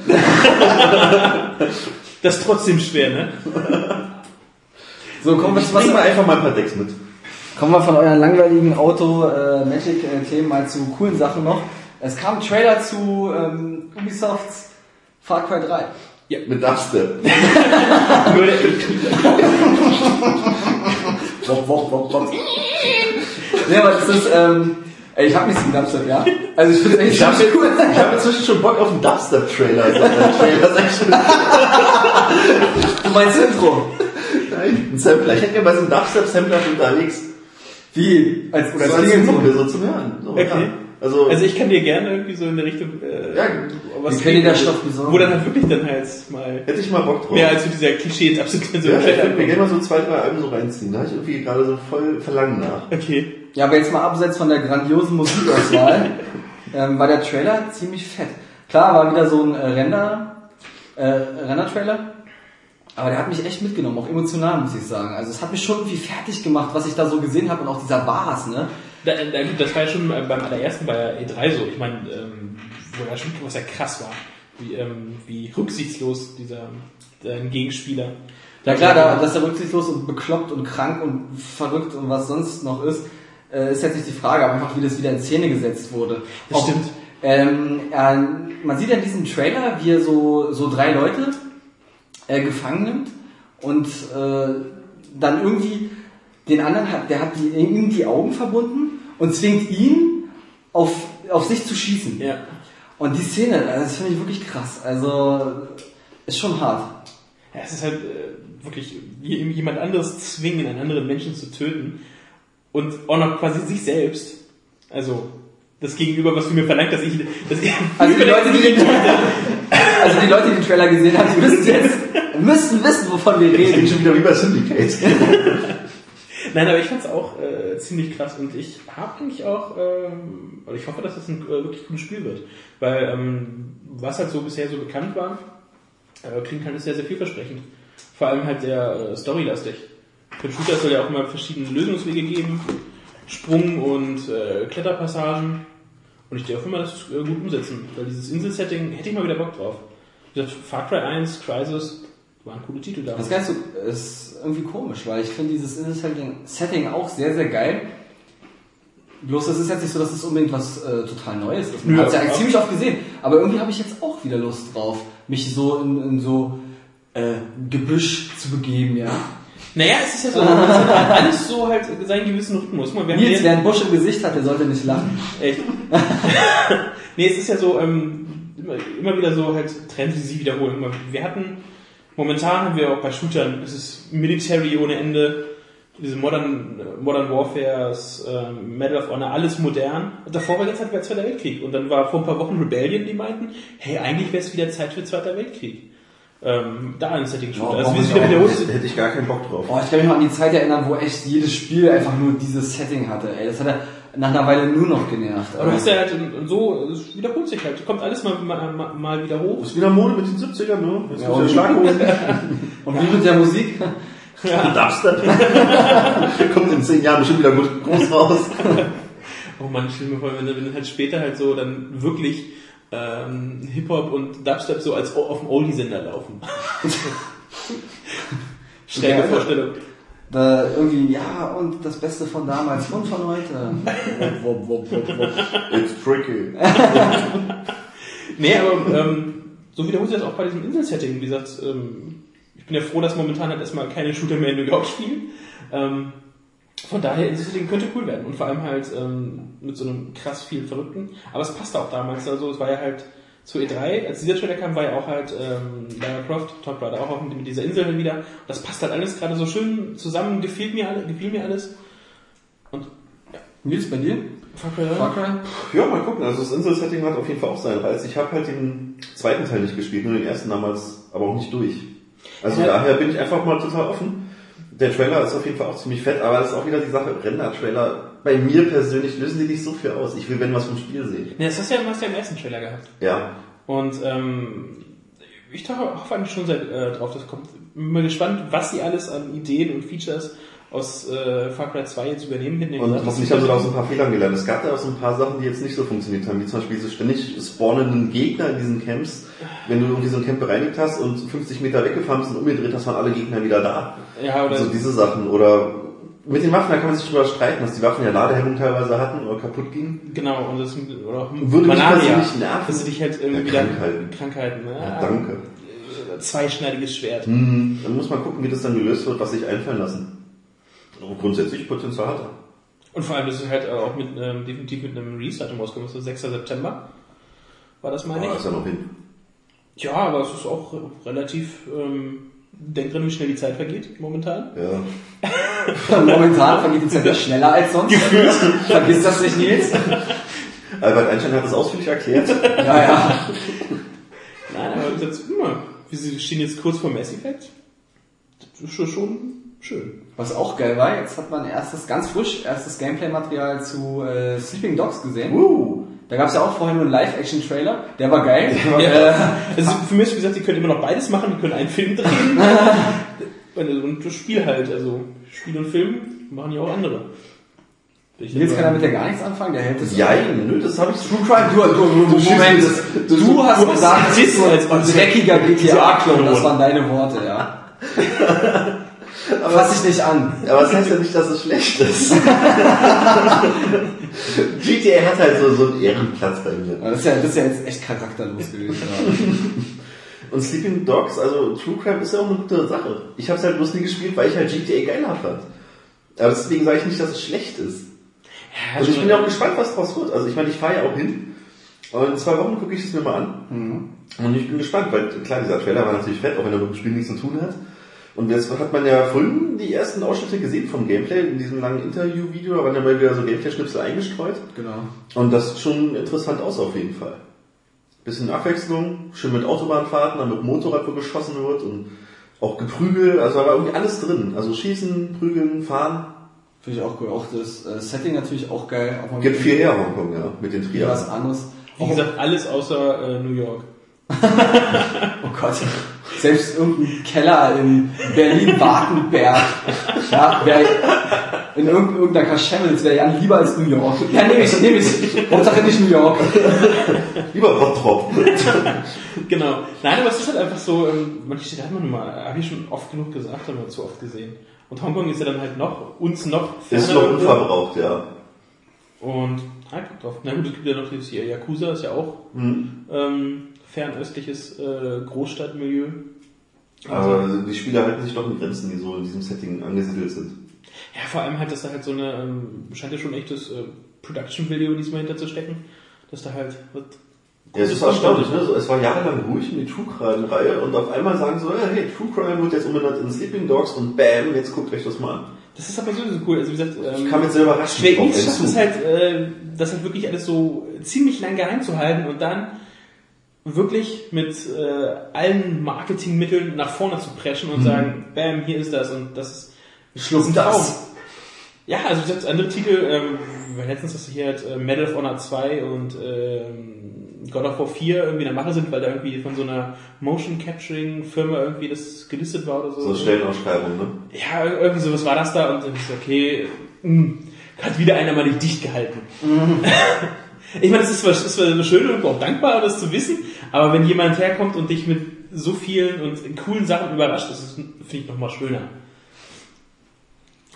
Das ist trotzdem schwer, ne? So, zu was, bringe mal einfach mal ein paar Decks mit. Kommen wir von euren langweiligen Auto-Magic-Themen mal zu coolen Sachen noch. Es kam ein Trailer zu ähm, Ubisofts Far Cry 3. Mit Dubstep. Nur der, Wop, wop, wop, wop. Nee, aber das ist, ähm, ey, ich hab nichts gegen Dubstep, ja? Also ich finde echt Ich cool. ich hab inzwischen schon Bock auf einen Dubstep-Trailer. Also, äh. Du meinst Intro. Nein, ein Sampler. Ich hätte gerne bei so einem Dubstep-Sampler unterwegs. Wie? Als, oder so als als Ding Mucke, so zum Hören. So, Okay. ja. Also, also ich kann dir gerne irgendwie so in der Richtung, äh, ja, was Wir können dir das Stoff besorgen. Wo dann halt wirklich dann halt mal hätte ich mal Bock drauf. mehr als so dieser Klischee jetzt absolut so ja, ich würde mir gerne mal so zwei, drei Alben so reinziehen. Da habe ich irgendwie gerade so voll Verlangen nach. Okay. Ja, aber jetzt mal abseits von der grandiosen Musikauswahl, ähm, war der Trailer ziemlich fett. Klar, war wieder so ein äh, Render, äh, Render-Trailer, aber der hat mich echt mitgenommen, auch emotional, muss ich sagen. Also es hat mich schon irgendwie fertig gemacht, was ich da so gesehen habe und auch dieser Bass, ne? Da, da, gut, das war ja schon beim allerersten bei der E3 so. Ich meine, ähm, wo ja schon was ja krass war. Wie, ähm, wie rücksichtslos dieser dein Gegenspieler. Ja klar, da, dass er rücksichtslos und bekloppt und krank und verrückt und was sonst noch ist, äh, ist jetzt nicht die Frage, aber einfach wie das wieder in Szene gesetzt wurde. Das Auch, stimmt. Ähm, äh, man sieht ja in diesem Trailer, wie er so, so drei Leute äh, gefangen nimmt und äh, dann irgendwie den anderen hat, der hat die, ihm die Augen verbunden und zwingt ihn auf, auf sich zu schießen. Ja. Und die Szene, das finde ich wirklich krass. Also ist schon hart. Ja, es ist halt äh, wirklich jemand anderes zwingen, einen anderen Menschen zu töten und auch noch quasi sich selbst. Also das Gegenüber, was du mir verlangt, dass ich, dass ich Also die Leute, die den, also die Leute, die den Trailer gesehen haben, die müssen jetzt müssen wissen, wovon wir reden. schon wieder wie bei Syndicate. Nein, aber ich fand's auch äh, ziemlich krass und ich habe eigentlich auch, ähm, oder ich hoffe, dass das ein äh, wirklich cooles Spiel wird, weil ähm, was halt so bisher so bekannt war, äh, klingt halt sehr, sehr vielversprechend. Vor allem halt sehr äh, storylastig. Für den Shooter soll ja auch immer verschiedene Lösungswege geben, Sprung- und äh, Kletterpassagen und ich denke, mal das äh, gut umsetzen, weil dieses Insel-Setting hätte ich mal wieder Bock drauf. Wie gesagt, Far Cry 1, Crisis, waren coole Titel da. Das so, ist irgendwie komisch, weil ich finde dieses Insel-Setting Setting auch sehr, sehr geil. Bloß es ist jetzt nicht so, dass es unbedingt was äh, total Neues ist. Man hat es ja eigentlich ziemlich oft gesehen. Aber irgendwie habe ich jetzt auch wieder Lust drauf, mich so in, in so äh, Gebüsch zu begeben, ja. Naja, es ist ja so, es hat alles so halt seinen gewissen Rhythmus. Haben Nils, wer einen Busch im Gesicht hat, der sollte nicht lachen. Echt? nee, es ist ja so, ähm, immer, immer wieder so halt Trends, die sich wiederholen. Wir hatten, momentan haben wir auch bei Shootern, es ist Military ohne Ende, diese Modern, Modern Warfares, ähm, Medal of Honor, alles modern. Und davor war jetzt halt der Zweiter Weltkrieg. Und dann war vor ein paar Wochen Rebellion, die meinten, hey, eigentlich wäre es wieder Zeit für Zweiter Weltkrieg. Ähm, da ein Setting Shooter. Oh, also wie sich auch. wiederholt. Da hätte ich gar keinen Bock drauf. Boah, ich kann mich noch an die Zeit erinnern, wo echt jedes Spiel einfach nur dieses Setting hatte. Ey, das hat er nach einer Weile nur noch genervt. Aber du hast ja halt und so, es wiederholt sich halt. Kommt alles mal, mal, mal- wieder hoch. ist wieder Mode mit den 70ern, ne? Jetzt Ja, ja, und- Schlaghosen. Und wie mit der Musik? Dubstep. Kommt in 10 Jahren bestimmt wieder gut groß raus. Oh man, dir mal vor, wenn, wenn du halt später halt so dann wirklich ähm, Hip-Hop und Dubstep so als auf dem Oldie-Sender laufen. Schräge Ja, Vorstellung. Da irgendwie, ja, und das Beste von damals und von heute. It's tricky. Nee, aber ähm, so wiederholt sich das auch bei diesem Insel-Setting. Wie gesagt, ähm, ich bin ja froh, dass momentan halt erstmal keine Shooter mehr in New York spielen. Ähm, Von daher, dieses Ding könnte cool werden. Und vor allem halt ähm, mit so einem krass viel Verrückten. Aber es passte auch damals. Also es war ja halt zu E3, als dieser Trailer kam, war ja auch halt ähm, Lara Croft, Tomb Raider auch mit, mit dieser Insel wieder. Und das passt halt alles gerade so schön zusammen, gefiel mir, alle, gefiel mir alles. Und Nils, bei dir? Far Cry Far Cry? Ja, mal gucken. Also das Insel-Setting hat auf jeden Fall auch seinen Reiz. Ich habe halt den zweiten Teil nicht gespielt, nur den ersten damals, aber auch nicht durch. Also Ja. daher bin ich einfach mal total offen. Der Trailer ist auf jeden Fall auch ziemlich fett, aber das ist auch wieder die Sache, Render-Trailer, bei mir persönlich lösen die nicht so viel aus. Ich will, wenn was vom Spiel sehen. Ja, das hast du ja, hast ja im ersten Trailer gehabt. Ja. Und ähm, ich hoffe eigentlich schon sehr äh, drauf, das kommt. Bin mal gespannt, was sie alles an Ideen und Features aus äh, Far Cry 2 jetzt übernehmen. Ja Und hoffentlich haben sie da aus ein paar Fehlern gelernt. Es gab da auch so ein paar Sachen, die jetzt nicht so funktioniert haben, wie zum Beispiel diese ständig spawnenden Gegner in diesen Camps. Wenn du irgendwie so ein Camp bereinigt hast und 50 Meter weggefahren bist und umgedreht hast, waren alle Gegner wieder da. Ja, oder So diese Sachen. Oder mit den Waffen, da kann man sich drüber streiten, dass die Waffen ja Ladehemmung teilweise hatten oder kaputt gingen. genau, und das oder auch Würde mich persönlich nerven. dass du dich halt irgendwie Ja, Krankheiten. Krankheiten, ne? Ja, danke. Äh, Zweischneidiges Schwert. Hm, dann muss man gucken, wie das dann gelöst wird, was sich einfallen lassen. Aber grundsätzlich Potenzial hat er. Und vor allem, das ist halt auch mit ähm, definitiv mit einem Release-Datum rausgekommen, das ist 6. September. War das, meine Aber ich? ist ja noch hin. Ja, aber es ist auch relativ. Ähm, denk dran, wie schnell die Zeit vergeht momentan. Ja. Momentan vergeht die Zeit ja schneller als sonst. Vergiss das nicht, Nils. Albert Einstein hat das ausführlich erklärt. Ja, ja. Nein, aber wie gesagt, guck mal, wir stehen jetzt kurz vor Mass Effect. Das ist schon, schon schön. Was auch geil war, jetzt hat man erstes, ganz frisch, erstes Gameplay-Material zu äh, Sleeping Dogs gesehen. Uh. Da gab es ja auch vorher nur einen Live-Action-Trailer. Der war geil. Ja. Äh, Also für mich ist wie gesagt, die können immer noch beides machen, die können einen Film drehen und, und das Spiel halt, also Spiel und Film machen ja auch andere. Will ich Nils aber- kann damit ja gar nichts anfangen, der hält es. Jein, nö, das habe ich True Crime, du, du, du, Moment, das- du, du- hast du gesagt, das ist so ein dreckiger GTA-Klon, das waren deine Worte, ja. Fass ich nicht an. Aber das heißt ja nicht, dass es schlecht ist. GTA hat halt so, so einen Ehrenplatz bei mir. Das ist ja, das ist ja jetzt echt charakterlos gewesen. Und Sleeping Dogs, also True Crime ist ja auch eine gute Sache. Ich habe es halt bloß nie gespielt, weil ich halt GTA geiler fand. Aber deswegen sage ich nicht, dass es schlecht ist. Ja, Und ich bin ja auch gespannt, was draus wird. Also ich meine, ich fahre ja auch hin. Und in zwei Wochen gucke ich es mir mal an. Und ich bin gespannt, weil klar, dieser Trailer war natürlich fett, auch wenn er mit dem Spiel nichts zu tun hat. Und jetzt hat man ja vorhin die ersten Ausschnitte gesehen vom Gameplay in diesem langen Interview-Video, da waren ja mal wieder so Gameplay-Schnipsel eingestreut. Genau. Und das sieht schon interessant aus auf jeden Fall. Bisschen Abwechslung, schön mit Autobahnfahrten, dann mit Motorrad, wo geschossen wird und auch Geprügel, also da war irgendwie alles drin. Also Schießen, Prügeln, Fahren. Finde ich auch cool. Auch das äh, Setting natürlich auch geil. Auch Gibt viel her Hongkong, ja, mit den Wieder was anderes. Wie gesagt, alles außer äh, New York. Oh Gott. Selbst irgendein Keller in Berlin-Wartenberg. Ja, wär, in irgend- irgendeiner Kaschemmels wäre ja lieber als New York. Ja, nehme ich, nehme ich. Hauptsache nicht New York. Lieber Bottrop. Genau. Nein, aber es ist halt einfach so, ähm, manche Städte hat man nun mal, habe ich schon oft genug gesagt, haben wir zu oft gesehen. Und Hongkong ist ja dann halt noch, uns noch Ist noch unverbraucht, ja. Und halt drauf. Na gut, es gibt ja noch dieses hier Yakuza, ist ja auch Mhm. ähm, fernöstliches äh, Großstadtmilieu. Aber die Spiele halten sich doch in Grenzen, die so in diesem Setting angesiedelt sind. Ja, vor allem halt, dass da halt so eine, ähm, scheint ja schon echtes äh, Production-Video diesmal hinter zu stecken, dass da halt was Ja, es ist erstaunlich, ne? So, es war jahrelang ruhig um die True Crime-Reihe und auf einmal sagen so, ja, hey, True Crime wird jetzt umbenannt in Sleeping Dogs und bam, jetzt guckt euch das mal an. Das ist aber sowieso cool. Also wie gesagt, ähm, Ich kam jetzt selber rasch schafft es halt, äh, das halt wirklich alles so ziemlich lang geheim zu halten und dann wirklich mit äh, allen Marketingmitteln nach vorne zu preschen und sagen, bam, hier ist das und das ist Schluck ein das. Ja, also gesagt, andere Titel, ähm, letztens, dass hier halt äh, Medal of Honor 2 und ähm, God of War 4 irgendwie in der Mache sind, weil da irgendwie von so einer Motion Capturing Firma irgendwie das gelistet war oder so. So Stellenausschreibung, ne? Ja, irgendwie sowas war das da und dann ist okay, mh, hat wieder einer mal nicht dicht gehalten. ich meine, es ist ist zwar schön und auch dankbar, das zu wissen, aber wenn jemand herkommt und dich mit so vielen und coolen Sachen überrascht, das ist, finde ich, nochmal schöner.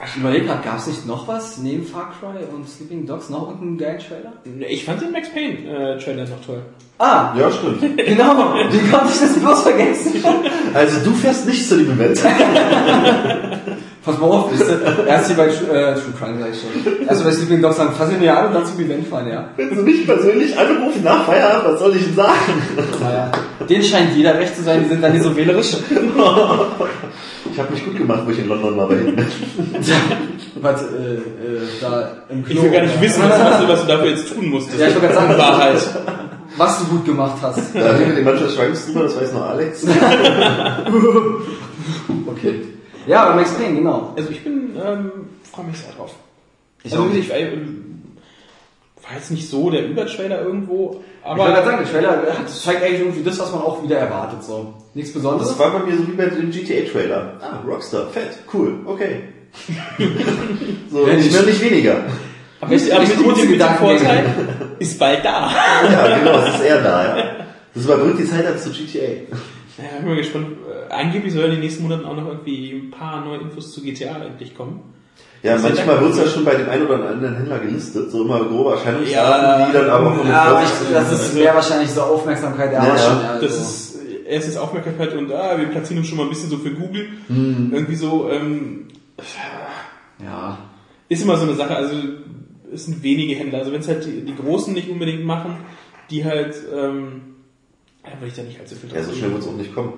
Ich überlege gerade, gab es nicht noch was neben Far Cry und Sleeping Dogs? Noch irgendeinen geilen Trailer? Ich fand den Max Payne äh, Trailer noch toll. Ah, Ja, stimmt. genau. Wie konnte ich das bloß vergessen? Also du fährst nicht zu dem Event. Pass mal auf, bist du, erst hier bei äh, True Crime sag ich schon. Erst bei Sleeping Dogs sagen, fass ihn mir an und dann zum Event fahren, ja. Wenn Sie mich persönlich anrufen nach Feierabend, was soll ich denn sagen? Naja, denen scheint jeder recht zu sein, die sind dann nicht so wählerisch. Ich habe mich gut gemacht, wo ich in London war bei Ihnen. Was, äh, äh, da im Klo. Ich will gar nicht wissen, was, was, du, was du dafür jetzt tun musstest. Ja, ich wollte gerade sagen, Wahrheit. was du gut gemacht hast. Da wir den manchmal schwankst drüber, das weiß noch Alex. Okay. Ja, aber Max Payne, genau. Also ich bin, ähm, freue mich sehr drauf. Ich also auch. ich war, ähm, war jetzt nicht so der Übertrailer irgendwo, Ich wollte gerade aber sagen, der Trailer hat- zeigt eigentlich irgendwie das, was man auch wieder erwartet, so. Nichts Besonderes. Das war bei mir so wie bei dem GTA-Trailer. Ah, Rockstar, fett, cool, okay. so, Ja, nicht mehr, nicht weniger. aber mit, aber nicht mit, mit, dem- mit dem Gedankengänge. Vorteil ist bald da. Ja, genau, es ist eher da, ja. Das überbrückt die Zeit ab zu GTA. Ja, ich bin mal gespannt. Äh, Angeblich sollen in den nächsten Monaten auch noch irgendwie ein paar neue Infos zu GTA endlich kommen. Ja, manchmal wird es ja schon bei dem einen oder anderen Händler gelistet, so immer grobe Erscheinungsdaten, Ja, die dann aber auch Ja, ich, das ist mehr wahrscheinlich so Aufmerksamkeit der Ja, ja. also. Das ist erstens Aufmerksamkeit und ah, wir platzieren uns schon mal ein bisschen so für Google. Mhm. Irgendwie so, ähm, Ja. ist immer so eine Sache, also es sind wenige Händler. Also wenn es halt die, die Großen nicht unbedingt machen, die halt, ähm, da will ich da nicht allzu viel Ja, so schnell wird es auch nicht kommen.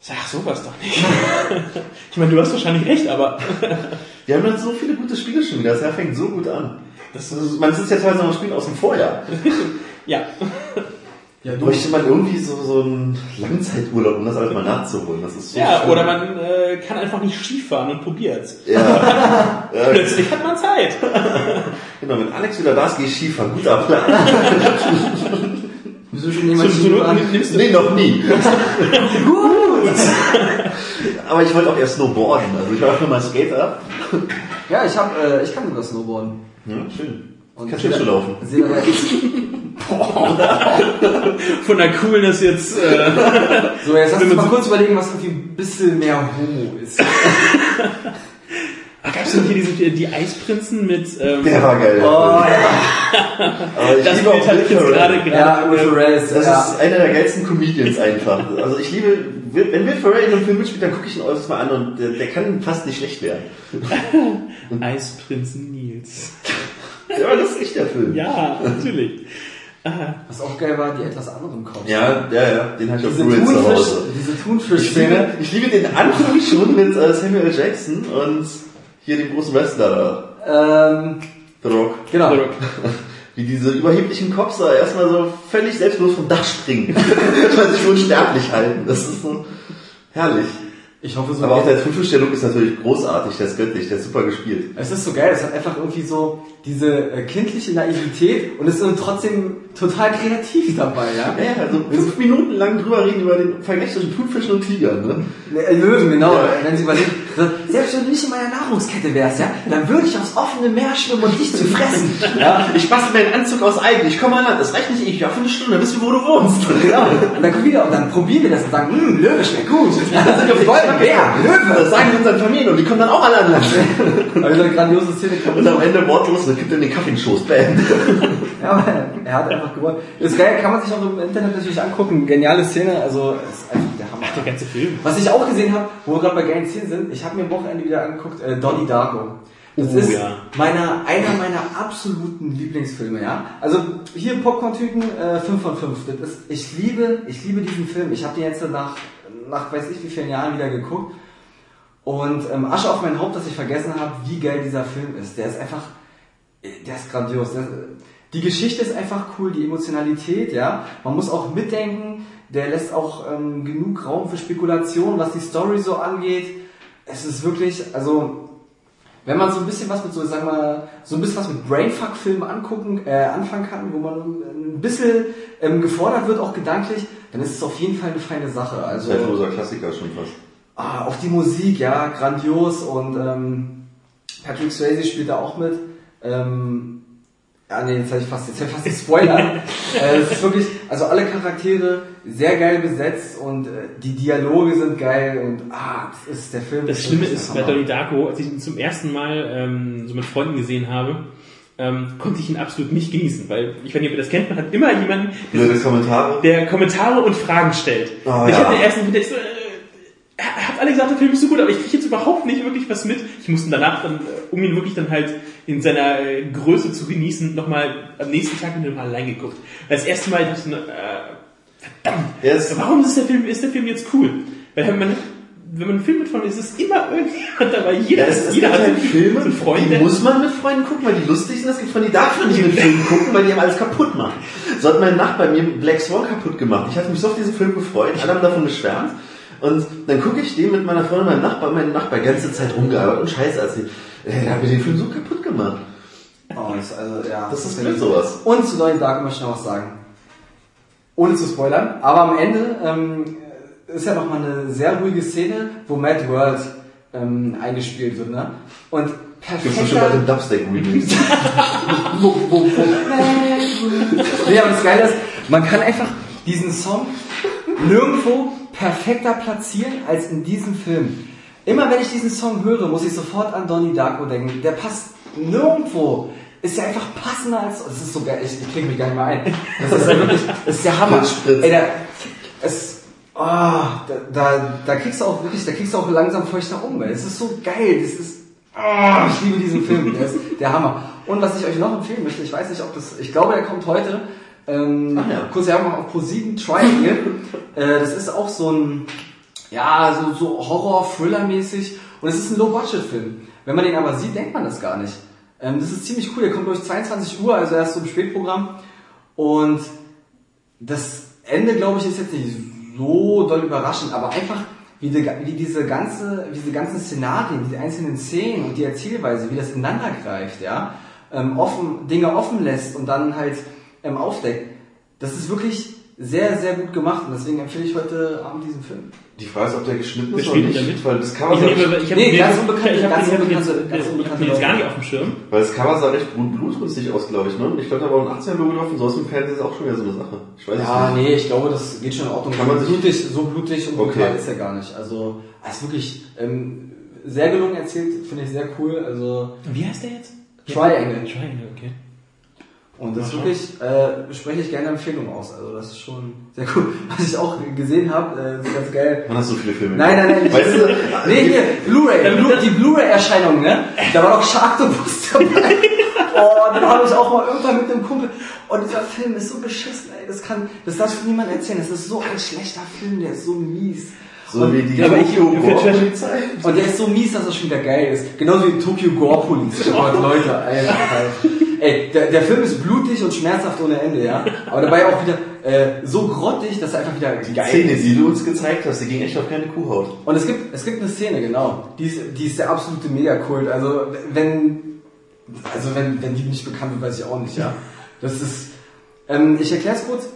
Sag sowas doch nicht. ich meine, du hast wahrscheinlich recht, aber Wir haben dann so viele gute Spiele schon wieder, das Jahr fängt so gut an. das ist, man sitzt ja teilweise noch Spielen aus dem Vorjahr. ja. Ja, du. bräuchte man irgendwie so, so einen Langzeiturlaub, um das alles mal nachzuholen. Das ist so Ja, schön. oder man äh, kann einfach nicht Skifahren und probiert's. Ja, ja, Plötzlich hat man Zeit. genau. Wenn Alex wieder da ist, gehe ich Skifahren. Guter Plan. Wieso schon jemand nimmst du Nee, noch nie. Aber ich wollte auch erst snowboarden. Also ich war auch nur mal Skater. Ja, ich hab, äh, ich kann sogar Snowboarden. Ja, schön. Und Kannst du schon laufen. Sehe dabei- von der Coolness jetzt. Äh, So, jetzt lass uns mal so- kurz überlegen, was irgendwie ein bisschen mehr Homo ist. Gab es denn hier diese, die Eisprinzen mit. Ähm, Der war geil. Oh, ja. Das liebe auch Bild hatte ich Will jetzt Ferrell. gerade Ja, Will gerade. Ferrell ist, Das ja. ist einer der geilsten Comedians einfach. Also ich liebe, wenn Will Ferrell in einem Film mitspielt, dann gucke ich ihn äußerst mal an und der, der kann fast nicht schlecht werden. Eisprinzen Nils. Ja, aber das ist echt der Film. Ja, natürlich. Was auch geil war, die etwas anderen Cops. Ja, ja, ja, den habe ich auf Diese zu Hause. diese Ich Thunfisch-Szene. liebe, ich liebe den Anfang schon mit äh, Samuel Jackson und hier dem großen Wrestler Ähm, da, The Rock. genau. Wie diese überheblichen Cops da erstmal so völlig selbstlos vom Dach springen. Weil sich unsterblich halten. Das ist so herrlich. Ich hoffe so. Aber auch der Look ist natürlich großartig, der ist göttlich, der ist super gespielt. Es ist so geil, es hat einfach irgendwie so diese äh, kindliche Naivität und es ist trotzdem total kreativ dabei, ja? Ja, also fünf Minuten lang drüber reden über den Vergleich zwischen Thunfischen und Tigern, ne? Äh, Löwen, genau. Ja. Wenn sie überlegen, so, selbst wenn du nicht in meiner Nahrungskette wärst, ja, dann würde ich aufs offene Meer schwimmen und dich zu fressen. Ja, ich bastel mir einen Anzug aus Algen, ich komme an Land, das reicht nicht, ich auf eine Stunde, wissen wir, wo du wohnst. Genau. Und dann kommen wir wieder und dann probieren wir das und sagen, hm, Löwe schmeckt gut. Ja, dann sind wir voll, Bär, Löwe. Das sagen wir unseren Familien und die kommen dann auch alle an Land. Also eine grandiose Szene Und am Ende wortlos, dann gibt er den Kaffee in den Schoß. Ja, aber er hat einfach gewonnen. Das ist geil, kann man sich auch im Internet natürlich angucken. Geniale Szene, also ist einfach der Hammer. Der ganze Film. Was ich auch gesehen habe, wo wir gerade bei geilen Szenen sind, ich habe mir am Wochenende wieder angeguckt, äh, Donnie Darko. Das Oh, ist ja. meiner, einer meiner absoluten Lieblingsfilme, ja. Also hier Popcorn-Tüten, äh, 5 von 5. Das ist, ich liebe, ich liebe diesen Film. Ich habe den jetzt nach, nach weiß ich wie vielen Jahren wieder geguckt. Und ähm, Asche auf mein Haupt, dass ich vergessen habe, wie geil dieser Film ist. Der ist einfach, der ist grandios. Der, die Geschichte ist einfach cool, die Emotionalität, ja. Man muss auch mitdenken. Der lässt auch ähm, genug Raum für Spekulation, was die Story so angeht. Es ist wirklich, also wenn man so ein bisschen was mit so, sagen wir, so ein bisschen was mit Brainfuck-Filmen angucken, äh, anfangen kann, wo man ein bisschen ähm, gefordert wird, auch gedanklich, dann ist es auf jeden Fall eine feine Sache. Also Zeitloser Klassiker schon fast. Ah, auch die Musik, ja, grandios und ähm, Patrick Swayze spielt da auch mit. Ähm, ja, nee, jetzt habe ich fast, jetzt hab ich fast gespoilert. äh, es ist wirklich, also alle Charaktere sehr geil besetzt und äh, die Dialoge sind geil und ah, das ist der Film. Das ist Schlimme ist, der bei. Donnie Darko, als ich ihn zum ersten Mal ähm, so mit Freunden gesehen habe, ähm, konnte ich ihn absolut nicht genießen, weil ich weiß nicht, ob ihr das kennt, man hat immer jemanden, Blöde Kommentare. der Kommentare und Fragen stellt. Oh, ich ja. habe den ersten, der ist so, äh, alle gesagt, der Film ist so gut, aber ich kriege jetzt überhaupt nicht wirklich was mit. Ich musste danach dann, äh, um ihn wirklich dann halt in seiner äh, Größe zu genießen, nochmal am nächsten Tag mit ihm mal allein geguckt. Das erste Mal dachte ich, so, äh, verdammt, Ja, es- warum ist der Film, ist der Film jetzt cool? Weil wenn man, wenn man einen Film mit von ist, ist immer irgendjemand dabei. Jeder, Ja, es, es jeder gibt hat halt Filme, so Freunde. die muss man mit Freunden gucken, weil die lustig sind. Es gibt von die darf man nicht mit Filmen gucken, weil die haben alles kaputt machen. So hat mein Nachbar mir Black Swan kaputt gemacht. Ich hatte mich so auf diesen Film gefreut, alle haben davon geschwärmt. Und dann gucke ich den mit meiner Freundin, meinem Nachbar, mein Nachbar die ganze Zeit rumgearbeitet und Scheiße erzählt. Äh, Der hat mir den Film so kaputt gemacht. Oh, das, also, ja, Das ist blöd ich- sowas. Und zu Donnie Darko möchte ich noch was sagen. Ohne zu spoilern. Aber am Ende ähm, ist ja nochmal eine sehr ruhige Szene, wo Mad World ähm, eingespielt wird. Ne? Und Gibt's bestimmt bei dem perfekter... Dubstep-Remix. nee, aber das Geile ist, man kann einfach diesen Song nirgendwo perfekter platzieren als in diesem Film. Immer wenn ich diesen Song höre, muss ich sofort an Donnie Darko denken. Der passt nirgendwo. Ist ja einfach passender als. Das ist so geil, ich, ich krieg mich gar nicht mehr ein. Das ist ja wirklich. Das ist der Hammer. Ey, der, es. Oh, da, da, da kriegst du auch wirklich, da kriegst du auch langsam feuchter um. Es ist so geil. Das ist. Oh, ich liebe diesen Film. Der ist der Hammer. Und was ich euch noch empfehlen möchte, ich weiß nicht, ob das. Ich glaube, der kommt heute. Ähm, Ach ja. Kurze Werbung auf Pro7 Triangle. äh, das ist auch so ein ja, so, so Horror-Thriller-mäßig. Und es ist ein Low-Budget-Film. Wenn man den aber sieht, denkt man das gar nicht. Ähm, das ist ziemlich cool. Der kommt durch 22 Uhr, also erst so im Spätprogramm. Und das Ende, glaube ich, ist jetzt nicht so doll überraschend, aber einfach, wie, die, wie diese ganze, wie diese ganzen Szenarien, die einzelnen Szenen und die Erzählweise, wie das ineinander greift, ja, ähm, offen, Dinge offen lässt und dann halt ähm, aufdeckt. Das ist wirklich sehr, sehr gut gemacht und deswegen empfehle ich heute Abend diesen Film. Die Frage ist, ob der geschnitten ist oder nicht, weil das Cover Ich, sah, nehme, ich habe Nee, ganz unbekannte- ich hab ganz ich unbekannte- jetzt, ganz ich hab unbekannte jetzt gar nicht auf dem Schirm. weil das Cover sah recht blut- blutrünstig aus, glaube ich, ne? Und ich glaube, da war ein 18er-Logo drauf und so aus dem Fernsehen ist auch schon wieder so eine Sache. Ich weiß Ja, nicht. nee, ich glaube, das geht schon in Ordnung. Kann man so sich- blutig, so blutig und Okay. brutal ist er gar nicht. Also, ist wirklich ähm, sehr gelungen erzählt, finde ich sehr cool. Also, Wie heißt der jetzt? Triangle. Triangle, okay. Und das wirklich, äh, spreche ich gerne Empfehlung aus. Also, das ist schon sehr cool. Was ich auch gesehen habe, äh, ist ganz geil. Man hat so viele Filme. Nein, nein, nein. Ich, Weißt du, nee, hier, Blu-ray, Blu die Blu-ray-Erscheinung, ne? Da war doch Sharktopus dabei. Oh, dann habe ich auch mal irgendwann mit einem Kumpel. Oh, dieser Film ist so beschissen, ey. Das kann, das darf niemand erzählen. Das ist so ein schlechter Film, der ist so mies. So wie die Ja, aber Tokyo Gore Polizei. Und der ist so mies, dass er schon wieder geil ist. Genauso wie Tokyo Gore Police. Oh Leute, Alter, Alter. Ey, der, der Film ist blutig und schmerzhaft ohne Ende, ja. Aber dabei auch wieder äh, so grottig, dass er einfach wieder Die geil Szene, ist. die du uns gezeigt hast, die ging echt auf keine Kuhhaut. Und es gibt, es gibt eine Szene, genau. Die ist, die ist der absolute Megakult. Also wenn, also wenn, wenn die nicht bekannt wird, weiß ich auch nicht, ja. Das ist, ähm, ich erkläre es kurz.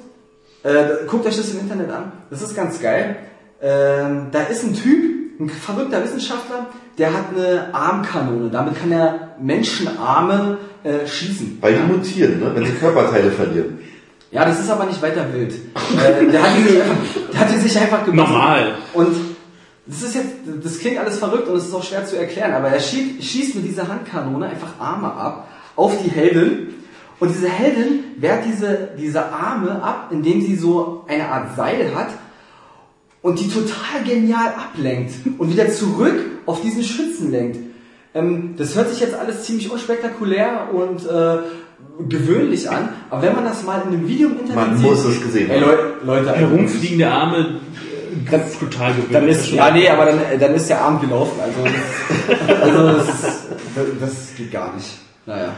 Äh, guckt euch das im Internet an. Das ist ganz geil. Ähm, da ist ein Typ, ein verrückter Wissenschaftler, der hat eine Armkanone. Damit kann er Menschenarme äh, schießen. Weil die mutieren, ne? wenn sie Körperteile verlieren. Ja, das ist aber nicht weiter wild. äh, der, hat die sich einfach, der hat die sich einfach gemacht. Normal. Und das ist jetzt, das klingt alles verrückt und es ist auch schwer zu erklären, aber er schießt, schießt mit dieser Handkanone einfach Arme ab auf die Heldin. Und diese Heldin wehrt diese, diese Arme ab, indem sie so eine Art Seil hat und die total genial ablenkt und wieder zurück auf diesen Schützen lenkt. Ähm, das hört sich jetzt alles ziemlich unspektakulär und äh, gewöhnlich an, aber wenn man das mal in einem Video im Internet Man sieht, muss es gesehen ey, haben. Leute, Leute, Herumfliegende Arme, äh, ganz total gewöhnt. dann ist, ja, nee, aber dann, dann ist der Abend gelaufen. Also, das, also das, das, das geht gar nicht. Naja.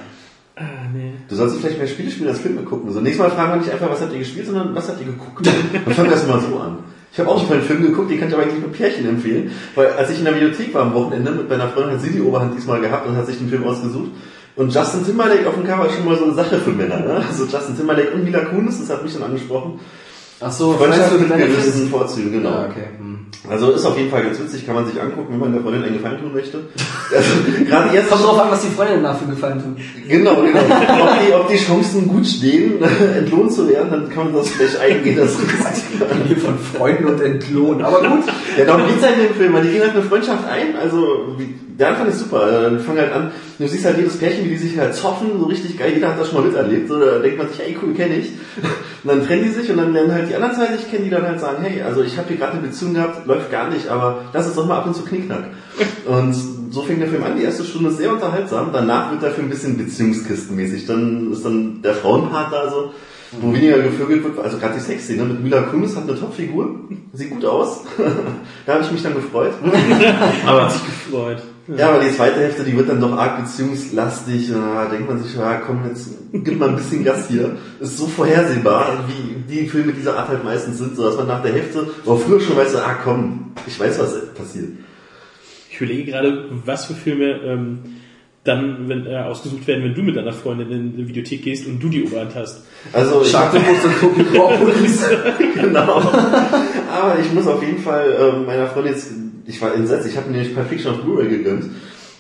Ah, nee. Du sollst vielleicht mehr Spiele spielen als Filme gucken. So, nächstes Mal fragen wir nicht einfach, was habt ihr gespielt, sondern was habt ihr geguckt. Und fangen wir das mal so an. Ich habe auch schon mal einen Film geguckt, den kann ich aber eigentlich nur Pärchen empfehlen. Weil als ich in der Videothek war am Wochenende mit meiner Freundin, hat sie die Oberhand diesmal gehabt und hat sich den Film ausgesucht. Und Justin Timberlake auf dem Cover ist schon mal so eine Sache für Männer. Ne? Also Justin Timberlake und Mila Kunis, das hat mich dann angesprochen. Ach so, Freundschaft mit gewissen Vorzügen, genau. Ja, okay. Hm. Also ist auf jeden Fall ganz witzig, kann man sich angucken, wenn man der Freundin einen Gefallen tun möchte. Also, gerade jetzt Kommt drauf an, was die Freundin dafür gefallen tut. Genau, genau. Ob die, ob die Chancen gut stehen, entlohnt zu werden, dann kann man das vielleicht eingehen. Das Hier von Freunden und entlohnen. Aber gut. ja, darum geht's halt in dem Film, die gehen halt eine Freundschaft ein. Also, der Anfang ist super. Also, Die fangen halt an, Du siehst halt jedes Pärchen, wie die sich halt zoffen, so richtig geil, jeder hat das schon mal miterlebt, so, da denkt man sich, ey cool, kenne ich. Und dann trennen die sich und dann lernen halt die anderen zwei sich kennen, die dann halt sagen, hey, also ich habe hier gerade eine Beziehung gehabt, läuft gar nicht, aber lass uns doch mal ab und zu knickknack. Und so fing der Film an, die erste Stunde ist sehr unterhaltsam, danach wird der Film ein bisschen beziehungskistenmäßig, dann ist dann der Frauenpart da so, wo weniger gevögelt wird, also gerade die Sexszene mit Mila Kunis hat eine Topfigur, sieht gut aus, da habe ich mich dann gefreut. aber Gefreut. Ja, aber die zweite Hälfte, die wird dann doch arg beziehungslastig. Und da denkt man sich, ja komm, jetzt gib mal ein bisschen Gas hier. Ist so vorhersehbar, wie die Filme dieser Art halt meistens sind, so dass man nach der Hälfte, aber früher schon weiß, ah komm, ich weiß, was passiert. Ich überlege gerade, was für Filme ähm, dann wenn, äh, ausgesucht werden, wenn du mit deiner Freundin in die Videothek gehst und du die Oberhand hast. Also ich Sharktopus und Topicopolis. genau. Aber ich muss auf jeden Fall ähm, meiner Freundin jetzt, ich war entsetzt, ich habe mir nämlich Pulp Fiction auf Blu-ray gegönnt.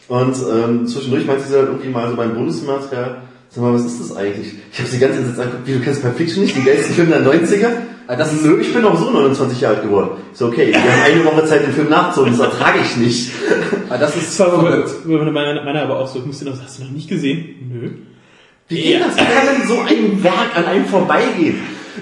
Und ähm, zwischendurch meinte sie dann irgendwie mal so beim Bonusmaterial, sag mal, was ist das eigentlich? Ich habe sie ganz entsetzt angeguckt, wie du kennst Pulp Fiction nicht, den geilsten Film der 90er? Ah, das ist- Nö, ich bin auch so 29 Jahre alt geworden. So, okay, wir haben eine Woche Zeit, den Film nachzuholen, das ertrage ich nicht. Ah, das ist Das war aber, verrückt. meine, meine, aber auch so, musst du noch, hast du noch nicht gesehen? Nö. Wie geht das? Wie kann denn so ein Werk an einem vorbeigehen?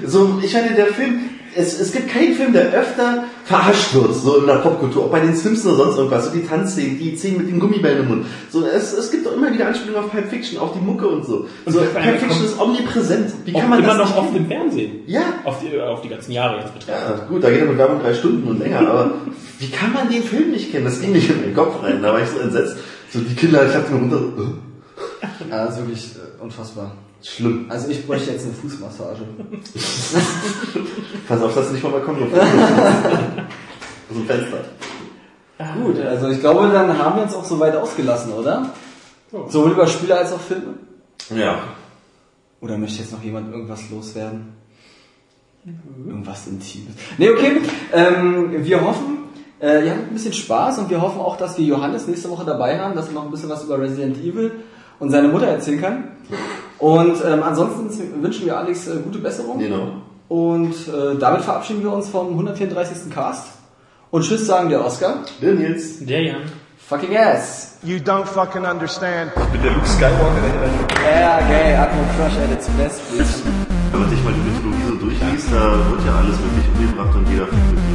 So, ich meine, der Film, es, es gibt keinen Film, der öfter verarscht wird, so in der Popkultur, auch bei den Simpsons oder sonst irgendwas, so die Tanzszenen, die Szenen mit den Gummibällen im Mund. So, es, es gibt doch immer wieder Anspielungen auf Pulp Fiction, auf die Mucke und so. Und so Pulp Fiction kommt- ist omnipräsent. Wie kann man immer das noch oft im Fernsehen. Ja. Auf die, auf die ganzen Jahre jetzt betrachtet. Ja, gut, da geht er mit Werbung drei Stunden und länger, aber wie kann man den Film nicht kennen? Das ging nicht in meinen Kopf rein, da war ich so entsetzt. So, die Kinder, ich hab mir runter, Ja, das ist wirklich äh, unfassbar. Schlimm. Also ich bräuchte jetzt eine Fußmassage. Pass auf, dass du nicht vom Balkon rumfällst. Aus dem Fenster. Gut, also ich glaube, dann haben wir uns auch soweit ausgelassen, oder? Sowohl über Spiele als auch Filme. Ja. Oder möchte jetzt noch jemand irgendwas loswerden? Irgendwas Intimes. Nee, okay. Ähm, wir hoffen, äh, ihr habt ein bisschen Spaß und wir hoffen auch, dass wir Johannes nächste Woche dabei haben, dass er noch ein bisschen was über Resident Evil und seine Mutter erzählen kann. Und ähm, ansonsten wünschen wir Alex äh, gute Besserung. Genau. Und äh, damit verabschieden wir uns vom 134. Cast. Und Tschüss sagen der Oscar. Der Nils. Der Jan. Fucking ass. You don't fucking understand. Mit der Luke Skywalker. Ja, gay, Atmo Crush at its best, bitch. Wenn man sich mal die Mythologie so durchliest, da wird ja alles wirklich umgebracht und jeder.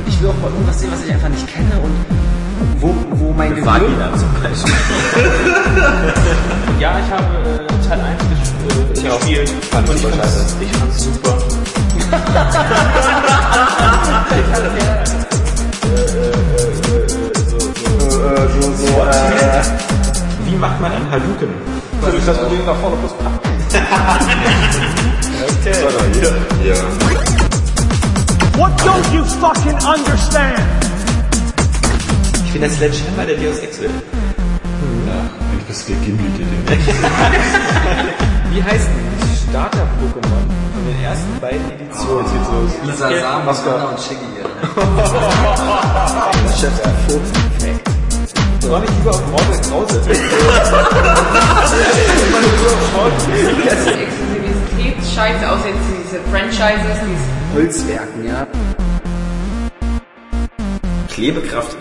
Ich will auch mal irgendwas sehen, was ich einfach nicht kenne und wo, wo mein Gehirn... Vagina zum Beispiel. Ja, ich habe äh, Teil 1 ges äh, gespielt. Fand und ich ich super fand's, scheiße. ich fand's super. Wie macht man einen Hadouken? So ist das Problem nach vorne plus Ja. What don't you fucking understand? Ich bin der Sledgehammer der Deus Ex will. Ich bist gegimmelt, Ding. Wie heißt Starter-Pokémon von den ersten beiden Editionen? Jetzt geht's los. Lisa Sam, Anna und Shiggy. Chef, der Fuchs. Soll ich lieber auf Mortal Krause? Exklusivitätsscheiße, außer jetzt diese Franchises, diese Holzwerken, ja. Klebekraft